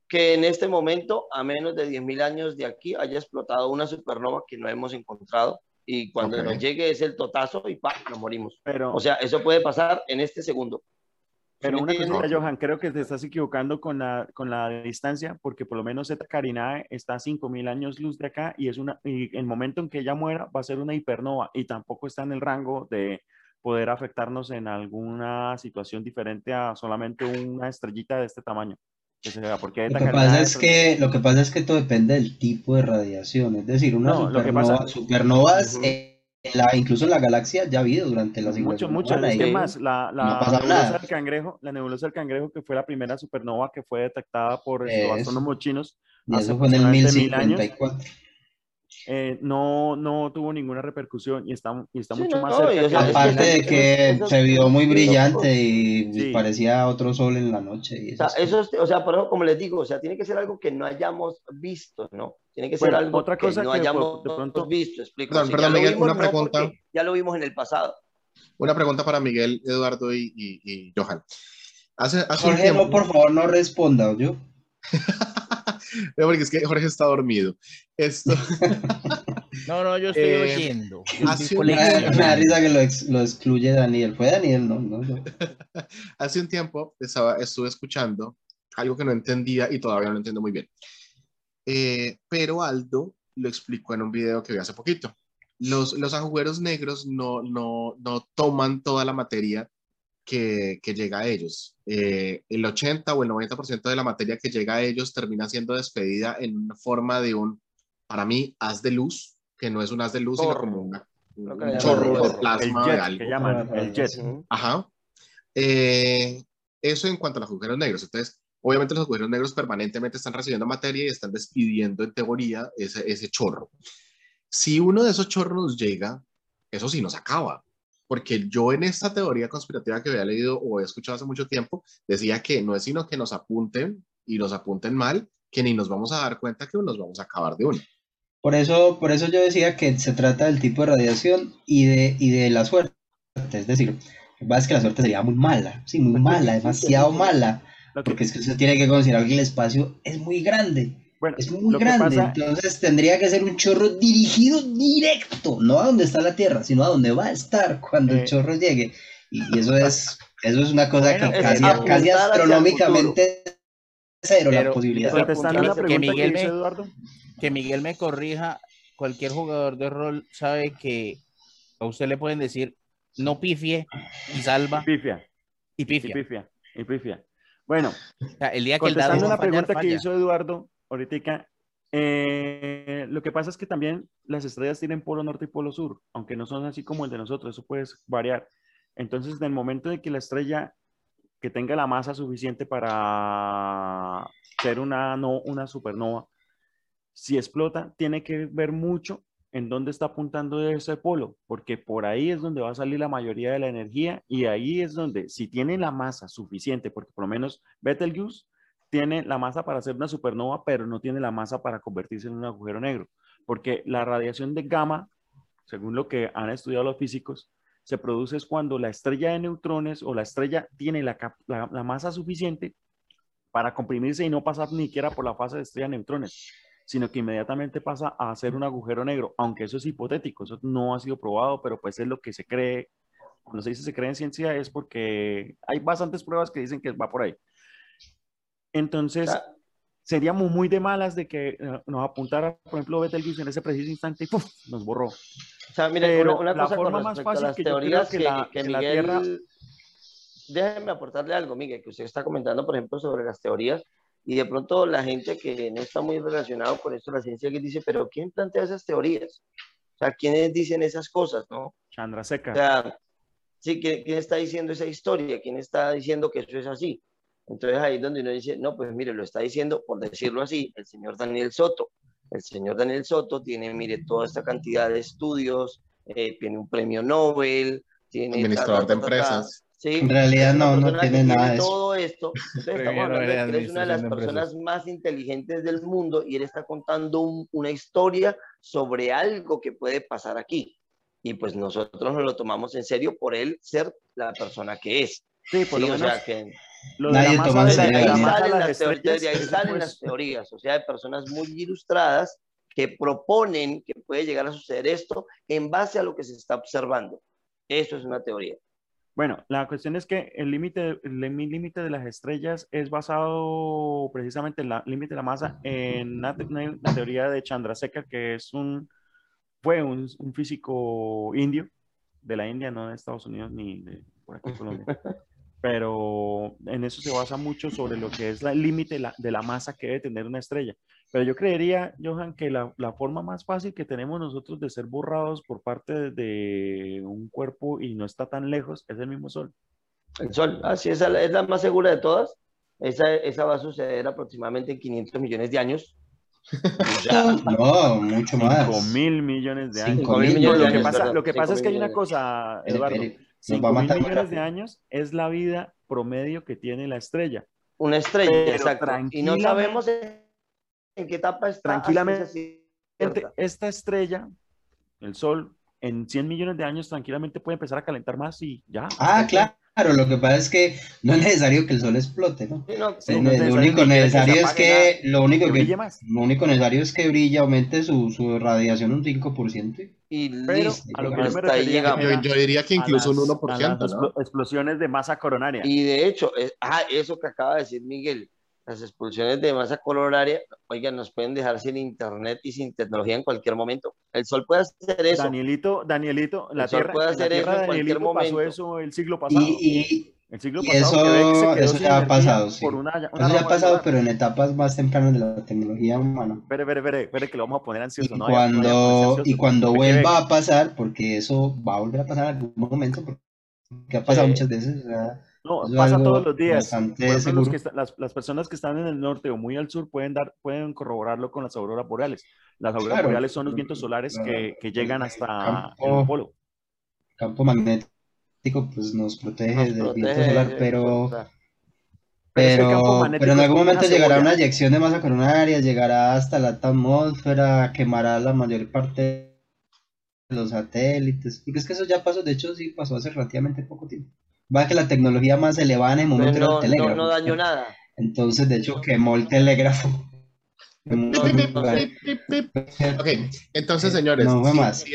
que en este momento, a menos de 10.000 años de aquí, haya explotado una supernova que no hemos encontrado y cuando Ok. nos llegue es el totazo y ¡pam! nos morimos. pero, O sea, eso puede pasar en este segundo. Pero ¿Sí me una cosita, Johan, creo que te estás equivocando con la, con la distancia, porque por lo menos Zeta Carinae está a 5.000 años luz de acá y es una y el momento en que ella muera va a ser una hipernova y tampoco está en el rango de poder afectarnos en alguna situación diferente a solamente una estrellita de este tamaño. Que se vea, porque Lo que pasa es que, lo que pasa es que todo depende del tipo de radiación. Es decir, una No, lo que supernova, pasa- supernovas, Ujú. eh, en la, incluso en la galaxia ya ha habido durante la Mucho, mucho. Es que más, la, la no pasa nebulosa del cangrejo, la nebulosa del cangrejo, que fue la primera supernova que fue detectada por estos Eso. astrónomos chinos, y hace eso fue en el aproximadamente mil años. 1054. eh, no, no tuvo ninguna repercusión y está, y está Sí, mucho no, más no, cerca. que Aparte de que esos- se vio muy brillante y Sí. parecía otro sol en la noche. Y O sea, eso, es- o sea, por eso, como les digo, o sea, tiene que ser algo que no hayamos visto, ¿no? Tiene que ser Bueno, algo otra cosa que no que de hayamos pronto- visto, explico. Perdón, Si perdón, ya lo Miguel, vimos, una no, pregunta. porque Ya lo vimos en el pasado. Una pregunta para Miguel, Eduardo y, y- y Johan. Hace, hace un Jorge, tiempo, no, por favor, no responda, yo. No, porque es que Jorge está dormido. Esto, No, no, yo estoy Eh, oyendo. Hace un- Me risa que lo, ex- lo excluye Daniel. Fue Daniel, no, no. yo. hace un tiempo estaba, estuve escuchando algo que no entendía y todavía no lo entiendo muy bien. Eh, pero Aldo lo explicó en un video que vi hace poquito. Los, los agujeros negros no, no, no toman toda la materia que, que llega a ellos. Eh, el 80 o el 90% de la materia que llega a ellos termina siendo despedida en forma de un, para mí, haz de luz, que no es un haz de luz, sino Chorro. como una- un chorro de plasma de algo. que llaman, el jet. Ajá. Eh, eso en cuanto a los agujeros negros. Entonces, obviamente los agujeros negros permanentemente están recibiendo materia y están despidiendo en teoría ese, ese chorro. Si uno de esos chorros llega, eso sí nos acaba. Porque yo en esta teoría conspirativa que había leído o he escuchado hace mucho tiempo, decía que no es sino que nos apunten y nos apunten mal, que ni nos vamos a dar cuenta que nos vamos a acabar de uno. Por eso, por eso yo decía que se trata del tipo de radiación y de, y de la suerte. Es decir, lo que pasa es que la suerte sería muy mala, sí, muy mala, demasiado mala, porque es que usted tiene que considerar que el espacio es muy grande. Bueno, Es muy lo que grande, pasa- entonces tendría que ser un chorro dirigido directo, no a donde está la Tierra, sino a donde va a estar cuando Eh. el chorro llegue. Y, y eso es, eso es una cosa Bueno, que casi, casi astronómicamente cero Pero- la posibilidad. contestando la que pregunta que, Miguel me- hizo Eduardo, Que Miguel me corrija, cualquier jugador de rol sabe que a usted le pueden decir no pifie y salva pifia, y y pifia. pifia, y pifia. Bueno, O sea, el día que el dado contestando va la pregunta que falla. hizo Eduardo ahorita, eh, lo que pasa es que también las estrellas tienen polo norte y polo sur, aunque no son así como el de nosotros, eso puede variar. Entonces, en el momento de que la estrella que tenga la masa suficiente para ser una, no, una supernova, si explota, tiene que ver mucho en dónde está apuntando ese polo, porque por ahí es donde va a salir la mayoría de la energía y ahí es donde, si tiene la masa suficiente, porque por lo menos Betelgeuse tiene la masa para hacer una supernova, pero no tiene la masa para convertirse en un agujero negro, porque la radiación de gamma, según lo que han estudiado los físicos, se produce cuando la estrella de neutrones o la estrella tiene la- la masa suficiente para comprimirse y no pasar ni siquiera por la fase de estrella de neutrones, sino que inmediatamente pasa a ser un agujero negro, aunque eso es hipotético, eso no ha sido probado, pero pues es lo que se cree. Cuando se dice se cree en ciencia es porque hay bastantes pruebas que dicen que va por ahí. Entonces, seríamos muy de malas de que eh, nos apuntara, por ejemplo, Betelgeuse en ese preciso instante y ¡puf! nos borró. O sea, miren, Pero una, la cosa con forma más respecto a fácil las que teorías que que, la- que que la Miguel... Tierra- Déjenme aportarle algo, Miguel, que usted está comentando, por ejemplo, sobre las teorías y de pronto la gente que no está muy relacionado con esto, la ciencia, que dice, pero ¿quién plantea esas teorías? O sea, ¿quiénes dicen esas cosas, no? Chandra seca. O sea, sí, ¿quién, quién está diciendo esa historia? ¿Quién está diciendo que eso es así? Entonces ahí es donde uno dice, no, pues mire, lo está diciendo, por decirlo así, el señor Daniel Soto. El señor Daniel Soto tiene, mire, toda esta cantidad de estudios, eh, tiene un premio Nobel, tiene... Administrador ta, ta, de ta, ta, ta. empresas. Sí, En realidad no, no tiene nada de eso. todo esto. Entonces estamos hablando de que él es una de las personas más inteligentes del mundo y él está contando un- una historia sobre algo que puede pasar aquí. Y pues nosotros nos lo tomamos en serio por él ser la persona que es. Sí, por Sí, lo o menos sea, que lo de Nadie la toma masa de de la, la masa de salen, las teorías, de ahí salen pues, las teorías, o sea, de personas muy ilustradas que proponen que puede llegar a suceder esto en base a lo que se está observando. Eso es una teoría. Bueno, la cuestión es que el límite el límite de las estrellas es basado precisamente en el límite de la masa en una, te- una- teoría de Chandrasekhar, que es un, fue un, un físico indio de la India, no de Estados Unidos ni de por aquí Colombia. pero en eso se basa mucho sobre lo que es el límite de la masa que debe tener una estrella. Pero yo creería, Johan, que la, la, forma más fácil que tenemos nosotros de ser borrados por parte de un cuerpo y no está tan lejos es el mismo Sol. El Sol, así ah, es, es la más segura de todas. Esa, esa va a suceder aproximadamente en 500 millones de años. No, mucho más. 5 mil millones de años. 5 mil millones. Lo que pasa, lo que pasa es que hay una cosa, Eduardo. 5 mil millones de años es la vida promedio que tiene la estrella. Una estrella, Pero exacto. Y no sabemos en qué etapa está. Tranquilamente, esta estrella, el Sol, en 100 millones de años tranquilamente puede empezar a calentar más y ya. Ah, claro claro, lo que pasa es que no es necesario que el sol explote, ¿no? Sí, no, Sí, Lo- no es lo necesario único que necesario es que, lo único que que, brille más. lo único necesario es que brille, aumente su, su radiación un 5%. y Pero listo. a lo que yo me Hasta ahí llegamos. Yo, yo diría que incluso un las- 1%, a las ¿no? explo- explosiones de masa coronaria. Y de hecho, es- ah, eso que acaba de decir Miguel, las expulsiones de masa coloraria, oigan, nos pueden dejar sin internet y sin tecnología en cualquier momento. El sol puede hacer eso. Danielito, Danielito, la El Sol Tierra, puede hacer Tierra eso en cualquier Danielito pasó momento. eso el siglo pasado. Y, el siglo y pasado eso- ya ha pasado, sí. por una, y una eso ya ha pasado, pero en etapas más tempranas de la tecnología humana. Espere, espere, espere, espere, que lo vamos a poner Y ansioso. no vaya- no cuando, ansioso. y cuando vuelva a pasar, porque eso va a volver a pasar en algún momento, porque ha pasado Sí. muchas veces, o sea, No, pasa todos los días. bastante Por ejemplo, los seguro. que está- las, las personas que están en el norte o muy al sur pueden dar, pueden corroborarlo con las auroras boreales. Las auroras Claro. boreales son los vientos solares que, que llegan hasta Campo- el polo. campo magnético pues nos protege Nos del protege, viento solar, pero, Pero Pero, en algún momento llegará una eyección de masa coronaria, llegará hasta la atmósfera, quemará la mayor parte de los satélites. Porque es que eso ya pasó, de hecho sí pasó hace relativamente poco tiempo. Va que la tecnología más elevada en el momento era no, el no, telégrafo. no dañó nada. Entonces, de hecho, quemó el telégrafo. No. Ok, entonces, señores, No fue si, más. si-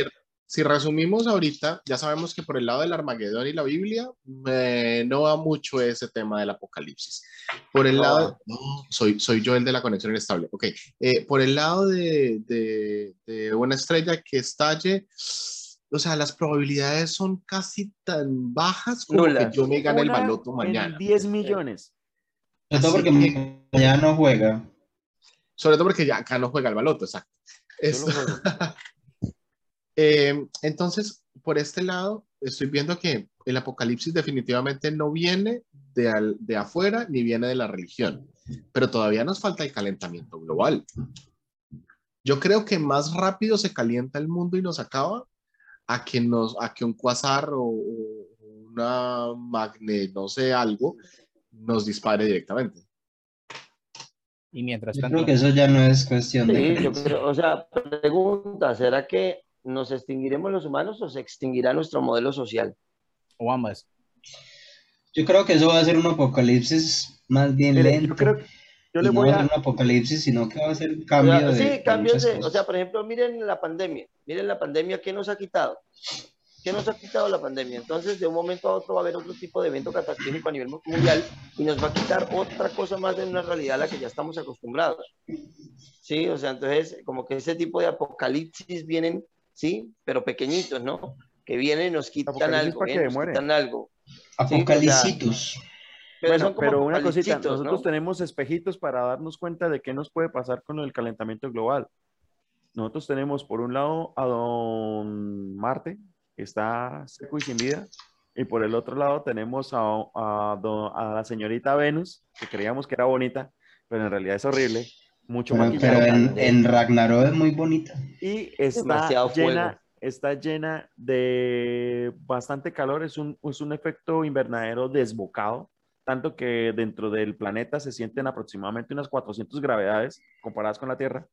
si resumimos ahorita, ya sabemos que por el lado del Armagedón y la Biblia, eh, no va mucho ese tema del apocalipsis. Por el No lado, no, soy, soy yo el de la conexión inestable. Ok, eh, por el lado de, de, de una estrella que estalle, o sea, las probabilidades son casi tan bajas como Nulas. que yo me gane el baloto en mañana. 10 millones. Sobre todo porque mañana no juega. Sobre todo porque ya acá no juega el baloto, exacto. Esto-. Eh, entonces, por este lado, estoy viendo que el apocalipsis definitivamente no viene de, al- de afuera ni viene de la religión, pero todavía nos falta el calentamiento global. Yo creo que más rápido se calienta el mundo y nos acaba a que, nos, a que un cuasar o, o una magne, no sé, algo, nos dispare directamente. Y mientras Yo tanto, creo que eso ya no es cuestión de Sí, yo creencia. creo, o sea, pregunta, ¿será que nos extinguiremos los humanos o se extinguirá nuestro modelo social? o ambas. Yo creo que eso va a ser un apocalipsis más bien lento. yo creo que yo le no voy va a ser un apocalipsis, sino que va a ser un O cambio sea, de, sí, de cambios de, o sea, por ejemplo, miren la pandemia, miren la pandemia, ¿qué nos ha quitado? ¿Qué nos ha quitado la pandemia? Entonces, de un momento a otro va a haber otro tipo de evento cataclísmico a nivel mundial y nos va a quitar otra cosa más de una realidad a la que ya estamos acostumbrados. Sí, o sea, entonces, como que ese tipo de apocalipsis vienen, sí, pero pequeñitos, ¿no? Que vienen y nos quitan Apocalipsis algo, para que vienen, nos muere. quitan algo. Apocalipsitos. Pero bueno, son como pero una cosita, nosotros ¿no? tenemos espejitos para darnos cuenta de qué nos puede pasar con el calentamiento global. Nosotros tenemos por un lado a don Marte, que está seco y sin vida, y por el otro lado tenemos a, a don- a la señorita Venus, que creíamos que era bonita, pero en realidad es horrible, mucho Pero, maquillaje. pero en, en Ragnarok es muy bonita. y está Demasiado llena, fuego. está llena de bastante calor, es un, es un efecto invernadero desbocado, tanto que dentro del planeta se sienten aproximadamente unas 400 gravedades comparadas con la Tierra.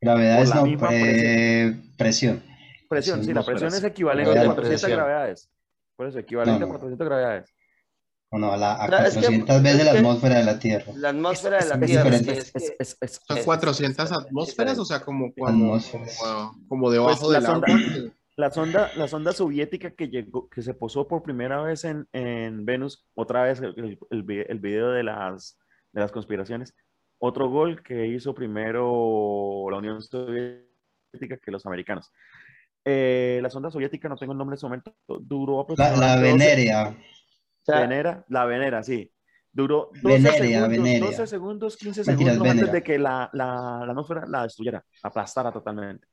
Gravedades la no, misma pre- presión. Presión, Sí, sí, la presión es equivalente Gravedad a de 400 presión. gravedades. Por eso, equivalente No, no. a 400 gravedades. O no, a, la, a O sea, es que- 400 veces es la atmósfera de la Tierra. La atmósfera de la es Tierra, es es- es- Son es- 400 es- es atmósferas, o sea, como, como, como, como debajo Pues la del agua. sonda- La sonda, la sonda soviética que llegó, que se posó por primera vez en, en Venus, otra vez el, el- el vi- el video de las, de las conspiraciones, otro gol que hizo primero la Unión Soviética que los americanos. Eh, la sonda soviética, no tengo el nombre en ese momento, duró La, aproximadamente la 12 Veneria. o sea, Venera, la Venera, sí. Duró 12 Veneria, segundos, Veneria. 12 segundos, 15 Mentiras, segundos antes Venera. de que la, la, la atmósfera la destruyera, aplastara totalmente.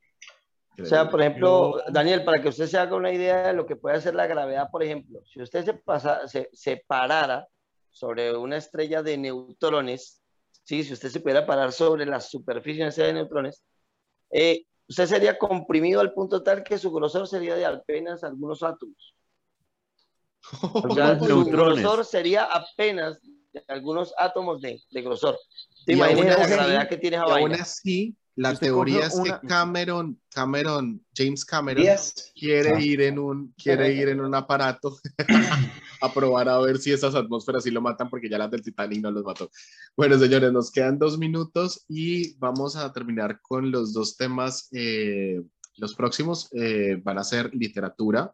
O sea, por ejemplo, Daniel, para que usted se haga una idea de lo que puede hacer la gravedad, por ejemplo, si usted se, pasa, se, se parara sobre una estrella de neutrones, ¿sí? si usted se pudiera parar sobre la superficie de una estrella de neutrones, eh, usted sería comprimido al punto tal que su grosor sería de apenas algunos átomos. O sea, su grosor sería apenas de algunos átomos de, de grosor. ¿Te imaginas la gravedad que tiene esa Y aún así, la Usted teoría es que una- Cameron, Cameron, James Cameron, Díaz. quiere Ah. ir en un, quiere ir en un aparato a probar a ver si esas atmósferas sí lo matan, porque ya las del Titanic no los mató. Bueno, señores, nos quedan dos minutos y vamos a terminar con los dos temas. eh, los próximos eh, van a ser literatura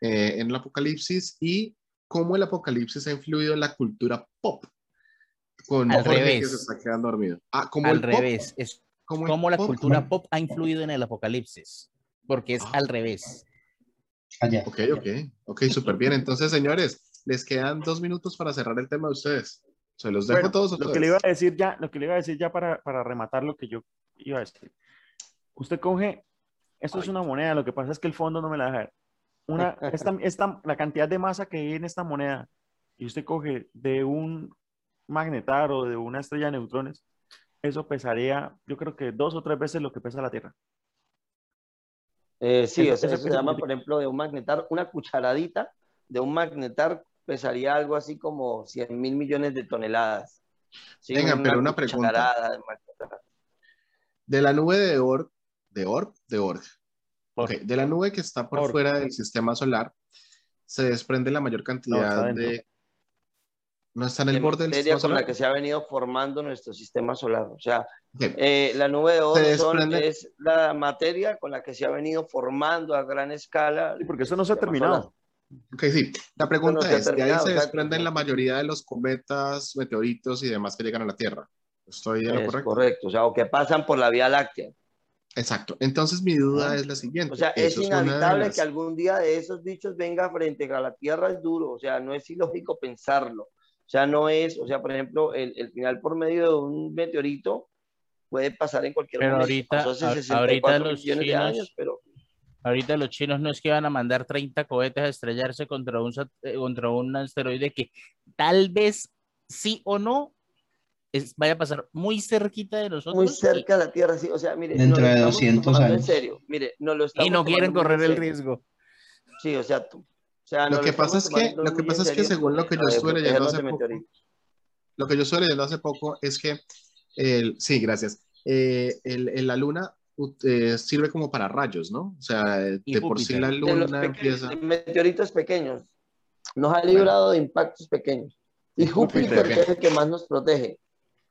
eh, en el apocalipsis y cómo el apocalipsis ha influido en la cultura pop. Con Al Jorge que revés. se está quedando dormido. Ah, como Al el pop, revés, es como el cómo la pop. cultura pop ha influido en el apocalipsis, porque es Ah. al revés. Allá. Ok, ok, ok, súper bien. Entonces, señores, les quedan dos minutos para cerrar el tema de ustedes. Se los dejo Bueno, todos lo que le iba a decir ya, lo que le iba a decir ya para, para rematar lo que yo iba a decir. Usted coge, esto es una moneda, lo que pasa es que el fondo no me la deja. Una, esta, esta- la cantidad de masa que hay en esta moneda, y usted coge de un magnetar o de una estrella de neutrones, eso pesaría, yo creo que dos o tres veces lo que pesa la Tierra. Eh, sí, Eso- o sea, eso se llama, por ejemplo, de un magnetar, una cucharadita de un magnetar pesaría algo así como 100 mil millones de toneladas. Sí, Venga, pero una pregunta. de la nube de Orb, de Orb, de Org. Orb. Ok, de la nube que está por Orb. fuera del sistema solar, se desprende la mayor cantidad de... ¿No está en el de borde del materia sistema con la solar? que se ha venido formando nuestro sistema solar. O sea, eh, la nube de Oort Se son- desprende- es la materia con la que se ha venido formando a gran escala. Sí, porque eso no se ha terminado. ok, sí. La pregunta no es, ¿de ahí se exacto. desprenden la mayoría de los cometas, meteoritos y demás que llegan a la Tierra? ¿Estoy en lo solar. Es correcto? correcto, o sea, o que pasan por la Vía Láctea. Exacto. Entonces mi duda Ah. es la siguiente. O sea, es inevitable las- que algún día de esos bichos venga frente a la Tierra, es duro, o sea, no es ilógico pensarlo. O sea, no es, o sea, por ejemplo, el, el final por medio de un meteorito puede pasar en cualquier Pero momento. ahorita- Pasó hace a- 64 ahorita los millones de chinos- años, pero Ahorita los chinos no es que van a mandar 30 cohetes a estrellarse contra un, sat- eh, contra un asteroide que tal vez sí o no es- vaya a pasar muy cerquita de nosotros. muy y- cerca de la Tierra, sí. O sea, mire, Dentro de estamos 200 tomando años. En serio, mire, no lo Y, estamos no quieren correr el riesgo. Sí, o sea, tú- sea, Lo que pasa es que- lo que pasa es que según lo que yo de estuve leyendo hace de poco. Lo que yo estuve leyendo hace poco es que, el, sí, gracias, Eh, el, el- la luna eh, sirve como para rayos, ¿no? O sea, de Y por sí la de luna pequeños, empieza... de meteoritos pequeños. Nos ha librado de impactos pequeños. Y Júpiter, Júpiter. que es el que más nos protege.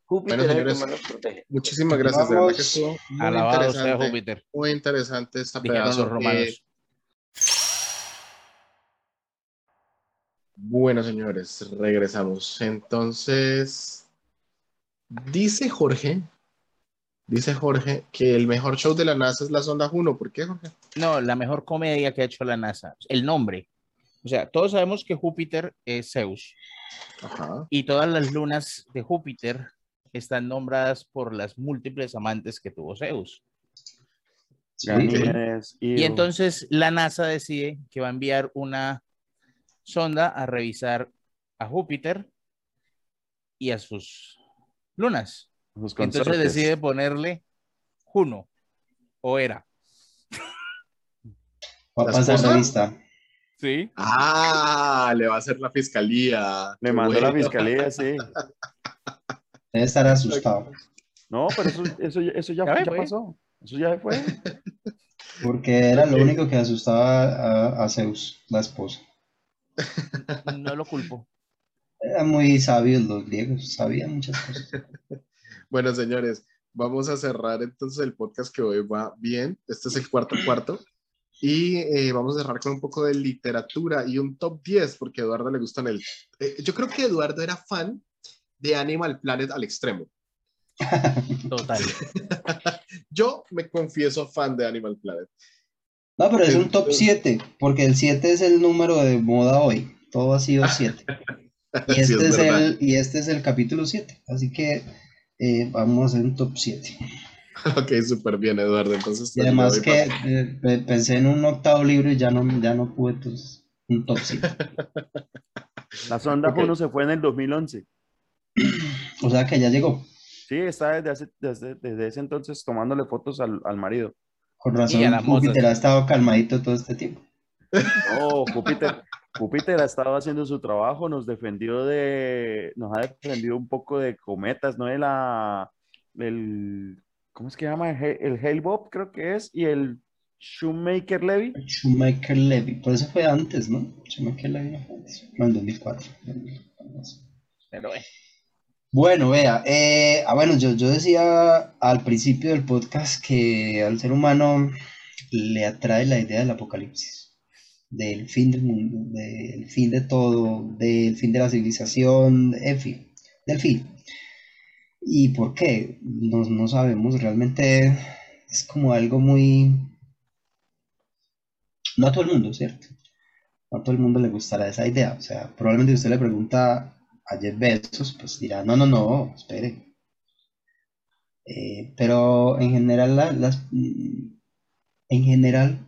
Júpiter Bueno, es el que señores, más nos protege. Muchísimas gracias, de verdad que estuvo muy Alabado sea interesante, Júpiter, muy interesante esta dijeron pedazo. los romanos. Eh, bueno, señores, regresamos. Entonces, dice Jorge, dice Jorge que el mejor show de la NASA es la sonda Juno. ¿Por qué, Jorge? No, la mejor comedia que ha hecho la NASA. El nombre. O sea, todos sabemos que Júpiter es Zeus Ajá. y todas las lunas de Júpiter están nombradas por las múltiples amantes que tuvo Zeus. Sí, Y entonces la NASA decide que va a enviar una sonda a revisar a Júpiter y a sus lunas. sus Entonces decide ponerle Juno o era. Va a ¿La pasar revista. Sí. Ah, le va a hacer la fiscalía. Le mandó la fiscalía, sí. Debe estar asustado. No, pero eso, eso, ya- eso ya, Ya ve, ya pues. pasó. Eso ya fue. Porque era lo único que asustaba a, a Zeus, la esposa. No lo culpo. Eran muy sabios los griegos, sabían muchas cosas. Bueno, señores, vamos a cerrar entonces el podcast que hoy va bien. Este es el cuarto cuarto. Y eh, vamos a cerrar con un poco de literatura y un top 10, porque a Eduardo le gustan el... eh, yo creo que Eduardo era fan de Animal Planet al extremo. Total. Yo me confieso fan de Animal Planet. No, pero es un top Entonces- 7, porque el 7 es el número de moda hoy. Todo ha sido 7. Y Sí, este, es el, y este es el capítulo 7. Así que eh, vamos a hacer un top 7. Ok, súper bien, Eduardo. Entonces, Y además que eh, pe- pensé en un octavo libro y ya no, ya no pude, entonces un top 7. La sonda Ok. Juno se fue en el 2011. O sea que ya llegó. Sí, está desde, hace- desde, desde ese entonces tomándole fotos al, al marido. Con Y a razón, mozas. Júpiter ha estado calmadito todo este tiempo. No, Júpiter, Júpiter ha estado haciendo su trabajo, nos defendió de, nos ha defendido un poco de cometas, ¿no? De la, el, ¿cómo es que se llama? El, Hale-Bopp creo que es, y el Shoemaker Levy. Schumacher Levy, por eso fue antes, ¿no? Schumacher Levy no fue antes, no, en 2004. Pero eh, Bueno, vea, eh, ah, bueno, yo, yo decía al principio del podcast que al ser humano le atrae la idea del apocalipsis, del fin del mundo, del fin de todo, del fin de la civilización, en fin, del fin. ¿Y por qué? No, no sabemos, realmente es como algo muy... No a todo el mundo, ¿cierto? No a todo el mundo le gustará esa idea. O sea, probablemente usted le pregunta a Jeff pues dirá, no, no, no, espere. Eh, pero en general, la- las, mm, en general,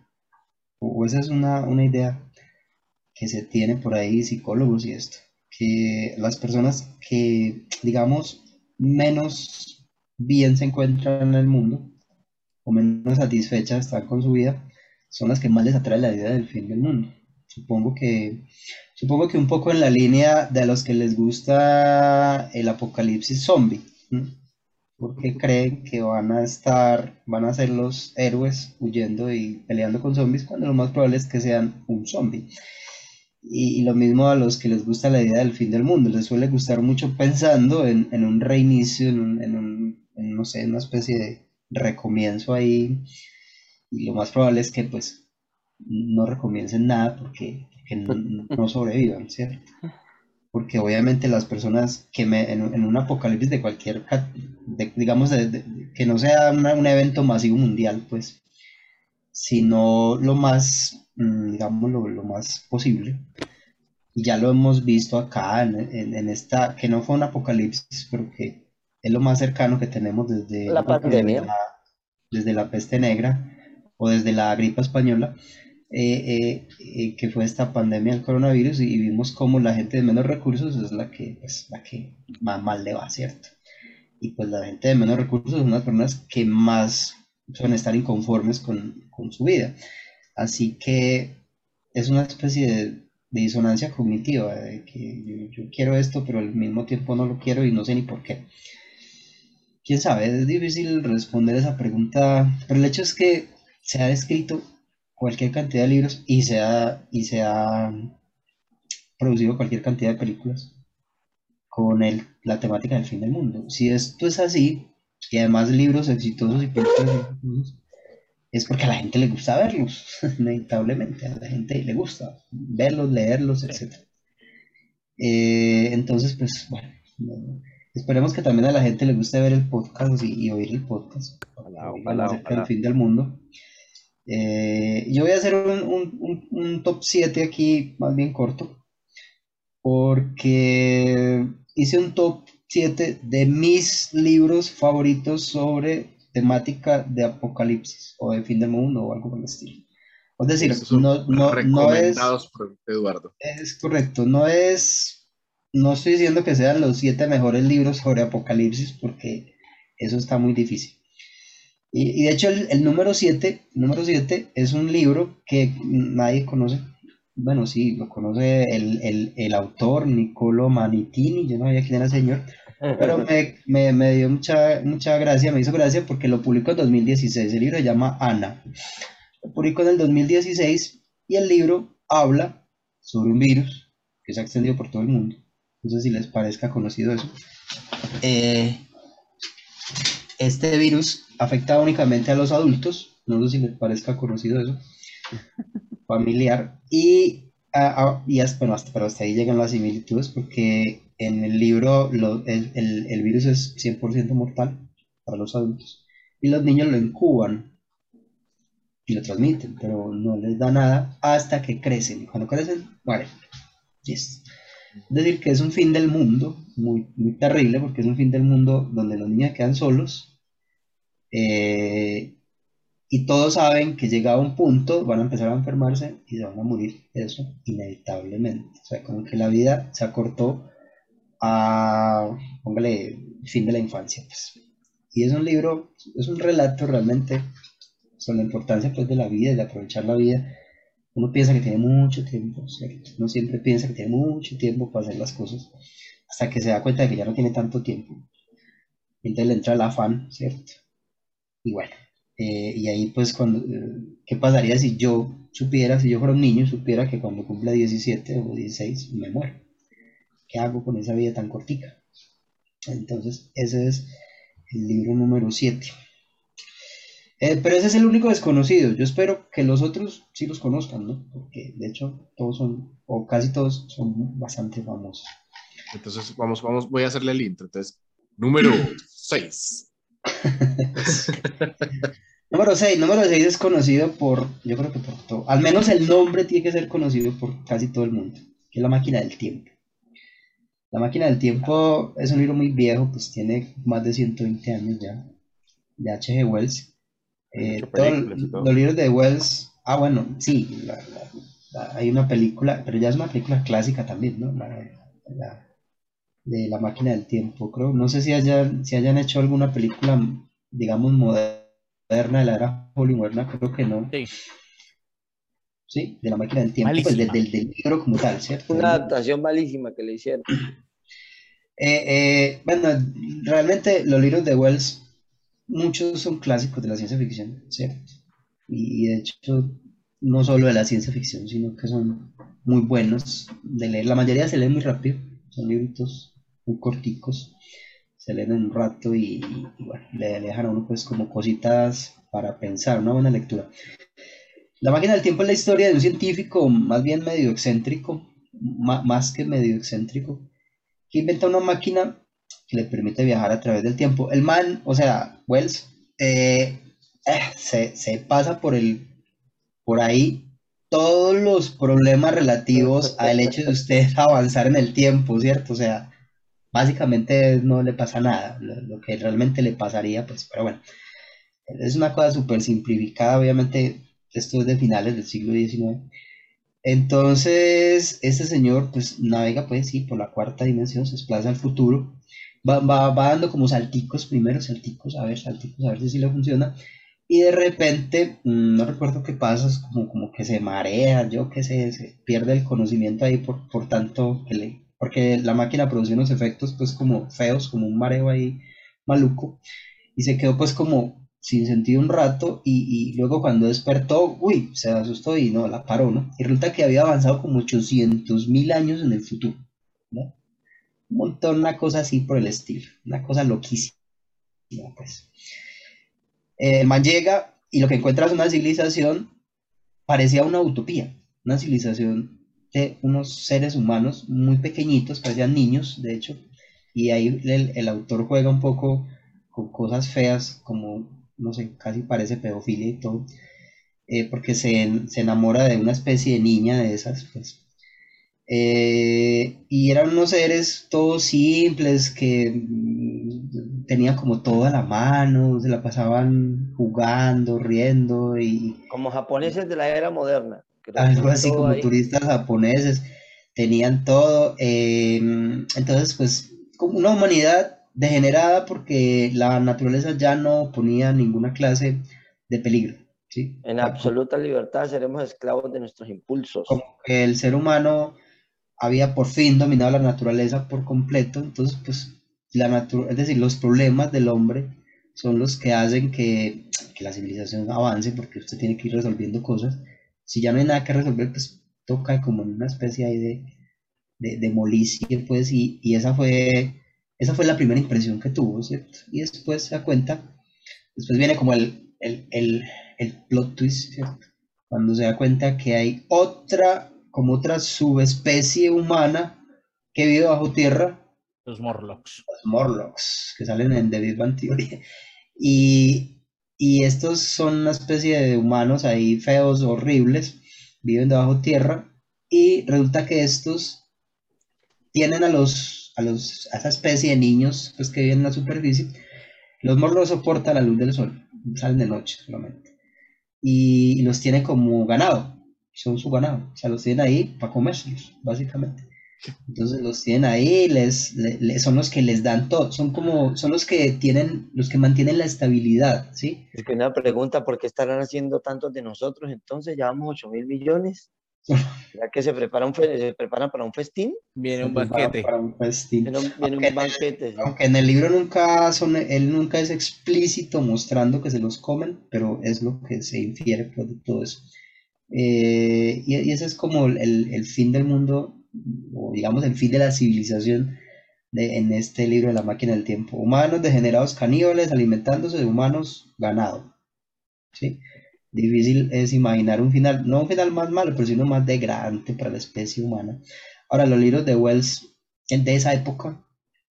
o esa es una, una idea que se tiene por ahí psicólogos y esto, que las personas que, digamos, menos bien se encuentran en el mundo, o menos satisfechas están con su vida, son las que más les atrae la idea del fin del mundo. Supongo que, supongo que un poco en la línea de los que les gusta el apocalipsis zombie, porque creen que van a estar, van a ser los héroes huyendo y peleando con zombies, cuando lo más probable es que sean un zombie. Y, y lo mismo a los que les gusta la idea del fin del mundo, les suele gustar mucho pensando en, en un reinicio, en un, en un- en, no sé, una especie de recomienzo ahí, y lo más probable es que pues no recomiencen nada porque, porque no, no sobrevivan, ¿cierto? Porque obviamente las personas que me, en, en un apocalipsis de cualquier, de- digamos, de- de- que no sea una- un evento masivo mundial, pues, sino lo más, mm, digamos, lo, lo más posible. Y ya lo hemos visto acá en, en- en esta, que no fue un apocalipsis, pero que es lo más cercano que tenemos desde, La pandemia. desde la, desde la peste negra o desde la gripe española, eh, eh, que fue esta pandemia del coronavirus y vimos cómo la gente de menos recursos es la que, pues, la que más mal le va, ¿cierto? Y pues la gente de menos recursos son las personas que más suelen estar inconformes con, con su vida. Así que es una especie de, de disonancia cognitiva, de que yo, yo quiero esto, pero al mismo tiempo no lo quiero y no sé ni por qué. Quién sabe, es difícil responder esa pregunta, pero el hecho es que se ha escrito cualquier cantidad de libros y se ha, y se ha producido cualquier cantidad de películas con el, la temática del fin del mundo. Si esto es así, y además libros exitosos y películas exitosas, es porque a la gente le gusta verlos, inevitablemente, a la gente le gusta verlos, leerlos, etc. Eh, entonces, pues, bueno, no- esperemos que también a la gente le guste ver el podcast y, y oír el podcast, Ojalá, ojalá. fin del mundo. Eh, yo voy a hacer un, un- un- top 7 aquí, más bien corto, porque hice un top 7 de mis libros favoritos sobre temática de apocalipsis o de fin del mundo o algo por el estilo. Es decir, son no, no, no es, por Eduardo. es correcto, no es, no estoy diciendo que sean los siete mejores libros sobre apocalipsis porque eso está muy difícil. Y, y de hecho el, el número 7, número 7 es un libro que nadie conoce. Bueno, sí, lo conoce el, el, el autor Niccolo Manitini, yo no sabía quién era el señor, pero me, me, me dio mucha, mucha gracia, me hizo gracia porque lo publicó en 2016. El libro se llama Ana. Lo publicó en el 2016 y el libro habla sobre un virus que se ha extendido por todo el mundo. No sé si les parezca conocido eso. Eh, este virus afecta únicamente a los adultos. No sé si les parezca conocido eso. Familiar. Y, ah, ah, y hasta, bueno, hasta, pero hasta ahí llegan las similitudes porque en el libro lo- el, el- el virus es 100% mortal para los adultos y los niños lo incuban y lo transmiten, pero no les da nada hasta que crecen. Y cuando crecen, mueren. Yes. Es decir, que es un fin del mundo muy, muy terrible porque es un fin del mundo donde los niños quedan solos eh, y todos saben que llegado un punto van a empezar a enfermarse y van a morir. Eso inevitablemente. O sea, como que la vida se acortó a, póngale, fin de la infancia. Pues. Y es un libro, es un relato realmente sobre la importancia pues, de la vida y de aprovechar la vida. Uno piensa que tiene mucho tiempo, ¿cierto? Uno siempre piensa que tiene mucho tiempo para hacer las cosas, hasta que se da cuenta de que ya no tiene tanto tiempo. Entonces le entra el afán, ¿cierto? Y bueno, eh, y ahí pues cuando, eh, ¿qué pasaría si yo supiera, si yo fuera un niño, supiera que cuando cumpla 17 o 16 me muero? ¿Qué hago con esa vida tan cortica? Entonces, ese es el libro número 7. Eh, pero ese es el único desconocido. Yo espero que los otros sí los conozcan, ¿no? Porque de hecho todos son, o casi todos son bastante famosos. Entonces, vamos, vamos, voy a hacerle el intro. Entonces, número 6. Número 6. Número 6 es conocido por, yo creo que por todo. Al menos el nombre tiene que ser conocido por casi todo el mundo. Que es La máquina del tiempo. La máquina del tiempo es un libro muy viejo, pues tiene más de 120 años ya. De H.G. Wells. Eh, todo- los libros de Wells, ah bueno, sí, la- la- la- hay una película, pero ya es una película clásica también, ¿no? La, la- de la máquina del tiempo, creo. No sé si hayan, si hayan hecho alguna película, digamos, moderna de la era Hollywood, creo que no. Sí. ¿sí? De la máquina del tiempo, pues, del, Malísima. del- del libro como tal, ¿cierto? Una adaptación malísima que le hicieron. Eh, eh, bueno, realmente los libros de Wells, muchos son clásicos de la ciencia ficción, ¿cierto? Y, y de hecho, no solo de la ciencia ficción, sino que son muy buenos de leer. La mayoría se leen muy rápido, son libritos corticos, se leen en un rato y, bueno, le, dejan a uno pues como cositas para pensar, una buena lectura. La máquina del tiempo es la historia de un científico más bien medio excéntrico, más que medio excéntrico, que inventa una máquina que le permite viajar a través del tiempo. El man, o sea, Wells, eh, eh, se, se pasa por el por ahí todos los problemas relativos al hecho de usted avanzar en el tiempo, ¿cierto? O sea, básicamente no le pasa nada, lo, que realmente le pasaría, pues, pero bueno, es una cosa súper simplificada, obviamente, esto es de finales del siglo XIX. Entonces, este señor, pues, navega, pues, sí, por la cuarta dimensión, se desplaza al futuro, va, va, va dando como salticos, primero salticos, a ver, salticos, a ver si sí le funciona, y de repente, mm, no recuerdo qué pasa, es como, como que se marea, yo qué sé, se pierde el conocimiento ahí por, por tanto que le, porque la máquina produce unos efectos pues como feos, como un mareo ahí maluco, y se quedó pues como sin sentido un rato, y, y luego cuando despertó, uy, se asustó y no, la paró, ¿no? Y resulta que había avanzado como 800 mil años en el futuro, ¿no? Un montón, una cosa así por el estilo, una cosa loquísima, pues. Eh, el man llega y lo que encuentra es una civilización, parecía una utopía, una civilización de unos seres humanos muy pequeñitos, parecían niños, de hecho, y ahí el, autor juega un poco con cosas feas, como, no sé, casi parece pedofilia y todo, eh, porque se, se enamora de una especie de niña de esas, pues. Eh, y eran unos seres todos simples que mm, tenían como todo a la mano, se la pasaban jugando, riendo y Como japoneses de la era moderna. Algo así como ahí. turistas japoneses, tenían todo. eh, entonces, pues, como una humanidad degenerada porque la naturaleza ya no ponía ninguna clase de peligro, ¿sí? En absoluta libertad seremos esclavos de nuestros impulsos. como que el ser humano había por fin dominado la naturaleza por completo, entonces pues la natu- es decir, los problemas del hombre son los que hacen que, que la civilización avance porque usted tiene que ir resolviendo cosas. Si ya no hay nada que resolver, pues toca como en una especie ahí de, de, de molicie, pues, y, y esa fue, esa fue la primera impresión que tuvo, ¿cierto? Y después se da cuenta, después viene como el, el, el, el plot twist, ¿cierto? Cuando se da cuenta que hay otra, como otra subespecie humana que vive bajo tierra, Los Morlocks. los Morlocks, que salen en The Big Bang Theory. Y, y estos son una especie de humanos ahí feos, horribles, viven debajo tierra. Y resulta que estos tienen a los, a los, a esa especie de niños pues, que viven en la superficie. Los Morlocks soportan la luz del sol, salen de noche solamente. Y, y los tienen como ganado, son su ganado. O sea, los tienen ahí para comérselos, básicamente. Entonces los tienen ahí, les, le- le- son los que les dan todo, son como, son los que tienen, los que mantienen la estabilidad, ¿sí? Es que una pregunta, ¿por qué estarán haciendo tantos de nosotros? Entonces, llevamos 8 mil millones. ¿Ya que se, prepara un fe- se preparan para un festín? Viene un banquete. para un festín. Viene un, viene un Aunque- banquete. ¿sí? Aunque en el libro nunca son, él nunca es explícito mostrando que se los comen, pero es lo que se infiere de todo eso. Eh, y, y ese es como el, el fin del mundo, o digamos el fin de la civilización de, en este libro de la máquina del tiempo. Humanos degenerados caníbales alimentándose de humanos ganado. ¿sí? Difícil es imaginar un final, no un final más malo, pero sino más degradante para la especie humana. Ahora, los libros de Wells de esa época,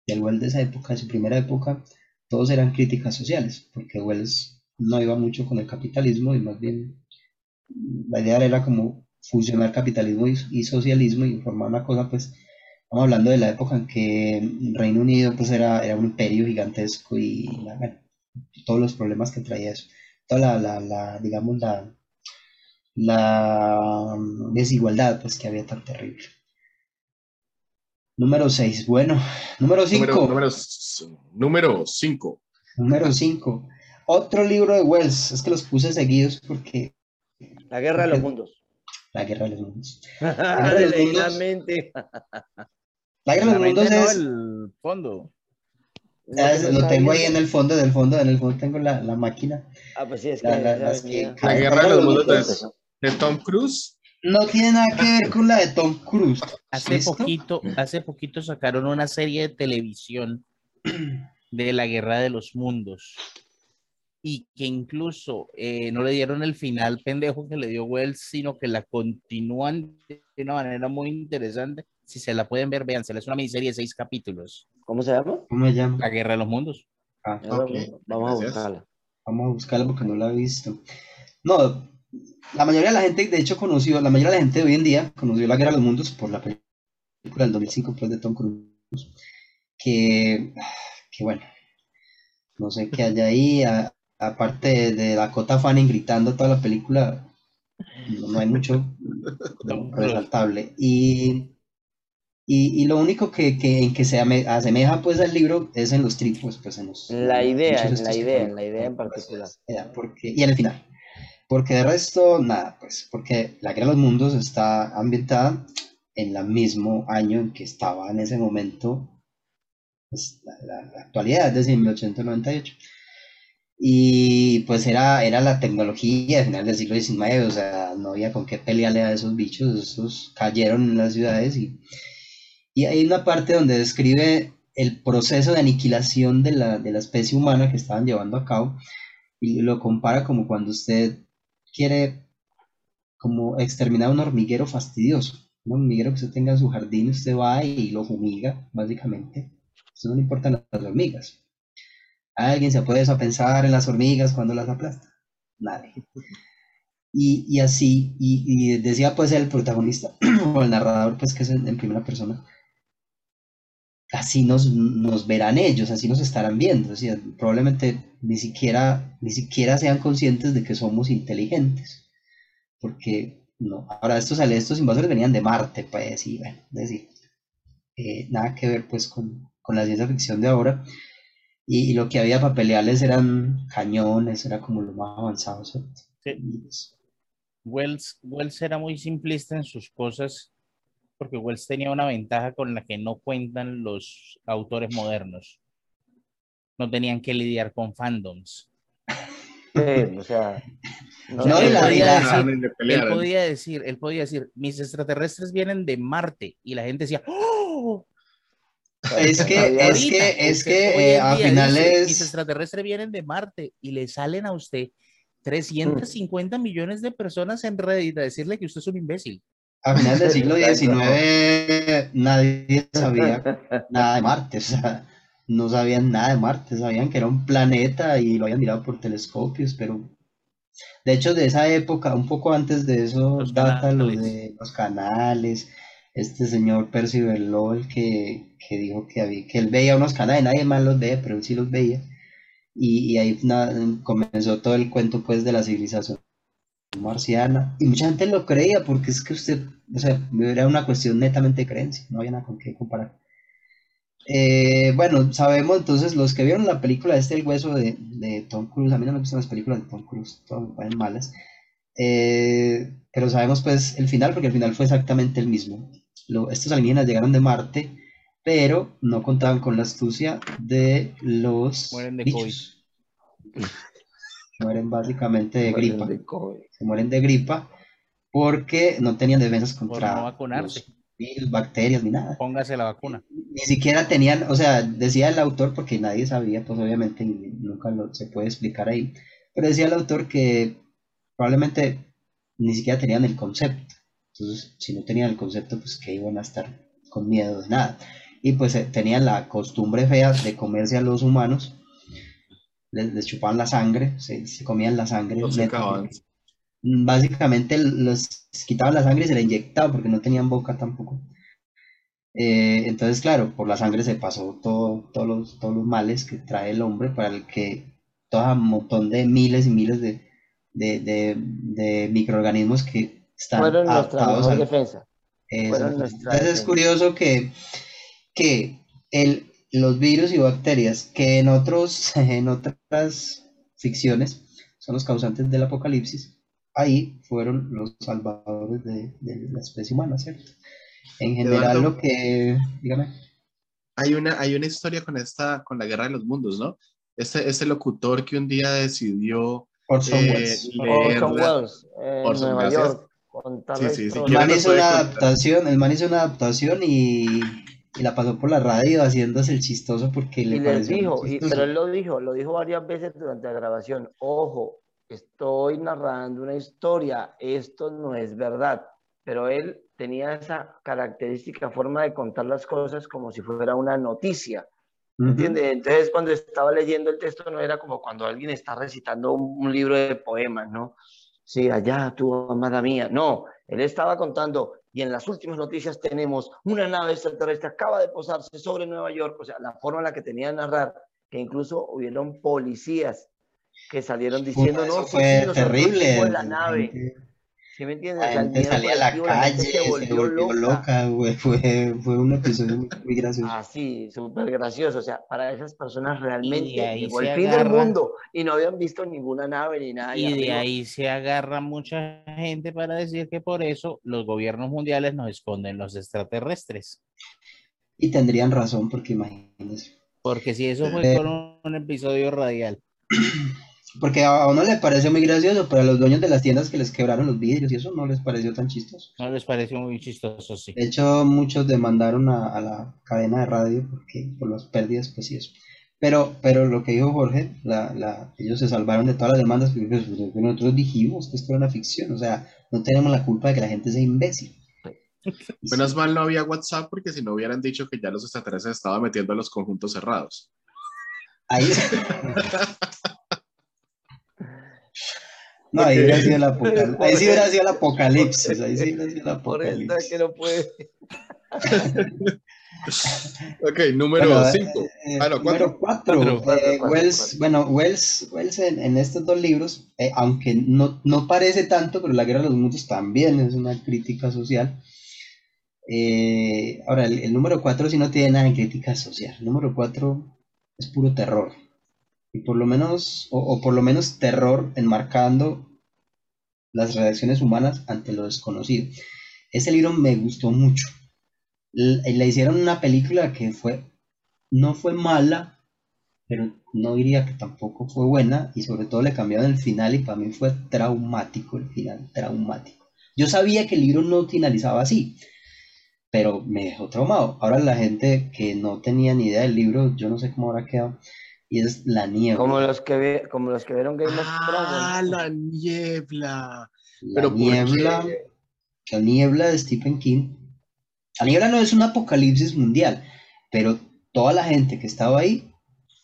del Wells de esa época, de su primera época, todos eran críticas sociales, porque Wells no iba mucho con el capitalismo y más bien la idea era como fusionar capitalismo y, y socialismo y formar una cosa, pues, estamos hablando de la época en que el Reino Unido pues era, era un imperio gigantesco y la- bueno, todos los problemas que traía eso, toda la, la, la, digamos, la, la desigualdad pues que había tan terrible. Número 6, bueno, número 5. Número, número, s- número 5. Número 5. Otro libro de Wells. Es que los puse seguidos porque La guerra de los mundos. La Guerra de los Mundos. Le los leí mundos. la mente. La Guerra de los La Mundos no, es... el fondo. Ah, es- lo tengo ahí en el fondo, del fondo, en el fondo tengo la, la máquina. Ah, pues sí, es que La- la- las que-. La Guerra de los Mundos de, de Tom Cruise. No tiene nada que ver con la de Tom Cruise. Hace ¿Listo? poquito, hace poquito sacaron una serie de televisión de la Guerra de los Mundos y que incluso eh, no le dieron el final pendejo que le dio Wells, sino que la continúan de una manera muy interesante. Si se la pueden ver, véansela. Es una miniserie de seis capítulos. ¿Cómo se llama? ¿Cómo se llama? La Guerra de los Mundos. Ah, Vamos, a buscarla. vamos a buscarla porque no la he visto. No, la mayoría de la gente, de hecho, conoció, la mayoría de la gente de hoy en día conoció la Guerra de los Mundos por la película del 2005 pues, de Tom Cruise. Que, que bueno, no sé qué haya ahí. a- aparte de, Dakota Fanning gritando toda la película, no, no hay mucho resaltable. Y, y, y lo único que, que, en que se asemeja pues al libro es en los tripos, pues en los... La idea, en la idea, en la idea en particular. Ya, porque, y en el final. Porque de resto, nada, pues, porque la Guerra de los Mundos está ambientada en el mismo año en que estaba en ese momento pues, la, la- la actualidad, es decir, 1898. Y pues era, era la tecnología de final del siglo XIX, o sea, no había con qué pelearle a esos bichos, esos cayeron en las ciudades y, y hay una parte donde describe el proceso de aniquilación de la, de la especie humana que estaban llevando a cabo y lo compara como cuando usted quiere como exterminar un hormiguero fastidioso, un hormiguero que usted tenga en su jardín, usted va y lo fumiga, básicamente. Usted no le importan las hormigas. ¿Alguien se puede eso a pensar en las hormigas cuando las aplasta? Nadie. Y, y así, y, y decía pues el protagonista, o el narrador, pues que es en, primera persona, así nos, nos verán ellos, así nos estarán viendo. O probablemente ni siquiera, ni siquiera sean conscientes de que somos inteligentes. Porque no, ahora estos, estos invasores venían de Marte, pues, y bueno, es decir, eh, nada que ver pues con, con la ciencia ficción de ahora. Y, y lo que había para pelearles eran cañones, era como lo más avanzado, ¿cierto? Sí. Pues, Wells, Wells era muy simplista en sus cosas porque Wells tenía una ventaja con la que no cuentan los autores modernos. No tenían que lidiar con fandoms. Sí, o sea, no, No, él, podía decir, él podía decir, él podía decir, mis extraterrestres vienen de Marte y la gente decía, ¡Oh! Es que, es que, es que eh, a finales... mis extraterrestres vienen de Marte y le salen a usted 350 millones de personas en Reddit a decirle que usted es un imbécil. A finales del siglo. XIX nadie sabía nada de Marte, o sea, no sabían nada de Marte, sabían que era un planeta y lo habían mirado por telescopios, pero de hecho de esa época, un poco antes de eso, Los data lo de los canales, este señor Percival Lowell que, que dijo que, había, que él veía unos canales, nadie más los ve, pero él sí los veía, y, y ahí comenzó todo el cuento pues de la civilización marciana. Y mucha gente lo creía porque es que usted, o sea, era una cuestión netamente de creencia, no había nada con qué comparar. Eh, bueno, sabemos entonces los que vieron la película este El hueso de, de Tom Cruise, a mí no me gustan las películas de Tom Cruise, todas malas, eh, pero sabemos pues el final porque el final fue exactamente el mismo. Lo- estos alienígenas llegaron de Marte, pero no contaban con la astucia de los Mueren de bichos. Mueren básicamente de gripa De COVID. se mueren de gripa porque no tenían defensas contra no vacunarse. los virus, bacterias ni nada. Póngase la vacuna. Ni siquiera tenían, o sea, decía el autor, porque nadie sabía, pues obviamente nunca lo, se puede explicar ahí, pero decía el autor que probablemente ni siquiera tenían el concepto. Entonces, si no tenían el concepto, pues que iban a estar con miedo de nada. Y pues eh, tenían la costumbre fea de comerse a los humanos, les, les chupaban la sangre, se, se comían la sangre. Los porque- básicamente los quitaban la sangre y se la inyectaban porque no tenían boca tampoco. Eh, entonces, claro, por la sangre se pasó todo, todos los, todos los males que trae el hombre para el que todo un montón de miles y miles de, de, de- de microorganismos que están Fueron adaptados mejor al, defensa. Entonces es curioso que, que el, los virus y bacterias que en, otros, en otras ficciones son los causantes del apocalipsis, ahí fueron los salvadores de, de la especie humana, ¿cierto? En general Eduardo. lo que, dígame, Hay una, hay una historia con esta, con la guerra de los mundos, ¿no? Este, este locutor que un día decidió Orson Eh, Welles. leer Orson Welles, en Orson, Nueva gracias. York. Sí, sí, sí, El man hizo una contar. adaptación, el man hizo una adaptación y, y la pasó por la radio haciéndose el chistoso porque le Y les pareció dijo, y- pero él lo dijo, lo dijo varias veces durante la grabación, ojo, estoy narrando una historia, esto no es verdad, pero él tenía esa característica forma de contar las cosas como si fuera una noticia, ¿entiendes? Entonces cuando estaba leyendo el texto no era como cuando alguien está recitando un, un libro de poemas, ¿no? Sí, allá tu amada mía, no, él estaba contando y en las últimas noticias tenemos una nave extraterrestre acaba de posarse sobre Nueva York, o sea, la forma en la que tenía de narrar, que incluso hubieron policías que salieron diciendo, Eso no, fue terrible. fuimos la nave, ¿sí me entiendes? La gente salía a la la gente calle, se volvió, loca. güey. Fue, fue un episodio muy, muy gracioso. Así, súper gracioso. O sea, para esas personas realmente ahí llegó el fin del agarra- mundo y no habían visto ninguna nave ni nada. Y de ahí se agarra mucha gente para decir que por eso los gobiernos mundiales nos esconden los extraterrestres. Y tendrían razón, porque imagínense. Porque si eso fue Eh. con un, un episodio radial. Porque a uno le parece muy gracioso, pero a los dueños de las tiendas que les quebraron los vidrios y eso no les pareció tan chistoso. ¿No les pareció muy chistoso? Sí. De hecho, muchos demandaron a, a la cadena de radio porque, por las pérdidas, pues sí eso. Pero, pero lo que dijo Jorge, la, la, ellos se salvaron de todas las demandas porque pues, pues, nosotros dijimos que esto era una ficción, o sea, no tenemos la culpa de que la gente sea imbécil. Menos sí, mal no había WhatsApp porque si no hubieran dicho que ya los extraterrestres estaban metiendo a los conjuntos cerrados. ahí No, ahí hubiera sido el apocalipsis. Ahí sí hubiera sido el apocalipsis. Ahí sí hubiera sido el apocalipsis. que no puede. Ok, número Bueno, 5. eh, Ah, no, cuatro. número cuatro. Cuatro. Eh, Cuatro, cuatro, Wells, bueno, Wells, Wells en, en estos dos libros, eh, aunque no, no parece tanto, pero La Guerra de los Mundos también es una crítica social. Eh, ahora, el, el número cuatro sí no tiene nada de crítica social. El número cuatro es puro terror. Y por lo menos, o, por lo menos terror enmarcando las reacciones humanas ante lo desconocido. Ese libro me gustó mucho. L- Le hicieron una película que fue, no fue mala, pero no diría que tampoco fue buena, y sobre todo le cambiaron el final y para mí fue traumático el final, traumático. Yo sabía que el libro no finalizaba así, pero me dejó traumado. Ahora la gente que no tenía ni idea del libro, yo no sé cómo habrá quedado, y es La Niebla. Como los que, ve, como los que vieron Game of Ah, Thrones. la niebla. La Pero ¿por niebla, la niebla de Stephen King. La niebla no es un apocalipsis mundial, pero toda la gente que estaba ahí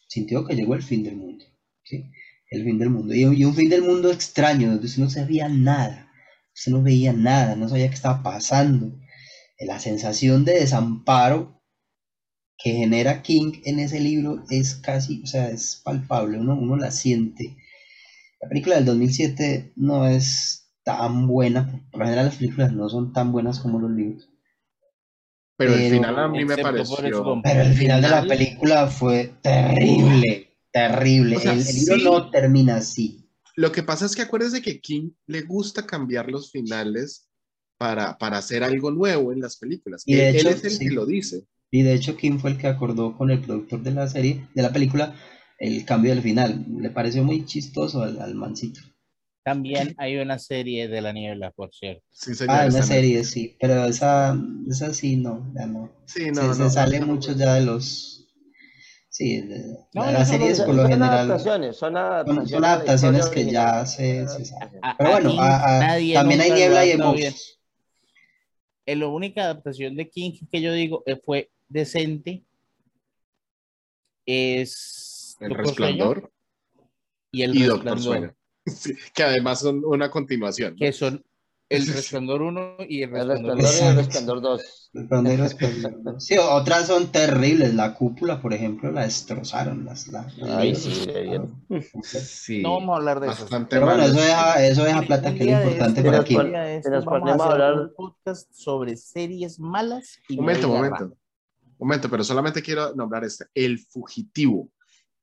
sintió que llegó el fin del mundo. ¿sí? El fin del mundo. Y, y un fin del mundo extraño, donde usted no sabía nada. Usted no veía nada, no sabía qué estaba pasando. La sensación de desamparo que genera King en ese libro es casi, o sea, es palpable, uno, uno la siente. La película del 2007 no es tan buena, por lo general las películas no son tan buenas como los libros, Pero el final a mí me pareció. pero el final de la película fue terrible, terrible. O sea, el, el libro sí. no termina así. Lo que pasa es que acuérdese que King le gusta cambiar los finales para, para hacer algo nuevo en las películas. Y de él, hecho, él es el sí. que lo dice. Y de hecho, King fue el que acordó con el productor de la serie, de la película, el cambio del final. Le pareció muy chistoso al, al mancito. También hay una serie de la niebla, por cierto. Sí, señor. Ah, una serie, sí, pero esa, esa sí no, ya no. Sí, se, no, se no, sale no, mucho ya de los... Sí, de- No, de no, las series por lo son general... adaptaciones, son adaptaciones. son adaptaciones que ya se, se saben. A- Pero bueno, a- a- nadie también hay niebla y hay monstruos. Eh, La única adaptación de King que yo digo eh, fue decente es El Doctor Sueño resplandor y el y Doctor resplandor, Sueño. Sí, que además son una continuación. ¿no? que son el resplandor 1 y el El resplandor resplandor y el resplandor 2. Resplandor y resplandor. Sí, otras son terribles. La cúpula, por ejemplo, la destrozaron. Las, la, Ay, la sí, destrozaron. Sí, No vamos a hablar de eso. Pero bueno, eso deja, eso deja plata un que es lo de importante para nos aquí. un estos vamos a hablar- un podcast sobre series malas y Momento, media momento. Momento, pero solamente quiero nombrar este. El Fugitivo.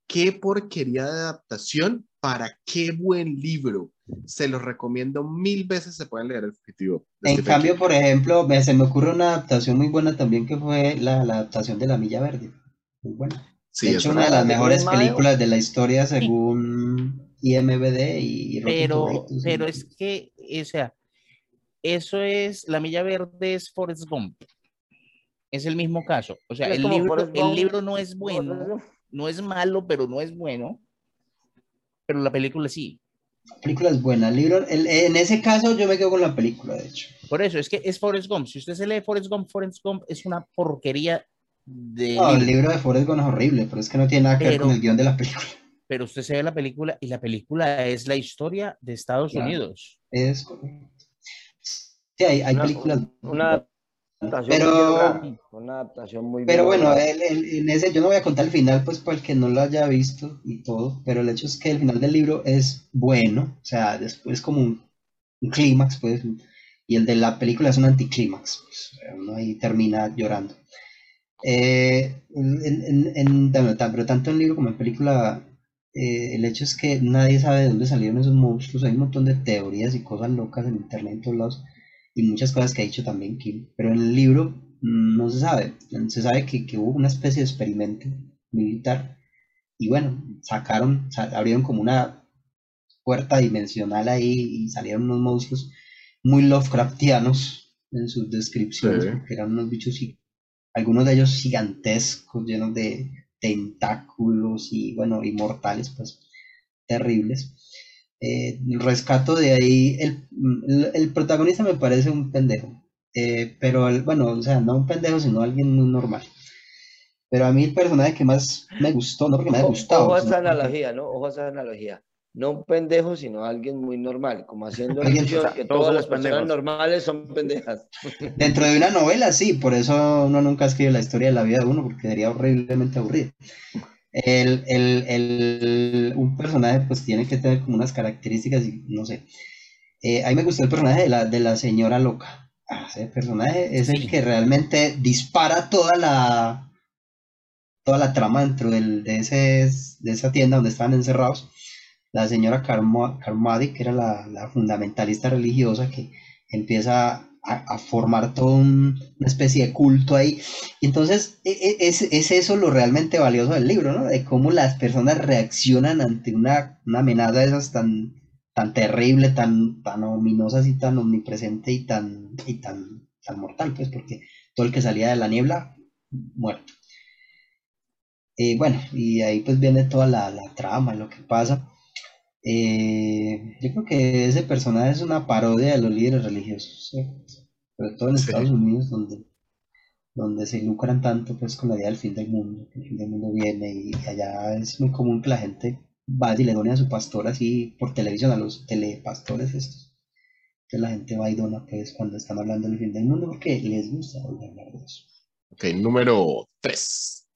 ¿Qué porquería de adaptación para qué buen libro. Se los recomiendo mil veces, se pueden leer el fugitivo. En Stephen cambio, King. por ejemplo, me- se me ocurre una adaptación muy buena también que fue la, la adaptación de La Milla Verde. Muy buena. sí, de es hecho, una de las ¿De mejores películas de la historia según IMBD y Rotten Pero, Tomatoes. pero es que, o sea, eso es, la milla verde es Forrest Gump. Es el mismo caso. O sea, el libro, el libro no es bueno, no es malo, pero no es bueno. Pero la película sí. La película es buena. El libro, el- en ese caso, yo me quedo con la película, de hecho. Por eso, es que es Forrest Gump. Si usted se lee Forrest Gump, Forrest Gump es una porquería de No, el libro. de Forrest Gump es horrible, pero es que no tiene nada que ver Pero- con el guion de la película. Pero usted se ve la película y la película es la historia de Estados Claro. Unidos. Es correcto. Sí, hay, hay Una- películas. Una Pero- Una adaptación muy Pero bien bueno, en ese yo no voy a contar el final, pues para el que no lo haya visto y todo, pero el hecho es que el final del libro es bueno, o sea, después como un, un clímax, pues, y el de la película es un anticlímax, pues, uno ahí termina llorando. Eh, en- en- en- bueno, ta- pero tanto en libro como en película, eh, el hecho es que nadie sabe de dónde salieron esos monstruos, hay un montón de teorías y cosas locas en internet en todos lados, y muchas cosas que ha dicho también Kim, pero en el libro no se sabe, se sabe que, que hubo una especie de experimento militar y bueno, sacaron, sa- abrieron como una puerta dimensional ahí y salieron unos monstruos muy Lovecraftianos en sus descripciones, Sí. porque eran unos bichos, algunos de ellos gigantescos, llenos de tentáculos y bueno, inmortales, pues terribles. Eh, rescato de ahí, el, el- protagonista me parece un pendejo, eh, pero el- bueno, o sea, no un pendejo, sino alguien muy normal. Pero a mí el personaje que más me gustó, no porque me haya gustado, ojo a esa analogía, ¿no? Ojo a esa analogía. No un pendejo, sino alguien muy normal, como haciendo Alguien- alusión o sea, que todos todas las personas pendejos. normales son pendejas. Dentro de una novela, sí, por eso uno nunca escribe la historia de la vida de uno, porque sería horriblemente aburrido. El, el- el- un personaje pues tiene que tener como unas características, y no sé. Eh, a mí me gustó el personaje de la, de la señora loca. Ah, ese personaje es el que realmente dispara toda la, toda la trama dentro del- de, ese, de esa tienda donde estaban encerrados. La señora Carmo- Carmody, que era la, la fundamentalista religiosa, que empieza a, formar toda una especie de culto ahí. Y entonces e- e- es, es eso lo realmente valioso del libro, ¿no? De cómo las personas reaccionan ante una, una amenaza de esas tan, tan terrible, tan, tan ominosas y tan omnipresente y tan, y tan, tan mortal, pues, porque todo el que salía de la niebla, muerto. Eh, bueno, y ahí pues viene toda la, la trama, lo que pasa. Eh, yo creo que ese personaje es una parodia de los líderes religiosos, ¿sí? Sobre todo en Sí. Estados Unidos, donde, donde se lucran tanto pues con la idea del fin del mundo, que el fin del mundo viene y allá es muy común que la gente vaya y le done a su pastor así por televisión, a los telepastores estos. Entonces la gente va y dona pues cuando están hablando del fin del mundo porque les gusta oír hablar de eso. Ok, número 3.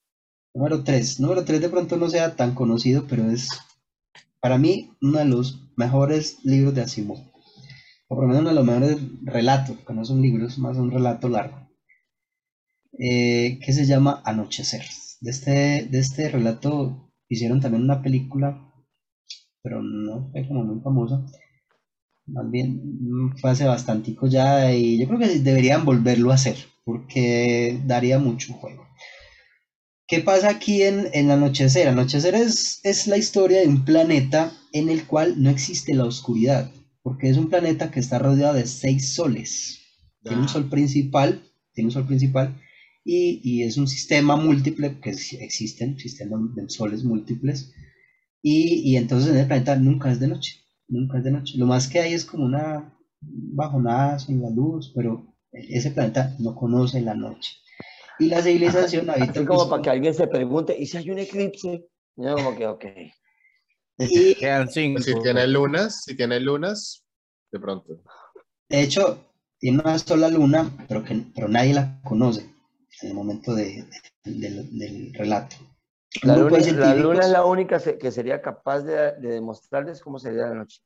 Número 3. Número 3 de pronto no sea tan conocido, pero es para mí uno de los mejores libros de Asimov. O por lo menos uno de los mejores relatos, que no son libros, más un relato largo. eh, que se llama Anochecer. De este, de este relato hicieron también una película, pero no fue como muy famosa. Más bien fue hace bastantico ya y yo creo que deberían volverlo a hacer porque daría mucho juego. ¿Qué pasa aquí en, en Anochecer? Anochecer es, es la historia de un planeta en el cual no existe la oscuridad, porque es un planeta que está rodeado de seis soles. Tiene un Ah. sol principal, tiene un sol principal, y, y es un sistema múltiple, que existen sistemas de soles múltiples, y, y entonces en el planeta nunca es de noche, nunca es de noche. Lo más que hay es como una bajonazo en la luz, pero ese planeta no conoce la noche. Y la civilización habita Así como para que alguien se pregunte, ¿y si hay un eclipse? Yo como que, ok. Y Quedan cinco. Si tiene lunas, si tiene lunas, de pronto. de hecho tiene una sola luna, pero que pero nadie la conoce en el momento de- de- del, del relato. Un La grupo luna, de la luna es la única que sería capaz de, de demostrarles cómo sería la noche.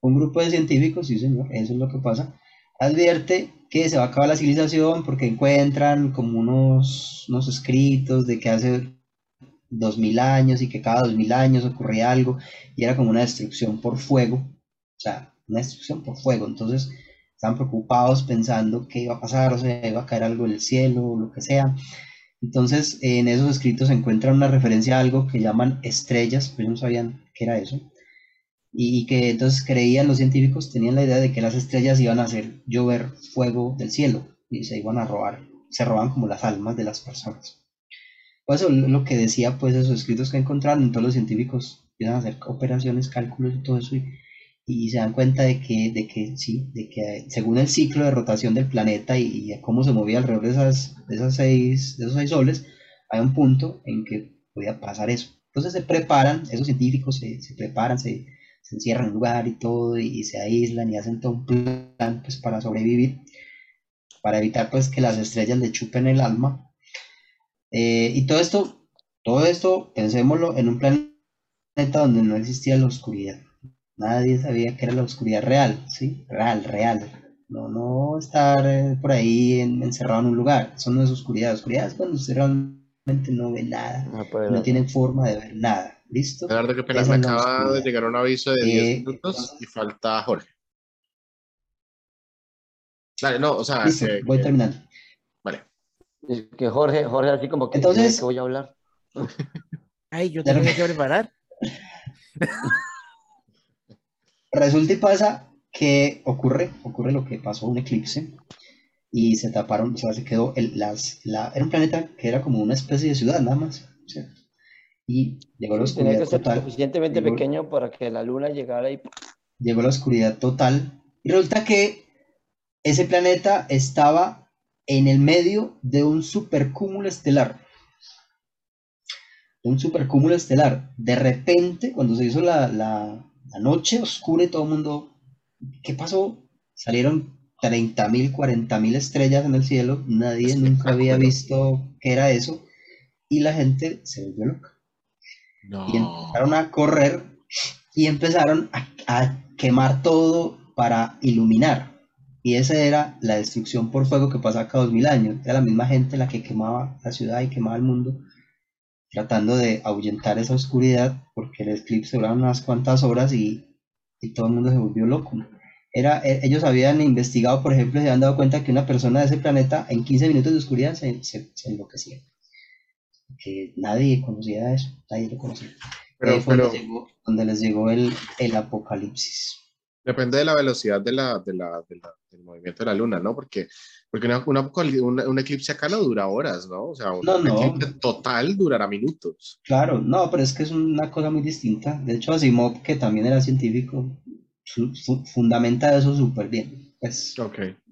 Un grupo de científicos, sí señor, eso es lo que pasa, advierte que se va a acabar la civilización porque encuentran como unos, unos escritos de que hace dos mil años y que cada dos mil años ocurría algo y era como una destrucción por fuego, o sea, una destrucción por fuego. Entonces estaban preocupados pensando qué iba a pasar, o sea, iba a caer algo del cielo, o lo que sea. Entonces, en esos escritos se encuentra una referencia a algo que llaman estrellas, pues no sabían qué era eso. Y que entonces creían los científicos, tenían la idea de que las estrellas iban a hacer llover fuego del cielo y se iban a robar, se roban como las almas de las personas. Pues eso lo que decía pues esos escritos que encontraron, todos los científicos iban a hacer operaciones, cálculos y todo eso y, y se dan cuenta de que, de que sí, de que según el ciclo de rotación del planeta y, y cómo se movía alrededor de, esas, de, esas seis, de esos seis soles, hay un punto en que podía pasar eso. Entonces se preparan, esos científicos se, se preparan, se, se encierran en un lugar y todo, y, se aíslan y hacen todo un plan pues, para sobrevivir, para evitar pues que las estrellas le chupen el alma. Eh, y todo esto, todo esto, pensémoslo en un planeta donde no existía la oscuridad. Nadie sabía que era la oscuridad real, ¿sí? Real, real. No, no estar eh, por ahí encerrado en un lugar. Eso no es oscuridad. Oscuridad es cuando usted realmente no ve nada. No puede No ver. tienen forma de ver nada. ¿Listo? Eduardo, qué pena, Esa me acaba de llegar un aviso de 10 Eh, minutos y falta Jorge. Dale, no, o sea, Listo, que- voy que- terminando. Es que Jorge, Jorge así como que Entonces- ¿de qué voy a hablar. Ay, yo tengo que preparar. Resulta y pasa que ocurre, ocurre lo que pasó, un eclipse, y se taparon, o sea, se quedó, el, las, la, era un planeta que era como una especie de ciudad nada más, ¿cierto? Y llegó la Sí, tenía oscuridad que ser total, suficientemente Llegó- pequeño para que la luna llegara y llegó la oscuridad total, y resulta que ese planeta estaba en el medio de un supercúmulo estelar. De un supercúmulo estelar. De repente, cuando se hizo la, la, la noche oscura y todo el mundo, ¿qué pasó? Salieron 30.000, 40.000 estrellas en el cielo, nadie nunca había visto qué era eso, y la gente se volvió loca. No. Y empezaron a correr y empezaron a, a quemar todo para iluminar. Y esa era la destrucción por fuego que pasa cada dos mil años. Era la misma gente la que quemaba la ciudad y quemaba el mundo, tratando de ahuyentar esa oscuridad, porque el eclipse duraba unas cuantas horas y, y todo el mundo se volvió loco. Era, e- ellos habían investigado, por ejemplo, se habían dado cuenta que una persona de ese planeta en 15 minutos de oscuridad se, se, se enloquecía. Que nadie conocía eso, nadie lo conocía. Pero, fue pero donde, llegó, donde les llegó el, el apocalipsis. Depende de la velocidad de la, de la, de la- del movimiento de la luna, ¿no? Porque, porque una, una- una- un eclipse acá no dura horas, ¿no? O sea, un No, no. eclipse total durará minutos. Claro, no, pero es que es una cosa muy distinta. De hecho, Asimov, que también era científico, su- fundamenta eso súper bien. Pues,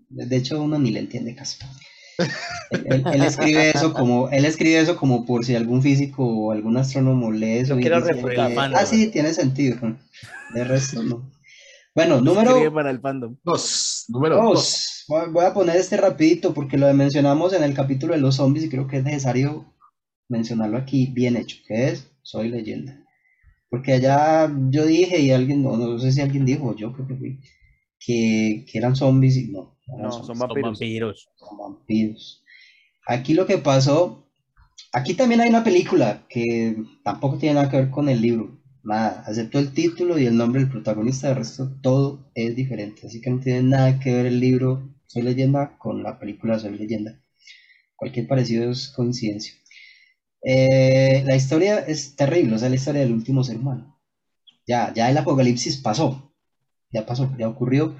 de hecho, uno ni le entiende casi. Él, él- él escribe eso como, él escribe eso como por si algún físico o algún astrónomo lee eso Yo y quiero refutar. fandom. ah, sí, tiene sentido. De resto, no. Bueno, número para el fandom. Dos. Número dos. Dos. Voy a poner este rapidito porque lo mencionamos en el capítulo de los zombies y creo que es necesario mencionarlo aquí bien hecho, que es Soy leyenda. Porque allá yo dije y alguien, no, no sé si alguien dijo, yo creo que fui, que, que eran zombies y no, no eran No, zombies, son Son vampiros. vampiros. son vampiros. Aquí lo que pasó, aquí también hay una película que tampoco tiene nada que ver con el libro, nada, excepto el título y el nombre del protagonista, de resto todo es diferente, así que no tiene nada que ver el libro Soy leyenda con la película Soy leyenda. Cualquier parecido es coincidencia. Eh, la historia es terrible, o sea, la historia del último ser humano. Ya, ya el apocalipsis pasó, ya pasó, ya ocurrió,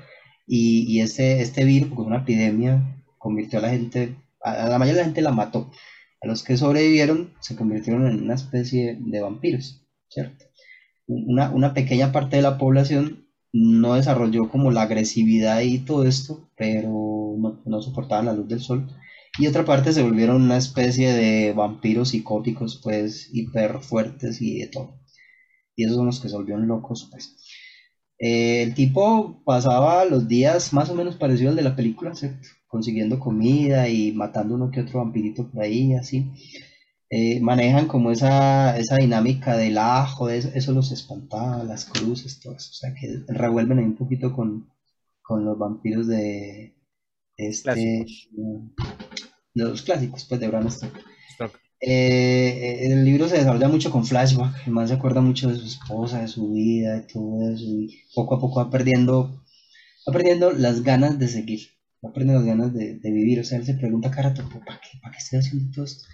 y, y este, este virus, porque una epidemia, convirtió a la gente, a, a la mayoría de la gente la mató. A los que sobrevivieron se convirtieron en una especie de vampiros, ¿cierto? Una, una pequeña parte de la población no desarrolló como la agresividad y todo esto, pero no, soportaban la luz del sol. Y otra parte se volvieron una especie de vampiros psicóticos, pues, hiper fuertes y de todo. Y esos son los que se volvieron locos, pues. Eh, el tipo pasaba los días más o menos parecido al de la película, ¿cierto? Consiguiendo comida y matando uno que otro vampirito por ahí, así. Eh, manejan como esa, esa dinámica del ajo, eso, eso los espantaba, las cruces, todo eso. O sea que revuelven ahí un poquito con, con los vampiros de este, Clásicos. los clásicos, pues de Bram Stoker. Stoker. Eh, eh, el libro se desarrolla mucho con flashback, el man se acuerda mucho de su esposa, de su vida, de todo eso, y poco a poco va perdiendo, va perdiendo las ganas de seguir, va perdiendo las ganas de, de vivir, o sea, él se pregunta cara ¿para qué, ¿para qué estoy haciendo todo esto?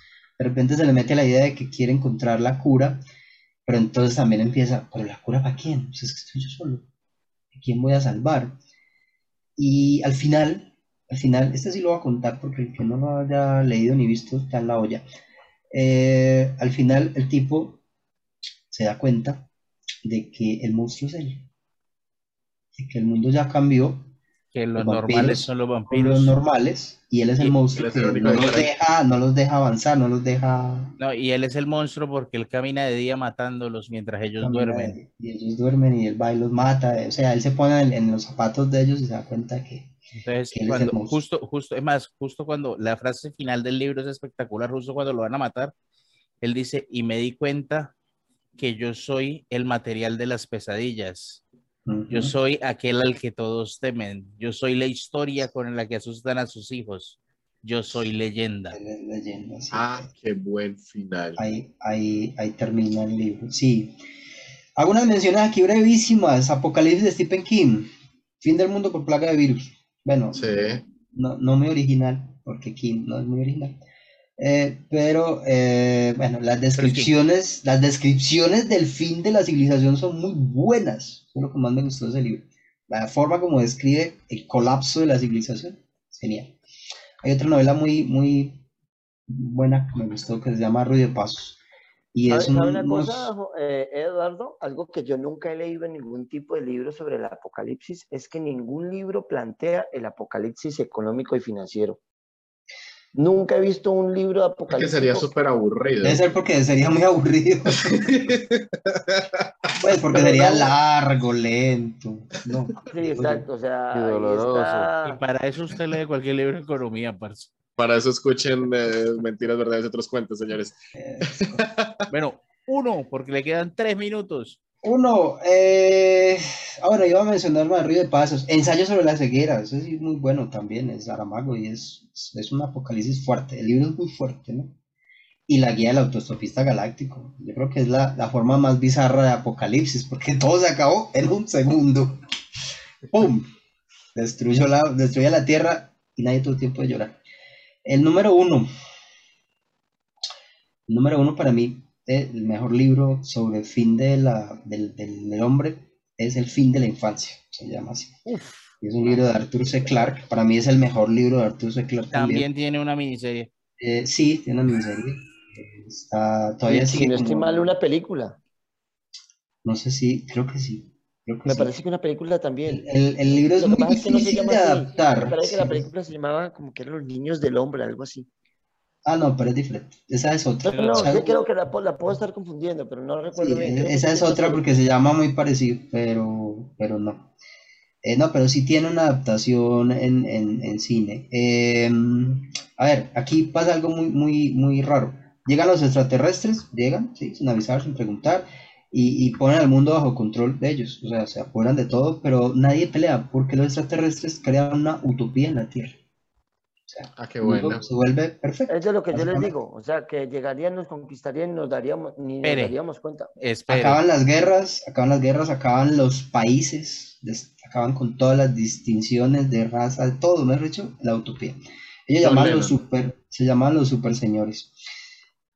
De repente se le mete la idea de que quiere encontrar la cura, pero entonces también empieza, ¿pero la cura para quién? Pues es que estoy yo solo, ¿a quién voy a salvar? Y al final, al final, este sí lo voy a contar porque el que no lo haya leído ni visto está en la olla. Eh, al final el tipo se da cuenta de que el monstruo es él, de que el mundo ya cambió, Que los Los normales son los vampiros. los normales, y él es el Y- monstruo que no los deja, no los deja avanzar, no los deja No, y él es el monstruo porque él camina de día matándolos mientras ellos caminar, duermen. y ellos duermen y él va y los mata, o sea, él se pone en, en los zapatos de ellos y se da cuenta que Entonces, que cuando, justo, justo, es más, justo cuando la frase final del libro es espectacular, justo cuando lo van a matar, él dice, y me di cuenta que yo soy el material de las pesadillas. Yo soy aquel al que todos temen. Yo soy la historia con la que asustan a sus hijos. Yo soy leyenda. sí. Ah, qué buen final. Ahí, ahí, ahí termina el libro. Sí. Hago unas menciones aquí brevísimas. Apocalipsis de Stephen King. Fin del mundo por plaga de virus. Bueno, Sí. no, no muy original, porque King no es muy original. Eh, pero eh, bueno, las descripciones, las descripciones del fin de la civilización son muy buenas. Es lo que más me gustó de ese libro. La forma como describe el colapso de la civilización. Genial. Hay otra novela muy, muy buena que me gustó que se llama Ruido de Pasos. Y ¿Sabe, es un- sabe una unos- cosa, Jo- eh, Eduardo? Algo que yo nunca he leído en ningún tipo de libro sobre el apocalipsis es que ningún libro plantea el apocalipsis económico y financiero. Nunca he visto un libro de Que apocalipsis. sería súper aburrido. Debe ser porque sería muy aburrido. Pues porque sería largo, lento. No. Sí, exacto. O sea, Y doloroso. está- Y para eso usted lee cualquier libro de economía, parce. Para eso escuchen eh, mentiras, verdades y otros cuentos, señores. Bueno, uno, porque le quedan tres minutos. Uno, eh, ahora iba a mencionar más de Pasos. Ensayo sobre la ceguera. Eso es muy bueno también. Es Saramago y es, es un apocalipsis fuerte. El libro es muy fuerte, ¿no? Y la guía del autostopista galáctico. Yo creo que es la, la forma más bizarra de apocalipsis, porque todo se acabó en un segundo. ¡Pum! Destruyó la, destruyó la Tierra y nadie tuvo tiempo de llorar. El número uno. El número uno para mí, el mejor libro sobre el fin de la, del, del- del hombre es El fin de la infancia, se llama así. Es un libro de Arthur C. Clarke. Para mí es el mejor libro de Arthur C. Clarke también. También tiene una miniserie. Eh, sí, tiene una miniserie. Está, todavía si sigue no estoy como- mal, una película. No sé si, creo que sí. Creo que Me sí. parece que una película también. El, el libro es muy pasa es que no se difícil llama de así. adaptar. Me parece que la película se llamaba como que eran los niños del hombre, algo así. Ah, no, pero es diferente. Esa es otra. No, no, O sea, sí creo que la, la puedo estar confundiendo, pero no recuerdo Sí, bien. Esa es tiene otra porque se llama muy parecido, pero, pero no. Eh, no, pero sí tiene una adaptación en, en, en cine. Eh, a ver, aquí pasa algo muy, muy, muy raro. Llegan los extraterrestres, llegan, sí, sin avisar, sin preguntar, y, y ponen al mundo bajo control de ellos. O sea, se apoderan de todo, pero nadie pelea porque los extraterrestres crean una utopía en la Tierra. Sea, Ah, qué bueno. se vuelve perfecto. Es de lo que yo les digo, o sea, que llegarían, nos conquistarían y nos daríamos, ni nos daríamos cuenta. Espere. Acaban las guerras, acaban las guerras, acaban los países, des- acaban con todas las distinciones de raza, todo, mejor dicho, la utopía. Ellos llamaban los super, se llamaban los super señores.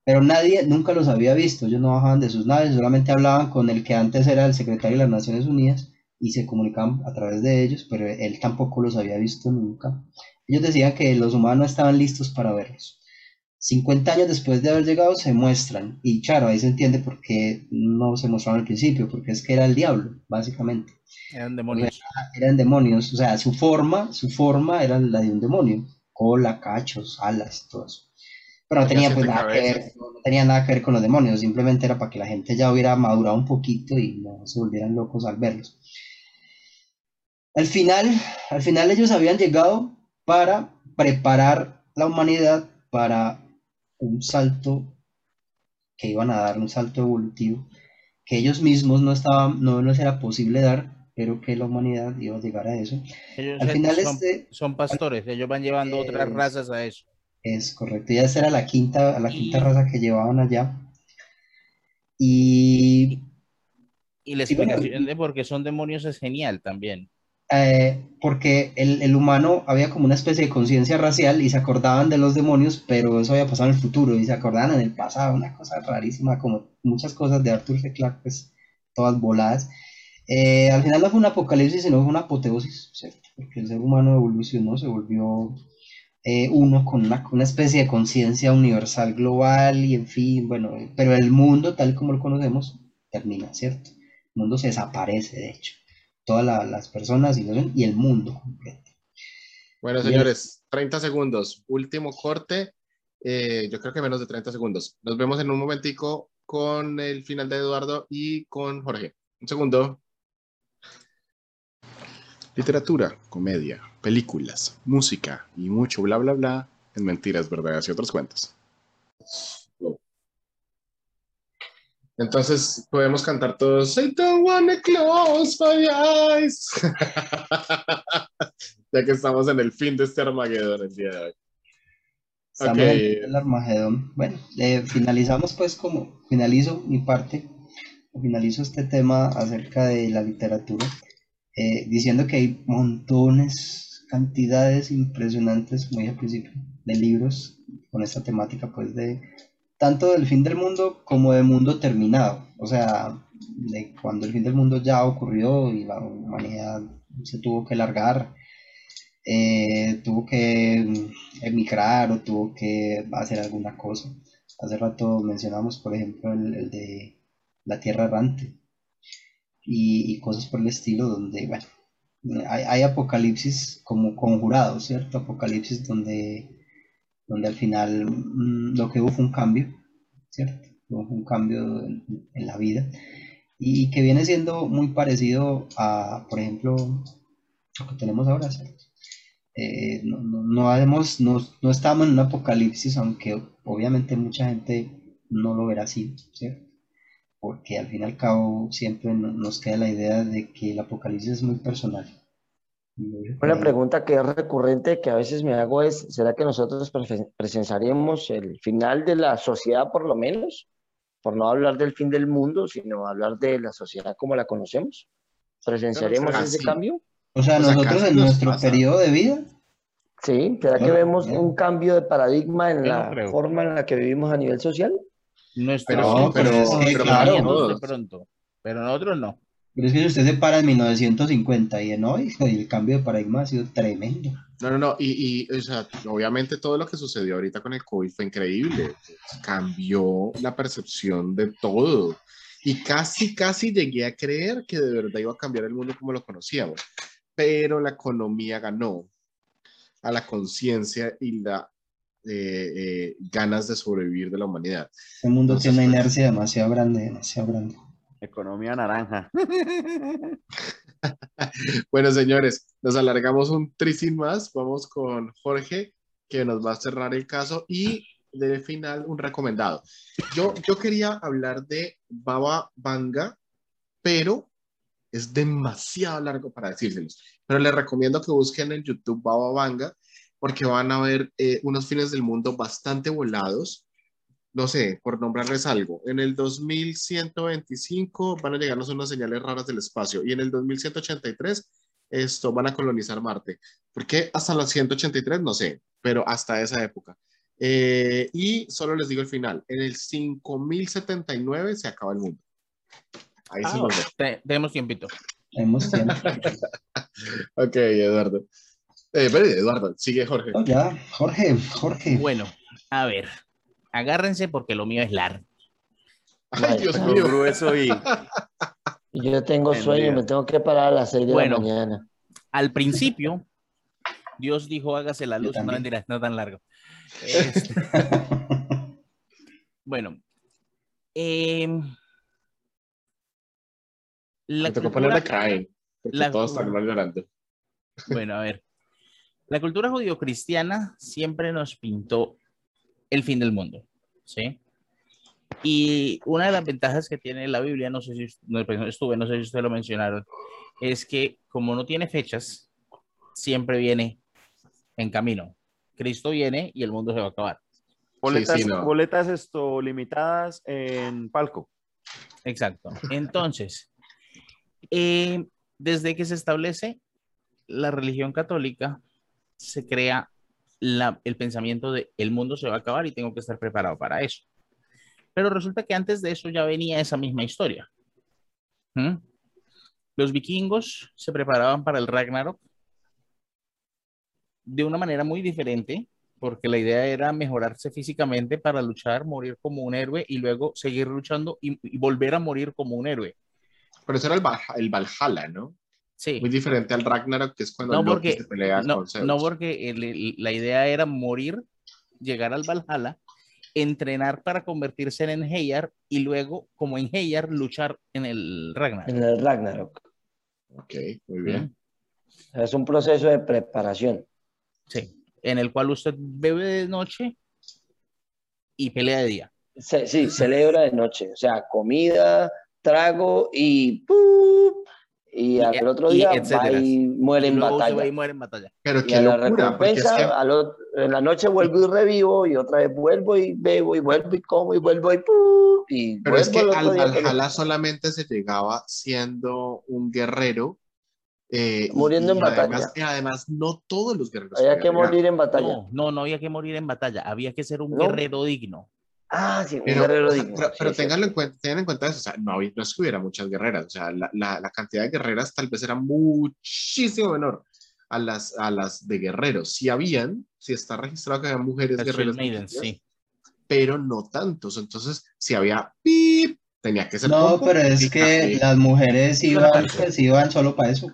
Pero nadie nunca los había visto, ellos no bajaban de sus naves, solamente hablaban con el que antes era el secretario de las Naciones Unidas y se comunicaban a través de ellos, pero él tampoco los había visto nunca. Ellos decían que los humanos no estaban listos para verlos. 50 años después de haber llegado se muestran, y claro, ahí se entiende por qué no se mostraron al principio, porque es que era el diablo, básicamente. Eran demonios. Eran demonios, o sea, su forma, su forma era la de un demonio, cola, cachos, alas, todo eso. Pero no Tenía pues nada que ver, no tenía nada que ver con los demonios, simplemente era para que la gente ya hubiera madurado un poquito y no se volvieran locos al verlos. Al final, al final ellos habían llegado para preparar la humanidad para un salto que iban a dar, un salto evolutivo, que ellos mismos no estaban, no les era posible dar, pero que la humanidad iba a llegar a eso. Ellos Al final son, este son pastores, ellos van llevando otras razas a eso. es correcto, ya esta era la quinta, la quinta Y- raza que llevaban allá. Y Y la explicación de por qué son demonios es genial también. Eh, porque el, el humano había como una especie de conciencia racial y se acordaban de los demonios, pero eso había pasado en el futuro y se acordaban en el pasado, una cosa rarísima, como muchas cosas de Arthur C. Clarke, pues todas voladas. Eh, al final no fue un apocalipsis, sino fue una apoteosis, ¿cierto? Porque el ser humano evolucionó, se volvió eh, uno con una, una especie de conciencia universal global y en fin, bueno, pero el mundo tal como lo conocemos termina, ¿cierto? El mundo se desaparece, de hecho. Todas la- las personas y, el mundo completo. Bueno, señores, 30 segundos. Último corte. Eh, yo creo que menos de 30 segundos. Nos vemos en un momentico con el final de Eduardo y con Jorge. Un segundo. Literatura, comedia, películas, música y mucho bla bla bla en mentiras, verdades y otros cuentos. Entonces podemos cantar todos I don't wanna close my eyes. ya que estamos en el fin de este Armagedón el día de hoy. Estamos en el Armagedón. Bueno, eh, finalizamos pues como, finalizo mi parte, finalizo este tema acerca de la literatura, eh, diciendo que hay montones, cantidades impresionantes, como dije al principio, de libros con esta temática pues de tanto del fin del mundo como de mundo terminado, o sea, de cuando el fin del mundo ya ocurrió y la humanidad se tuvo que largar, eh, tuvo que emigrar o tuvo que hacer alguna cosa. Hace rato mencionamos, por ejemplo, el, de la tierra errante y, y cosas por el estilo, donde, bueno, hay, hay apocalipsis como conjurados, ¿cierto? Apocalipsis donde, donde al final mm, lo que hubo fue un cambio, ¿cierto? Hubo un cambio en, la vida y que viene siendo muy parecido a, por ejemplo, lo que tenemos ahora, ¿cierto? Eh, no, no, no, no, no estamos en un apocalipsis, aunque obviamente mucha gente no lo verá así, ¿cierto? Porque al fin y al cabo siempre no- nos queda la idea de que el apocalipsis es muy personal. Y lo digo por Una pregunta que es recurrente que a veces me hago es, ¿será que nosotros presen- presenciaremos el final de la sociedad por lo menos? Por no hablar del fin del mundo, sino hablar de la sociedad como la conocemos. ¿Presenciaremos ese así. cambio? O sea, nosotros en nuestro pasa. periodo de vida, Sí, ¿será que Claro, vemos un cambio de paradigma en la creo. forma en la que vivimos a nivel social? Nuestro Pero- no, pero- pero, sí, pero claro. de pronto. Pero nosotros no. Pero es que si usted se para en 1950 y en hoy, el cambio de paradigma ha sido tremendo. No, no, no. Y, y, o sea, obviamente todo lo que sucedió ahorita con el COVID fue increíble. Cambió la percepción de todo. Y casi, casi llegué a creer que de verdad iba a cambiar el mundo como lo conocíamos. Pero la economía ganó a la conciencia y la eh, eh, ganas de sobrevivir de la humanidad. Este mundo Entonces, tiene una pues- inercia demasiado grande, demasiado grande. Economía naranja. Bueno, señores, nos alargamos un trisin más. Vamos con Jorge, que nos va a cerrar el caso y de final un recomendado. Yo, yo quería hablar de Baba Vanga, pero es demasiado largo para decírselos. Pero les recomiendo que busquen en YouTube Baba Vanga, porque van a ver eh, unos fines del mundo bastante volados. No sé, por nombrarles algo. En el 2125 van a llegarnos unas señales raras del espacio y en el 2183 esto van a colonizar Marte. ¿Por qué hasta los 183? No sé, pero hasta esa época. Eh, y solo les digo el final. En el 5079 se acaba el mundo. Ahí se Ah, te- tenemos tiempito. Tenemos tiempo. Ok, Eduardo. Eh, pero, Eduardo, sigue Jorge. No, ya, Jorge, Jorge. Bueno, a ver. Agárrense porque lo mío es largo. Ay, Dios mío. grueso y yo tengo En sueño, me tengo que parar a las 6 de Bueno. la mañana. Al principio, Dios dijo, hágase la luz. No, también. mentira, no tan largo. Este, bueno. em, la Me tocó cultura- ponerle Caen, porque la- todos terminaron llorando. Bueno, a ver. La cultura judio-cristiana siempre nos pintó el fin del mundo, ¿sí? Y una de las ventajas que tiene la Biblia, no sé si pues estuve, no sé si ustedes lo mencionaron, es que como no tiene fechas, siempre viene en camino. Cristo viene y el mundo se va a acabar. boletas, sí, no. boletas esto limitadas en palco. Exacto. Entonces, eh, desde que se establece la religión católica, se crea la- el pensamiento de el mundo se va a acabar y tengo que estar preparado para eso. Pero resulta que antes de eso ya venía esa misma historia. ¿Mm? Los vikingos se preparaban para el Ragnarok de una manera muy diferente, porque la idea era mejorarse físicamente para luchar, morir como un héroe y luego seguir luchando y, y volver a morir como un héroe. Pero eso era el, Valha- el Valhalla, ¿no? Sí. Muy diferente al Ragnarok, que es cuando No Loki porque, se pelea no, con Zeus. no porque el- el- la idea era morir, llegar al Valhalla, entrenar para convertirse en Heyar y luego, como en Heyar, luchar en el Ragnarok. En el Ragnarok. Ok, muy bien. Es un proceso de preparación. Sí, en el cual usted bebe de noche y pelea de día. Se- sí, celebra de noche. O sea, comida, trago y ¡pup! Y Y- al otro y día va etcétera. y muere Y en va y batalla. muere en batalla. Pero Y qué a la locura, porque es recompensa, que al en la noche vuelvo y revivo y otra vez vuelvo y bebo y vuelvo y como y vuelvo y ¡pup! y Pero es que al Valhalla solamente se llegaba siendo un guerrero. eh, y- Muriendo en y batalla. Además, y además, no todos los guerreros. Había que morir en batalla. No, no, no había que morir en batalla, había que ser un ¿No? guerrero digno. Ah, sí, un Pero, guerrero o sea, digno. pero, sí, pero es ténganlo en cuenta, tengan en cuenta eso, o sea, no, no es que hubiera muchas guerreras, o sea, la, la, la cantidad de guerreras tal vez era muchísimo menor a las, a las de guerreros. Sí habían, sí está registrado que había mujeres Las guerreras, sí. pero no tantos. Entonces, si había pip, tenía que ser No, pero es que las mujeres iban, pues, iban solo para eso.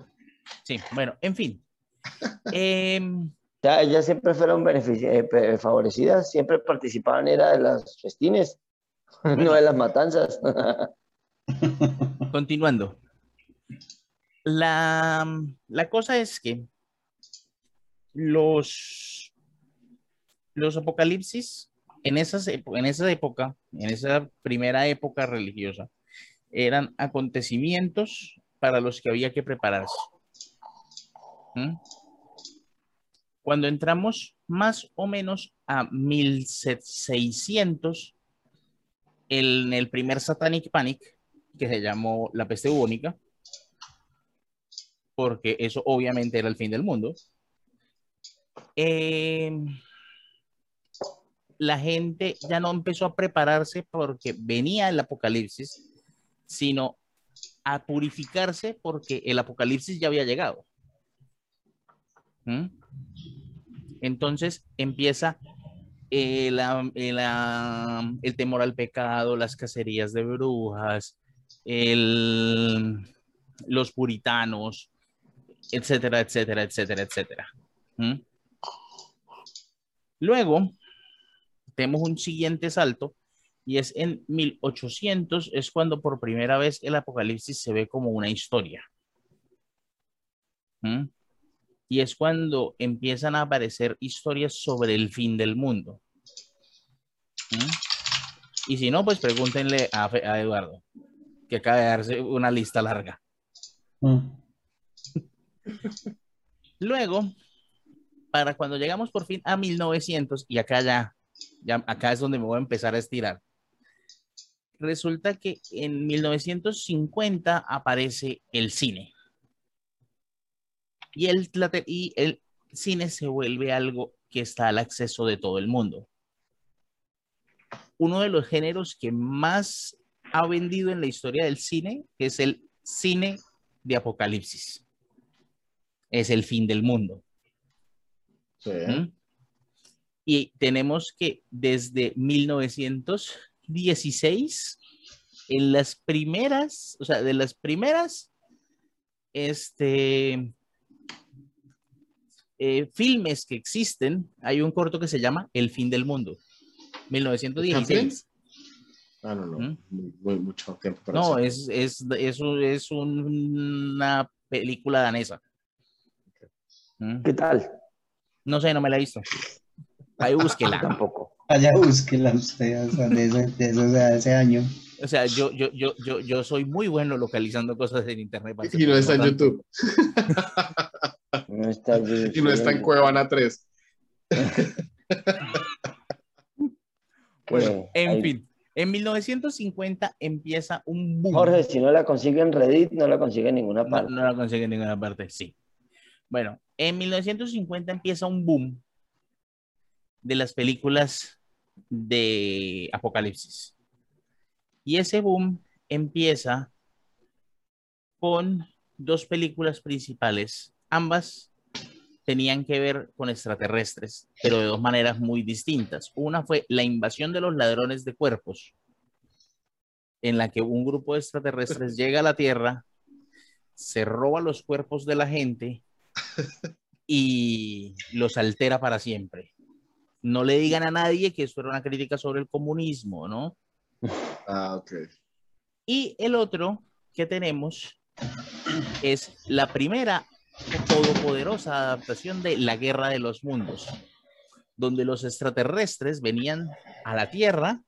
Sí, bueno, en fin. Em, sea, ellas siempre fueron eh, pe- favorecidas, siempre participaban, era de las festines, no de las matanzas. Continuando. La, la cosa es que los, los apocalipsis en, esas, en esa época, en esa primera época religiosa, eran acontecimientos para los que había que prepararse. ¿Mm? Cuando entramos más o menos a 1600, en el primer Satanic Panic, que se llamó la peste bubónica, porque eso obviamente era el fin del mundo. eh, la gente ya no empezó a prepararse porque venía el apocalipsis, sino a purificarse porque el apocalipsis ya había llegado. ¿Mm? Entonces empieza el, am- el, temor al pecado, las cacerías de brujas, los puritanos, etcétera, etcétera, etcétera, etcétera. Luego, tenemos un siguiente salto y es en 1800, es cuando por primera vez el apocalipsis se ve como una historia. Y es cuando empiezan a aparecer historias sobre el fin del mundo. ¿Mm? Y si no, pues pregúntenle a, Eduardo, que acaba de darse una lista larga. Mm. Luego, para cuando llegamos por fin a 1900, y acá ya, ya acá es donde me voy a empezar a estirar. Resulta que en 1950 aparece el cine. Y el, y el cine se vuelve algo que está al acceso de todo el mundo. Uno de los géneros que más ha vendido en la historia del cine es el cine de apocalipsis. Es el fin del mundo. Sí. ¿Mm? Y tenemos que desde 1916, en las primeras, o sea, de las primeras, este, eh, filmes que existen, hay un corto que se llama El fin del mundo, 1916. Ah, no, no, ¿Mm? muy, muy- mucho tiempo para No, es, es, es, es un- una película danesa. ¿Mm? ¿Qué tal? No sé, no me la he visto. Ahí búsquela. Tampoco. Allá búsquela usted, o sea, de, ese, de sea, de ese año. O sea, yo, yo, yo, yo, yo soy muy bueno localizando cosas en internet. Y no está en. YouTube. No está. Y no está en Cuevana 3. Bueno, En ahí- fin, En 1950 empieza un boom. Jorge, si no la consigue en Reddit, no la consigue en ninguna No, parte. no la consigue en ninguna parte, sí. Bueno, en 1950 empieza un boom de las películas de Apocalipsis. Y ese boom empieza con dos películas principales. Ambas tenían que ver con extraterrestres, pero de dos maneras muy distintas. Una fue La invasión de los ladrones de cuerpos, en la que un grupo de extraterrestres llega a la Tierra, se roba los cuerpos de la gente y los altera para siempre. No le digan a nadie que esto era una crítica sobre el comunismo, ¿no? Ah, ok. Y el otro que tenemos es la primera todopoderosa adaptación de La Guerra de los Mundos, donde los extraterrestres venían a la Tierra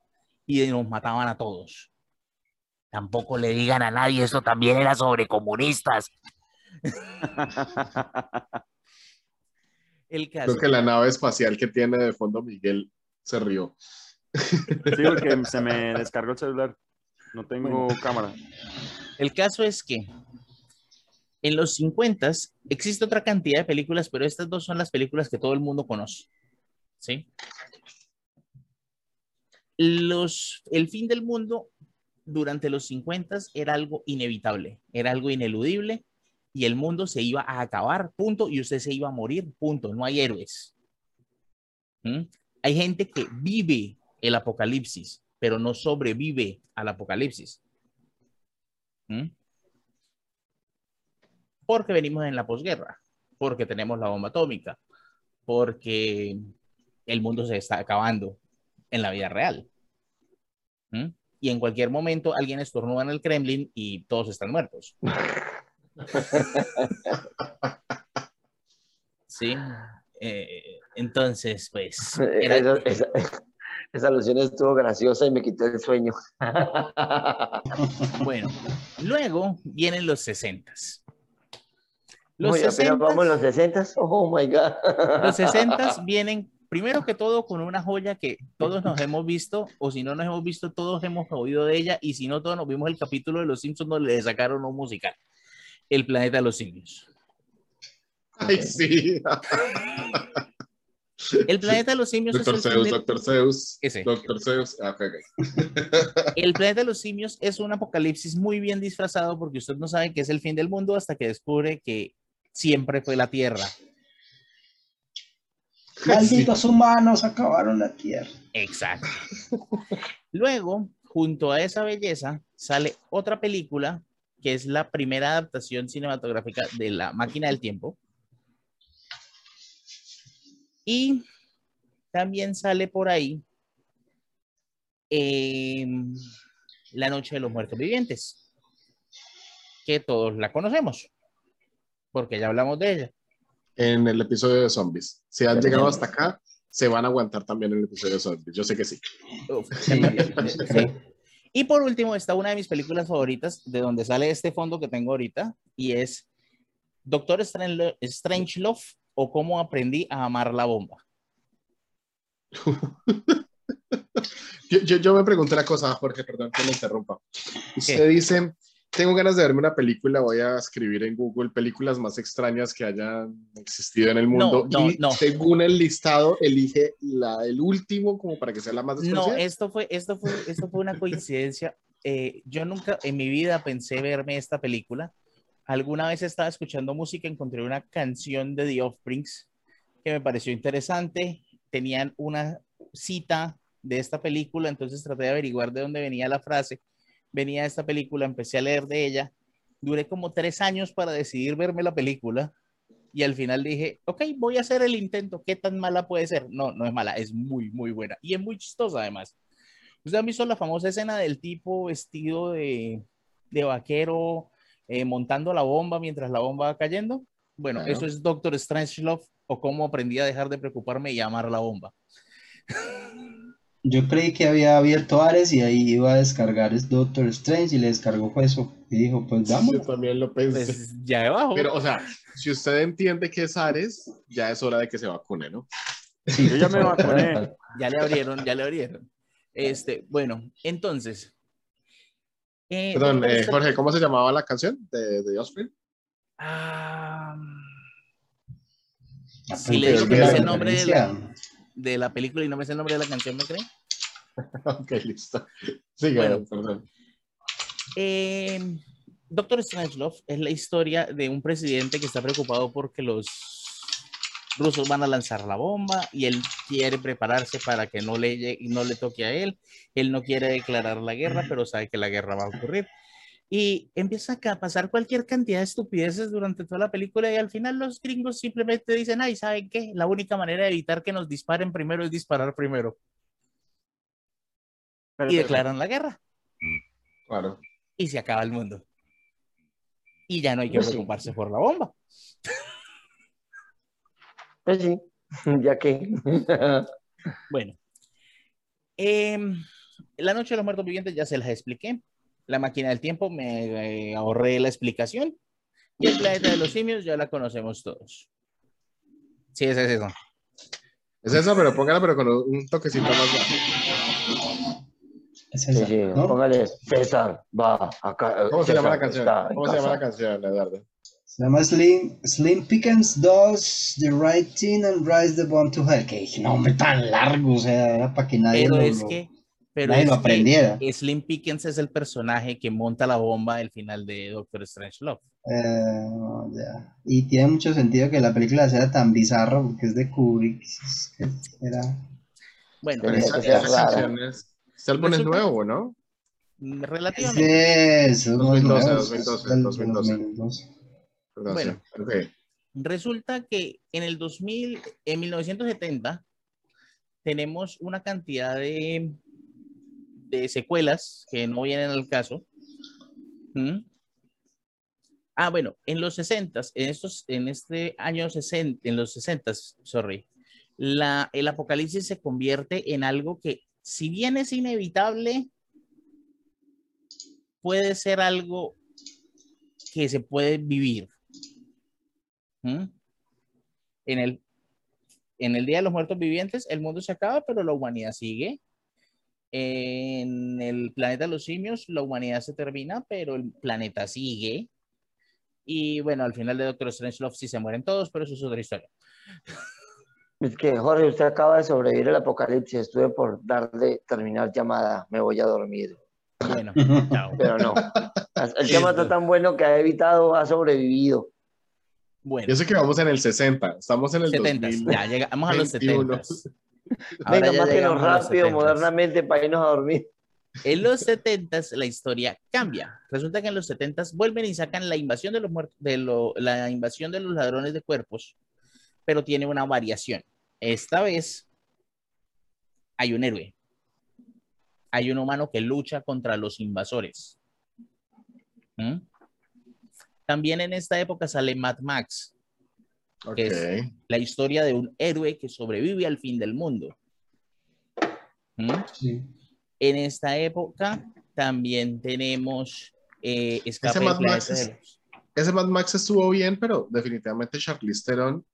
y nos mataban a todos. Tampoco le digan a nadie, esto también era sobre comunistas. El caso. Creo que la nave espacial que tiene de fondo Miguel se rió. Sí, porque se me descargó el celular. No tengo cámara. El caso es que en los 50 existe otra cantidad de películas, pero estas dos son las películas que todo el mundo conoce. ¿Sí? Los, el fin del mundo durante los 50 era algo inevitable, era algo ineludible y el mundo se iba a acabar, punto, y usted se iba a morir, punto. No hay héroes. ¿Mm? Hay gente que vive el apocalipsis, pero no sobrevive al apocalipsis. ¿Mm? Porque venimos en la posguerra, porque tenemos la bomba atómica, porque el mundo se está acabando en la vida real. ¿Mm? Y en cualquier momento alguien estornuda en el Kremlin y todos están muertos. Sí. eh, entonces, pues. era- Esa, esa- esa alusión estuvo graciosa y me quitó el sueño. Bueno, luego vienen los 60 Los Muy apenas 60 vamos en los 60 Oh my God. Los 60 vienen, primero que todo, con una joya que todos nos hemos visto, o si no nos hemos visto, todos hemos oído de ella, y si no, todos nos vimos el capítulo de Los Simpsons donde le sacaron un musical, El planeta de los simios. Ay, sí. El planeta de los simios es Doctor Zeus, Doctor Zeus. Ese. Doctor Zeus. Ah, ok, ok. el planeta de los simios es un apocalipsis muy bien disfrazado porque usted no sabe que es el fin del mundo hasta que descubre que siempre fue la Tierra. Malditos humanos acabaron la tierra. Exacto. Luego, junto a esa belleza, sale otra película que es la primera adaptación cinematográfica de La Máquina del Tiempo. Y también sale por ahí em, La Noche de los Muertos Vivientes, que todos la conocemos, porque ya hablamos de ella. En el episodio de zombies. Si han llegado hasta acá, se van a aguantar también en el episodio de zombies. Yo sé que sí. Uf, sí, sí. Y por último está una de mis películas favoritas, de donde sale este fondo que tengo ahorita, y es Doctor Strange, Strangelove o Cómo aprendí a amar la bomba. Yo, yo, yo me pregunté una cosa, Jorge, perdón que me interrumpa. Usted dice, tengo ganas de verme una película, voy a escribir en Google películas más extrañas que hayan existido en el mundo. no, y no. según el listado, elige la, el último como para que sea la más No, desconocida. esto fue, esto fue, esto fue una coincidencia. Eh, yo nunca en mi vida pensé verme esta película. Alguna vez estaba escuchando música, encontré una canción de The Offsprings que me pareció interesante. Tenían una cita de esta película, entonces traté de averiguar de dónde venía la frase. Venía esta película, empecé a leer de ella. Duré como tres años para decidir verme la película y al final dije, ok, voy a hacer el intento. ¿Qué tan mala puede ser? No, no es mala, es muy, muy buena y es muy chistosa además. ¿Usted ha visto la famosa escena del tipo vestido de, de vaquero eh, montando la bomba mientras la bomba va cayendo? Bueno, Claro. eso es Doctor Strangelove o cómo aprendí a dejar de preocuparme y amar la bomba. Yo creí que había abierto Ares y ahí iba a descargar es Doctor Strange y le descargó eso. Y dijo, pues Yo vamos. también lo pensé. Pues ya debajo. Pero, o sea, si usted entiende que es Ares, ya es hora de que se vacune, ¿no? Sí, Yo ya me vacuné. Ya le abrieron, ya le abrieron. Este, bueno, entonces. eh, Perdón, eh, Jorge, ¿cómo se llamaba la canción de, de Offspring? Ah, Ah, Si le pero digo que es el nombre de la-. De la película y no me sé el nombre de la canción, ¿me creen? ok, listo. Sigue, Bueno. perdón. Eh, Doctor Strangelove es la historia de un presidente que está preocupado porque los rusos van a lanzar la bomba y él quiere prepararse para que no le, llegue- no le toque a él. Él no quiere declarar la guerra, pero sabe que la guerra va a ocurrir. Y empieza a pasar cualquier cantidad de estupideces durante toda la película y al final los gringos simplemente dicen, ay, ¿saben qué? La única manera de evitar que nos disparen primero es disparar primero. Pero, Y pero, declaran la guerra Claro. y se acaba el mundo. Y ya no hay que Pues sí. preocuparse por la bomba. Pues sí, ya que. Bueno, em, la noche de los muertos vivientes ya se las expliqué. La máquina del tiempo me eh, ahorré la explicación. Y el planeta de los simios ya la conocemos todos. Sí, ese es eso. Es esa, pero póngala, pero con un toquecito más bajo. Es Sí, esa, sí, ¿no? póngale, César, va, acá. ¿Cómo se llama la canción? ¿Cómo se llama la canción, Eduardo? Se llama Slim, Slim Pickens does the right thing and rise the bomb to hell. Que dije, no, hombre, tan largo, o sea, era para que nadie Pero lo, es lo- que, pero nadie lo que aprendiera. Slim Pickens es el personaje que monta la bomba al final de Doctor Strange Love. Eh. Y tiene mucho sentido que la película sea tan bizarra porque es de Kubrick. es que Era... Bueno, esa, que ser esa rara. canción es. Este álbum es nuevo, ¿no? Es relativamente. esos 2012, nuevos, 2012, es del 2012. 2012. Perdón, Bueno. sí. Ok. Resulta que en el 2000, en 1970, tenemos una cantidad de, de secuelas que no vienen al caso. ¿Mm? Ah, bueno, en los 60, en en este año 60, en los 60, sorry, la, el apocalipsis se convierte en algo que, si bien es inevitable, puede ser algo que se puede vivir. ¿Mm? En el, en el Día de los Muertos Vivientes, el mundo se acaba, pero la humanidad sigue. En el planeta de los simios, la humanidad se termina, pero el planeta sigue. Y bueno, al final de Doctor Strangelove sí se mueren todos, pero eso es otra historia. Es que, Jorge, usted acaba de sobrevivir al apocalipsis. Estuve por darle terminar llamada. Me voy a dormir. Bueno, chao. Pero no. El tema está tan bueno que ha evitado, ha sobrevivido. Bueno, Yo sé que vamos en el 60, estamos en el 70, 2000. ya llegamos a los 21. 70. Ahora Venga, mátenos rápido, 70s. modernamente, para irnos a dormir. En los 70 la historia cambia. Resulta que en los 70 vuelven y sacan la invasión de los muertos, de lo- la invasión de los ladrones de cuerpos, pero tiene una variación. Esta vez hay un héroe. Hay un humano que lucha contra los invasores. ¿Mm? También en esta época sale Mad Max, Ok. que es- la historia de un héroe que sobrevive al fin del mundo. ¿Mm? Sí. En esta época también tenemos eh, Escape Ese Mad Max es- Ese Mad Max estuvo bien, pero definitivamente Charlize Theron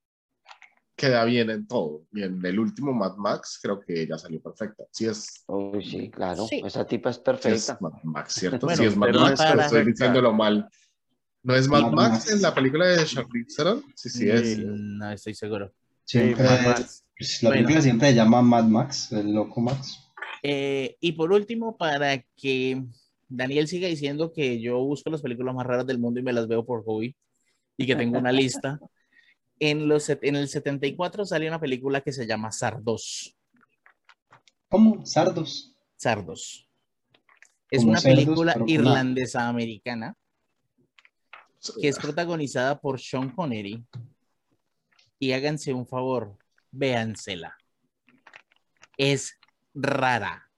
queda bien en todo. Y en el último Mad Max creo que ya salió perfecta. Sí es, Uy, sí, claro. Sí. Esa tipa es sí es perfecta. Mad Max, ¿cierto? Bueno, sí es Mad pero Max, para- pero estoy perfecta. diciéndolo mal. ¿No es Mad Mad Max Max. en la película de Charlize Theron? Sí, sí es. No estoy seguro. Siempre, Mad Max. pues, la Bueno. película siempre se llama Mad Max, el loco Max. Eh, y por último, para que Daniel siga diciendo que yo busco las películas más raras del mundo y me las veo por hobby y que tengo una lista, en, los, en el 74 sale una película que se llama Sardos. ¿Cómo? Sardos. Sardos. Es una cerdos, película pero con A. irlandesa americana que es protagonizada por Sean Connery. Y háganse un favor, véansela. Es rara.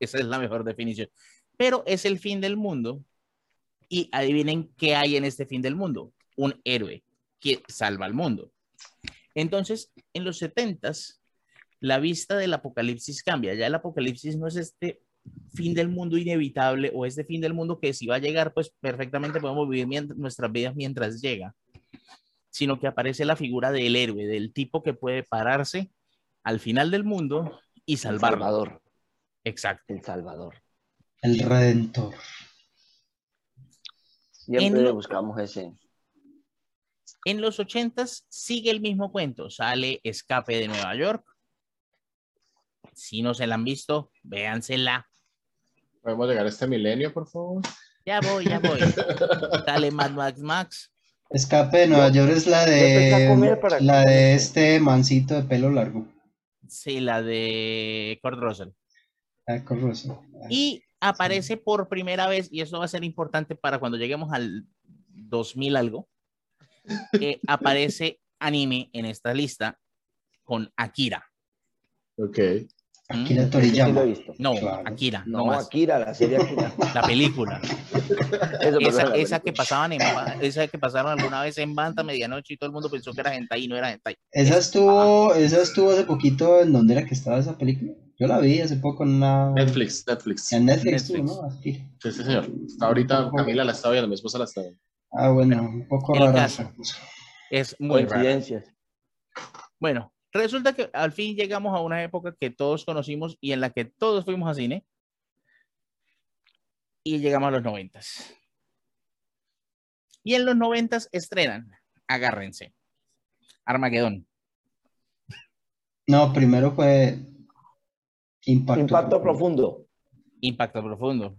Esa es la mejor definición. Pero es el fin del mundo. Y adivinen qué hay en este fin del mundo. Un héroe que salva al mundo. Entonces, en los 70s, la vista del apocalipsis cambia. Ya el apocalipsis no es este fin del mundo inevitable o este fin del mundo que si va a llegar, pues perfectamente podemos vivir nuestras vidas mientras llega, sino que aparece la figura del héroe, del tipo que puede pararse al final del mundo y El salvarlo. Salvador. Exacto. El Salvador. El Redentor. Siempre En lo- buscamos ese. En los ochentas sigue el mismo cuento. Sale Escape de Nueva York. Si no se la han visto, véansela. ¿Podemos llegar a este milenio, por favor? Ya voy, ya voy. Sale Mad Max Max. Escape de Nueva York es la de la de este mancito de pelo largo. Sí, la de Kurt Russell. Ah, Russell. Y aparece por primera vez, y eso va a ser importante para cuando lleguemos al 2000 algo, eh, aparece anime en esta lista con Akira. Ok. ¿Mm? Akira Sí lo he Toriyama. visto. No, Claro. Akira, no, No, más. Akira, la serie Akira. La película. Eso, Esa, perdón, la esa que pasaban en esa que pasaron alguna vez en Banta medianoche y todo el mundo pensó que era hentai y no era hentai. Esa estuvo, esa estuvo hace poquito en donde era que estaba esa película. Yo la vi hace poco en una Netflix, Netflix. en Netflix, Netflix. ¿no? Akira. Sí, sí, señor. Hasta ahorita Camila la está viendo, mi esposa la está viendo. Ah, bueno, un poco rara. caso. esa cosa. Es muy raro. Coincidencias. Bueno, resulta que al fin llegamos a una época que todos conocimos y en la que todos fuimos a cine. Y llegamos a los noventas. Y en los noventas estrenan, agárrense, Armagedón. No, primero fue Impacto. Impacto profundo. Impacto Profundo.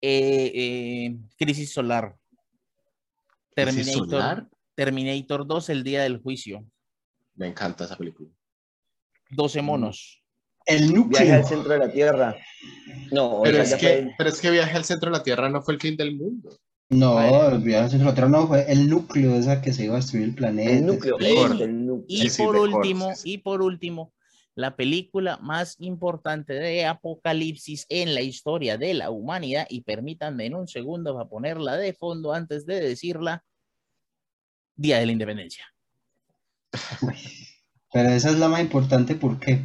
Eh, eh, Crisis Solar. ¿Crisis Terminator, Solar? Terminator 2, El Día del Juicio. Me encanta esa película. 12 monos. El Viaje al núcleo. centro de la Tierra. No, Pero es, que, fue- pero es que Viaje al Centro de la Tierra no fue el fin del mundo. No, el viaje al centro de la Tierra no fue el núcleo, esa que se iba a destruir el planeta. el núcleo. El núcleo. Y Sí, sí, por último, y por último, la película más importante de Apocalipsis en la historia de la humanidad. Y permítanme en un segundo para ponerla de fondo antes de decirla. Día de la Independencia. Pero esa es la más importante, ¿por qué?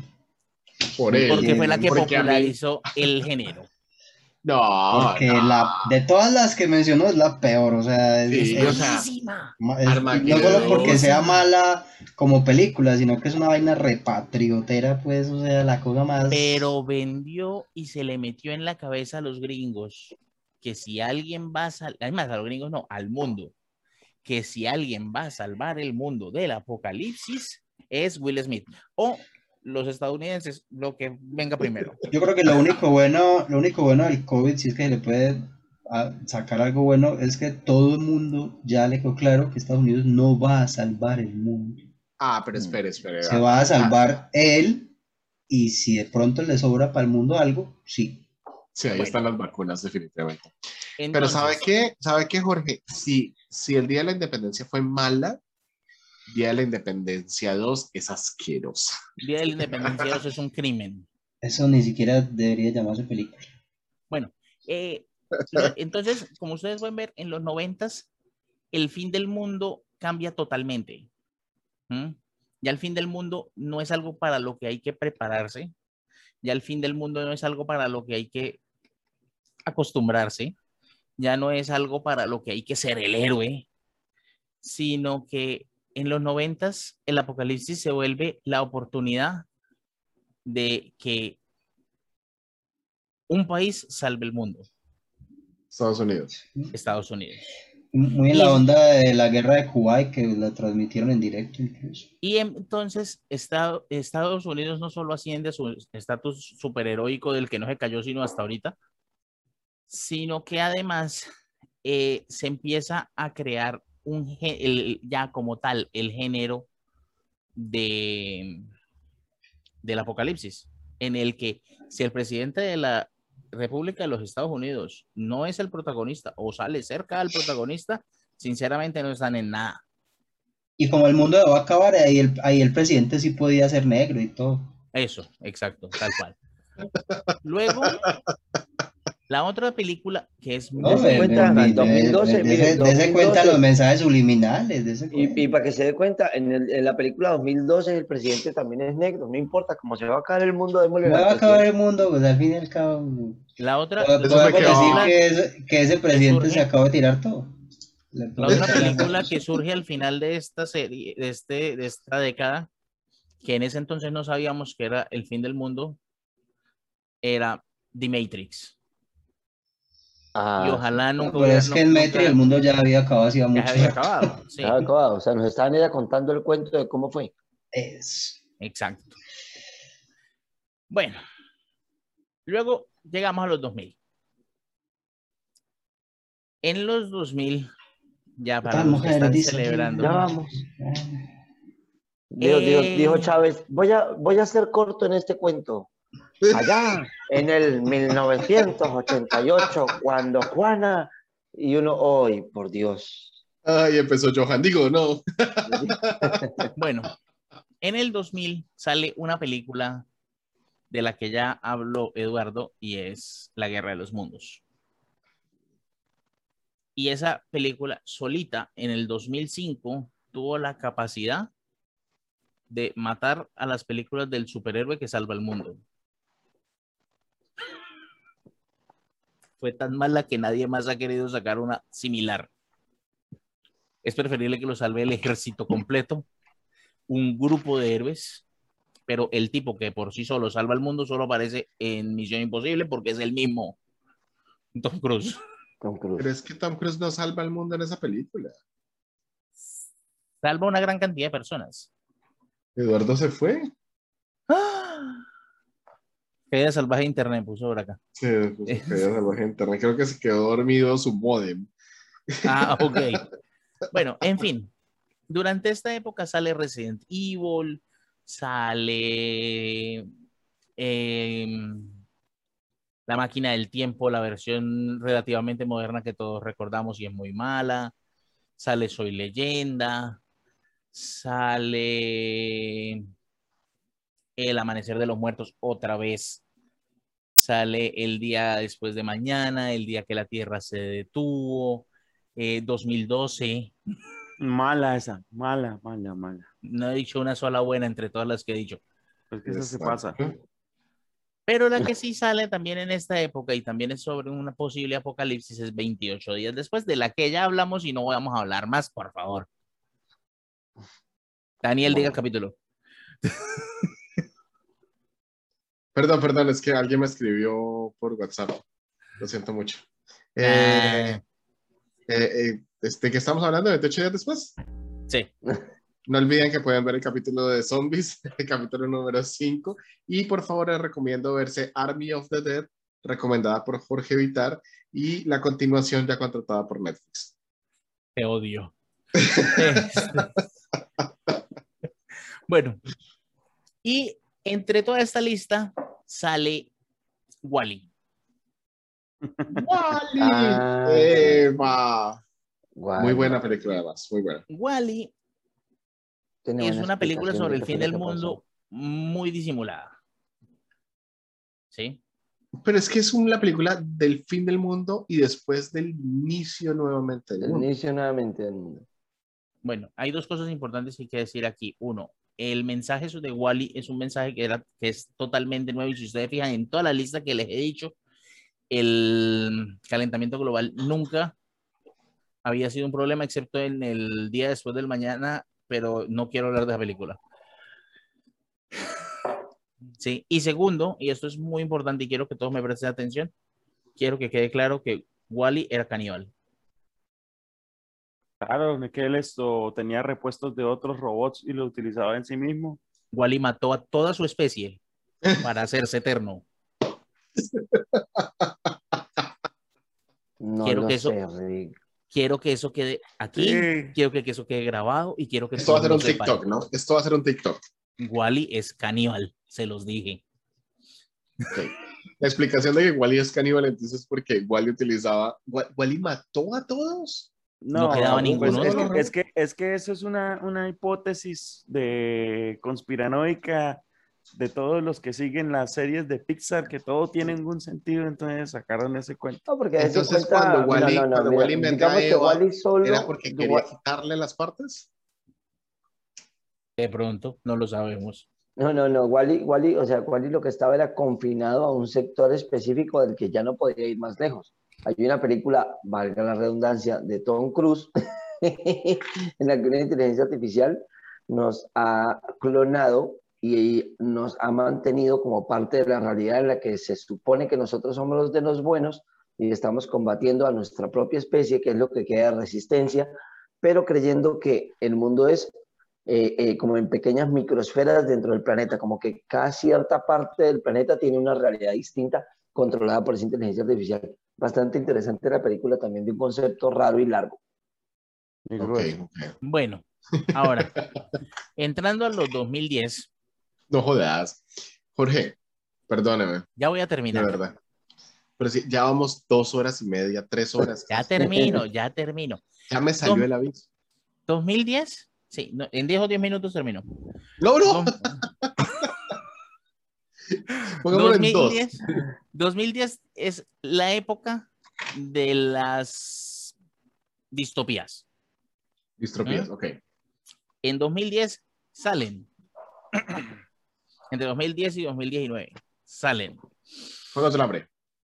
Por él. Porque fue la que mí- popularizó el género. No, Porque no. la, de todas las que mencionó es la peor, o sea, es, Sí, es- o sea, Buenísima. ma- es- Armageddon. no solo porque sea mala como película, sino que es una vaina repatriotera, pues, o sea, la cosa más... Pero vendió y se le metió en la cabeza a los gringos que si alguien va a salvar, además a los gringos no, al mundo, que si alguien va a salvar el mundo del apocalipsis es Will Smith o los estadounidenses, lo que venga primero. Yo creo que lo único bueno, lo único bueno del COVID, si es que se le puede ah, sacar algo bueno, es que todo el mundo ya le quedó claro que Estados Unidos no va a salvar el mundo. Ah, pero espere, espere. Se va a salvar él y si de pronto le sobra para el mundo algo, sí. Sí, ahí Bueno. están las vacunas, definitivamente. Pero ¿sabe qué? ¿Sabe qué, Jorge? Si, si el Día de la Independencia fue mala, Día de la Independencia 2 es asquerosa. Día de la Independencia 2 es un crimen. Eso ni siquiera debería llamarse película. Bueno, eh, entonces, como ustedes pueden ver, en los noventas, el fin del mundo cambia totalmente. ¿Mm? Ya el fin del mundo no es algo para lo que hay que prepararse. Ya el fin del mundo no es algo para lo que hay que acostumbrarse. Ya no es algo para lo que hay que ser el héroe, sino que en los noventas el apocalipsis se vuelve la oportunidad de que un país salve el mundo, Estados Unidos. Estados Unidos. Muy en Y- la onda de la guerra de Kuwait, que la transmitieron en directo incluso. Y entonces Estado- Estados Unidos no solo asciende a su estatus superheroico del que no se cayó sino hasta ahorita, sino que además eh, se empieza a crear un el- ya como tal el género de del apocalipsis, en el que si el presidente de la República de los Estados Unidos no es el protagonista o sale cerca del protagonista, sinceramente no están en nada. Y como el mundo va a acabar, ahí el, ahí el presidente sí podía ser negro y todo. Eso, exacto, tal cual. Luego, la otra película que es No, muy Dese de- cuenta, de- en de- 2012, de- mire, dese- dese cuenta 2012. los mensajes subliminales. cuenta. Y, y para que se dé cuenta, en, el- en la película 2012 el presidente también es negro. No importa, como se va a acabar el mundo, démosle No va a acabar el mundo, pues al fin y al cabo. la otra, Podemos decir que, ese- que ese presidente se acaba de tirar todo. La podemos otra la película que surge al final de esta serie, de, este, de esta década, que en ese entonces no sabíamos que era el fin del mundo, era The Matrix. Ah, y ojalá nunca Pero hubiera- es que no- en nunca- Metri el mundo ya había acabado hacía ya mucho. se había acabado. sí, ya acabado. O sea, nos estaban ya contando el cuento de cómo fue. Es- exacto. Bueno, luego llegamos a los 2000. En los 2000, ya para Tal los que están dice celebrando. Ya vamos. Eh, Dijo, dijo- Eh. dijo Chávez, voy a, voy a ser corto en este cuento. Allá, en el 1988, cuando Juana y uno, hoy, por Dios. Ay, empezó Johan. Digo, no. Bueno, en el 2000 sale una película de la que ya habló Eduardo y es La Guerra de los Mundos. Y esa película solita en el 2005 tuvo la capacidad de matar a las películas del superhéroe que salva el mundo. Fue tan mala que nadie más ha querido sacar una similar. Es preferible que lo salve el ejército completo, un grupo de héroes, pero el tipo que por sí solo salva el mundo solo aparece en Misión Imposible porque es el mismo Tom Cruise. Tom Cruise. Pero es que Tom Cruise no salva el mundo en esa película. Salva una gran cantidad de personas. Eduardo se fue. Caída salvaje de internet puso por acá. Sí, quedó salvaje internet. Creo que se quedó dormido su modem. Ah, ok. Bueno, en fin. Durante esta época sale Resident Evil, sale em, La máquina del tiempo, la versión relativamente moderna que todos recordamos y es muy mala. Sale Soy leyenda. Sale El amanecer de los muertos otra vez. Sale el día después de mañana, el día que la Tierra se detuvo eh, 2012. Mala esa, mala, mala, mala. No he dicho una sola buena entre todas las que he dicho. Pues que eso se pasa. Pero la que sí sale también en esta época y también es sobre una posible apocalipsis es 28 días después, de la que ya hablamos y no vamos a hablar más, por favor. Daniel, diga el capítulo. Perdón, perdón, es que alguien me escribió por WhatsApp. Lo siento mucho. Eh, eh, eh, este, ¿Qué estamos hablando? ¿28 días después? sí, No olviden que pueden ver el capítulo de Zombies, el capítulo número 5. Y por favor, les recomiendo verse Army of the Dead, recomendada por Jorge Vitar, y la continuación ya contratada por Netflix. te odio. Este, bueno, y entre toda esta lista sale Wally. ¡Wally! Ah, ¡Eva! Guay. Muy buena película, además, muy buena. Wally Tiene es una película sobre el fin del mundo muy disimulada. ¿Sí? Pero es que es una película del fin del mundo y después del inicio nuevamente del El mundo. inicio nuevamente del mundo. Bueno, hay dos cosas importantes que hay que decir aquí. Uno, el mensaje de Wally es un mensaje que, es totalmente nuevo y si ustedes fijan en toda la lista que les he dicho, el calentamiento global nunca había sido un problema excepto en el día después del mañana, pero no quiero hablar de la película. Sí, y segundo, y esto es muy importante y quiero que todos me presten atención, quiero que quede claro que Wally era caníbal. Claro, que él esto tenía repuestos de otros robots y lo utilizaba en sí mismo. Wally mató a toda su especie para hacerse eterno. No Quiero lo que eso- sé. Quiero que eso quede aquí, Sí. quiero que, eso quede grabado y quiero que Esto va a ser un. TikTok, ¿no? Esto va a ser un TikTok. Wally es caníbal, se los dije. La explicación de que Wally es caníbal entonces es porque Wally utilizaba... Wa- ¿Wally mató a todos? No quedaba pues, ninguno. es, que, es, que, es que eso es una, una hipótesis de conspiranoica de todos los que siguen las series de Pixar, que todo tiene un sentido, entonces sacaron ese cuento. No, porque Entonces, cuenta- cuando Wally- no, no, no, cuando mira, Wally inventó a digamos que Eva, Wally solo, ¿Era porque quería quitarle las partes? De pronto, no lo sabemos. No, no, no, Wally, Wally, o sea, Wally lo que estaba era confinado a un sector específico del que ya no podía ir más lejos. Hay una película, valga la redundancia, de Tom Cruise, en la que una inteligencia artificial nos ha clonado y nos ha mantenido como parte de la realidad en la que se supone que nosotros somos los de los buenos y estamos combatiendo a nuestra propia especie, que es lo que queda de resistencia, pero creyendo que el mundo es eh, eh, como en pequeñas microesferas dentro del planeta, como que cada cierta parte del planeta tiene una realidad distinta controlada por esa inteligencia artificial. Bastante interesante la película también de un concepto raro y largo. Bueno, ahora, entrando a los 2010, No jodas. Jorge, perdóneme, ya voy a de terminar. verdad. Pero sí, ya vamos dos horas y media, tres horas. Ya termino, ya termino. Ya me salió Tom- el aviso. 2010, sí, no, en 10 o 10 minutos termino. No, no, Dos- pongámoslo en dos. 2010, 2010 es la época de las distopías. Distropías, ¿Mm? ok. En 2010 salen. Entre 2010 y 2019 salen Juegos del hambre.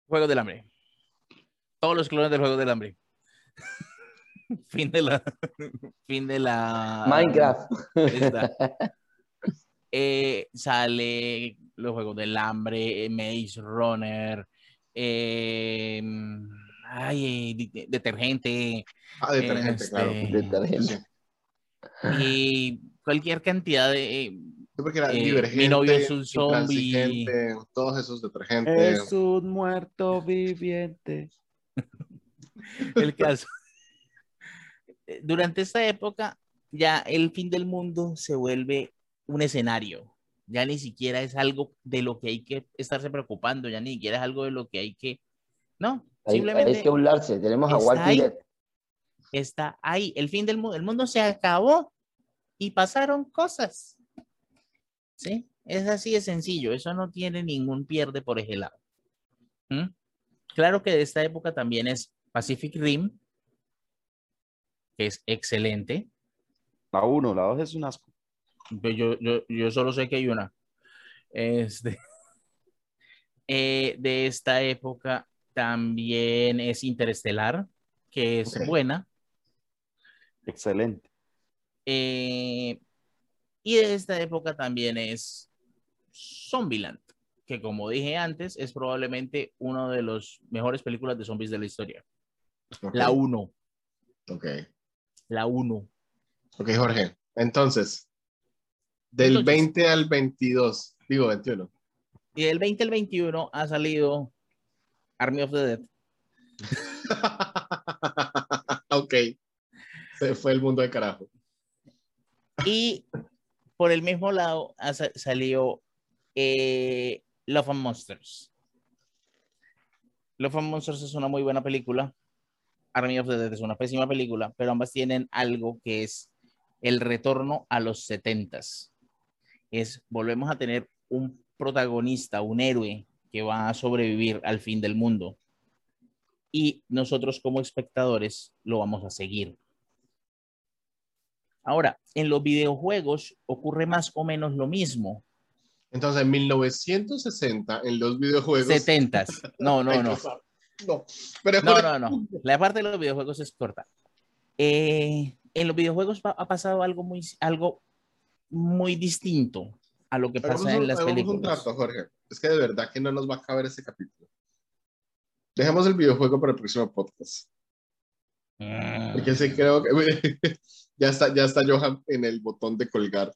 Juegos del Hambre. Todos los clones del Juego del Hambre. fin de la. fin de la. Minecraft. Esta. Eh, sale los Juegos del Hambre, eh, Maze Runner, eh, ay, de- detergente Ah, detergente, Este, claro. Detergente. Y cualquier cantidad de. eh, Sí, porque era Eh, divergente, mi novio es un zombie. Todos esos detergentes. Es un muerto viviente. el caso. Durante esta época, ya el fin del mundo se vuelve un escenario. Ya ni siquiera es algo de lo que hay que estarse preocupando, ya ni siquiera es algo de lo que hay que. No, Hay, simplemente hay que burlarse. Tenemos a está Walking ahí. Dead. está ahí. El fin del mundo, el mundo se acabó y pasaron cosas. ¿Sí? Es así de sencillo. Eso no tiene ningún pierde por ese lado. ¿Mm? Claro que de esta época también es Pacific Rim, que es excelente. La 1, la 2 es un asco. Yo, yo, yo solo sé que hay una. Este, eh, de esta época también es Interestelar, que es buena. Excelente. Eh, y de esta época también es Zombieland, que como dije antes, es probablemente una de las mejores películas de zombies de la historia. La 1, Ok, la 1. ok, Jorge. Entonces, del Entonces- 20 al 22, digo 21. Y del 20 al 21 ha salido Army of the Dead. ok. Se fue el mundo de carajo. Y por el mismo lado salió eh, Love and Monsters. Love and Monsters es una muy buena película. Army of the Dead es una pésima película, pero ambas tienen algo que es el retorno a los setentas. Es, volvemos a tener un protagonista, un héroe que va a sobrevivir al fin del mundo. Y nosotros como espectadores lo vamos a seguir. Ahora, en los videojuegos ocurre más o menos lo mismo. Entonces, en 1960, en los videojuegos. 70 No, no, no. No, pero No, no, no. La parte de los videojuegos es corta. Eh, en los videojuegos ha pasado algo muy, algo muy distinto a lo que Hagamos pasa en un, las hagamos un películas. trato, Jorge. Es que de verdad que no nos va a caber ese capítulo. Dejemos el videojuego para el próximo podcast. Mm. Porque sí creo que ya está, ya está Johan en el botón de colgar.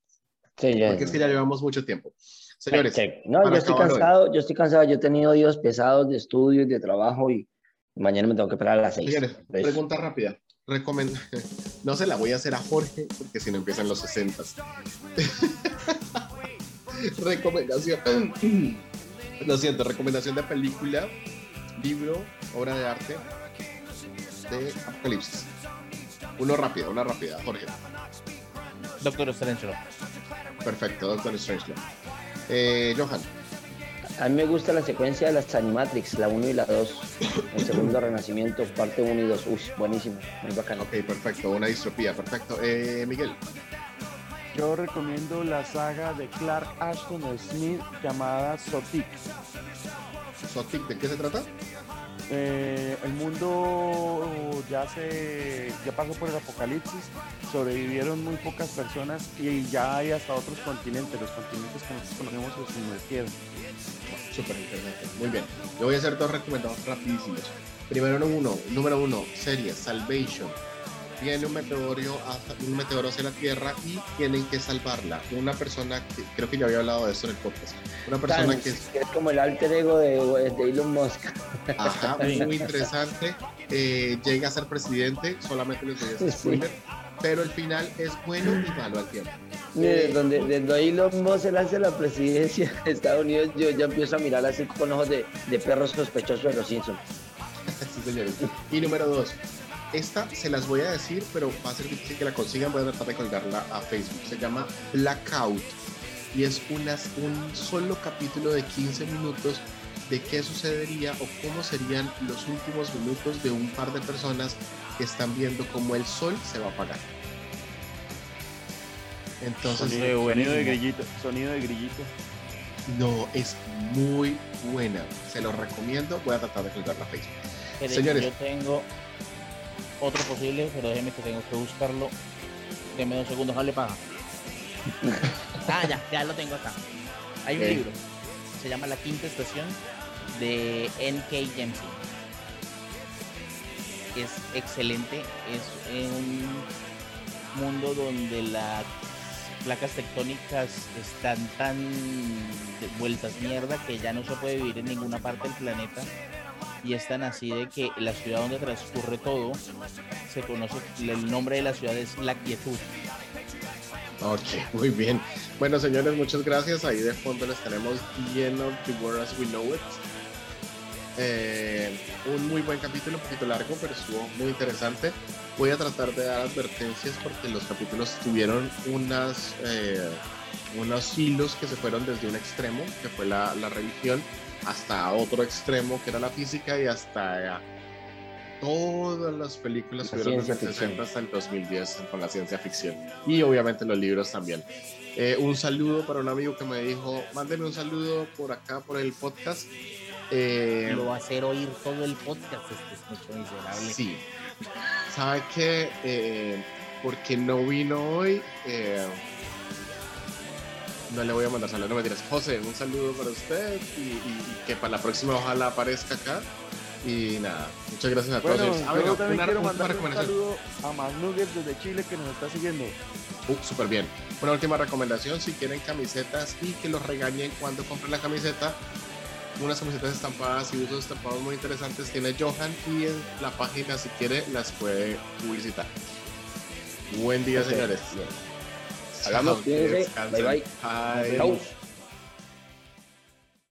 Sí, ya- Porque es que ya llevamos mucho tiempo. Señores, Check. No, para yo estoy acabar hoy. cansado, yo estoy cansado, yo he tenido días pesados de estudio y de trabajo y mañana me tengo que esperar a las seis. señores, pregunta rápida. Recomend... No se la voy a hacer a Jorge porque si no empiezan los 60. recomendación. Lo siento, recomendación de película, libro, obra de arte de Apocalipsis. Uno rápido, una rápida, Jorge. Doctor Strange. Perfecto, Doctor Strange. Eh, Johan, A mí me gusta la secuencia de las Animatrix, la 1 y la 2, el segundo renacimiento, parte 1 y 2. Uy, buenísimo, muy bacano. ok, perfecto, una distropía, perfecto. Eh, Miguel, Yo recomiendo la saga de Clark Ashton Smith llamada Sotik. Sotic, ¿de qué se trata? Eh, el mundo ya se ya pasó por el apocalipsis, sobrevivieron muy pocas personas y ya hay hasta otros continentes, los continentes que nosotros conocemos se sumergieron. Súper interesante. Muy bien. Yo voy a hacer dos recomendados rapidísimos. Primero uno, número uno, serie Salvation. Viene un meteoro, un meteoro hacia la Tierra y tienen que salvarla. Una persona que creo que ya había hablado de esto en el podcast. Una persona Thanos, que es que es como el alter ego de, de Elon Musk. Ajá, muy interesante. Eh, llega a ser presidente, solamente les doy Sí. spoiler, pero el final es bueno y malo al tiempo. Mire, donde, donde Elon Musk se lanza a la presidencia de Estados Unidos, yo ya empiezo a mirar así con ojos de, de perro sospechoso de los Simpsons. Sí, señores. Y número dos, esta se las voy a decir, pero va a ser difícil que la consigan. Voy a tratar de colgarla a Facebook. Se llama Blackout y es unas, un solo capítulo de 15 minutos de qué sucedería o cómo serían los últimos minutos de un par de personas que están viendo cómo el sol se va a apagar. Entonces, Sonido, sonido de grillito, sonido de grillito. No, es muy buena. Se lo recomiendo. Voy a tratar de colgarla a Facebook. Señores. Yo tengo otro posible, pero déjeme que tengo que buscarlo. Deme dos segundos, dale paja. ah, ya, ya lo tengo acá. Hay un libro. Se llama La Quinta Estación de N.K. Jemisin. Es excelente. Es un mundo donde las placas tectónicas están tan de- vueltas mierda que ya no se puede vivir en ninguna parte del planeta y es tan así de que la ciudad donde transcurre todo se conoce, el nombre de la ciudad es La Quietud. Ok, muy bien. Bueno, señores, muchas gracias. Ahí de fondo les tenemos lleno The World as We Know It. Eh, un muy buen capítulo, un poquito largo, pero estuvo muy interesante. Voy a tratar de dar advertencias porque los capítulos tuvieron unas, eh, unos hilos que se fueron desde un extremo, que fue la, la religión, hasta otro extremo, que era la física, y hasta eh, todas las películas La fueron desde ciencia el ficción. 60 hasta el 2010 con la ciencia ficción. Y obviamente los libros también. Eh, un saludo para un amigo que me dijo, mándenme un saludo por acá, por el podcast. Eh, Lo va a hacer oír todo el podcast, este es mucho miserable. Sí. ¿Sabe qué? Eh, porque no vino hoy, eh, no le voy a mandar saludos, no me dirás. José, un saludo para usted y, y- y que para la próxima ojalá aparezca acá. Y nada, muchas gracias a todos. Bueno. Ah, yo venga, también una, quiero última mandar un saludo a Magnuggets desde Chile que nos está siguiendo. Uh, súper bien. Una última recomendación, si quieren camisetas y que los regañen cuando compren la camiseta, unas camisetas estampadas y usos estampados muy interesantes tiene Johan y en la página si quiere las puede publicitar. Buen día, señores. Cuídense. descansen. Bye, bye. Bye.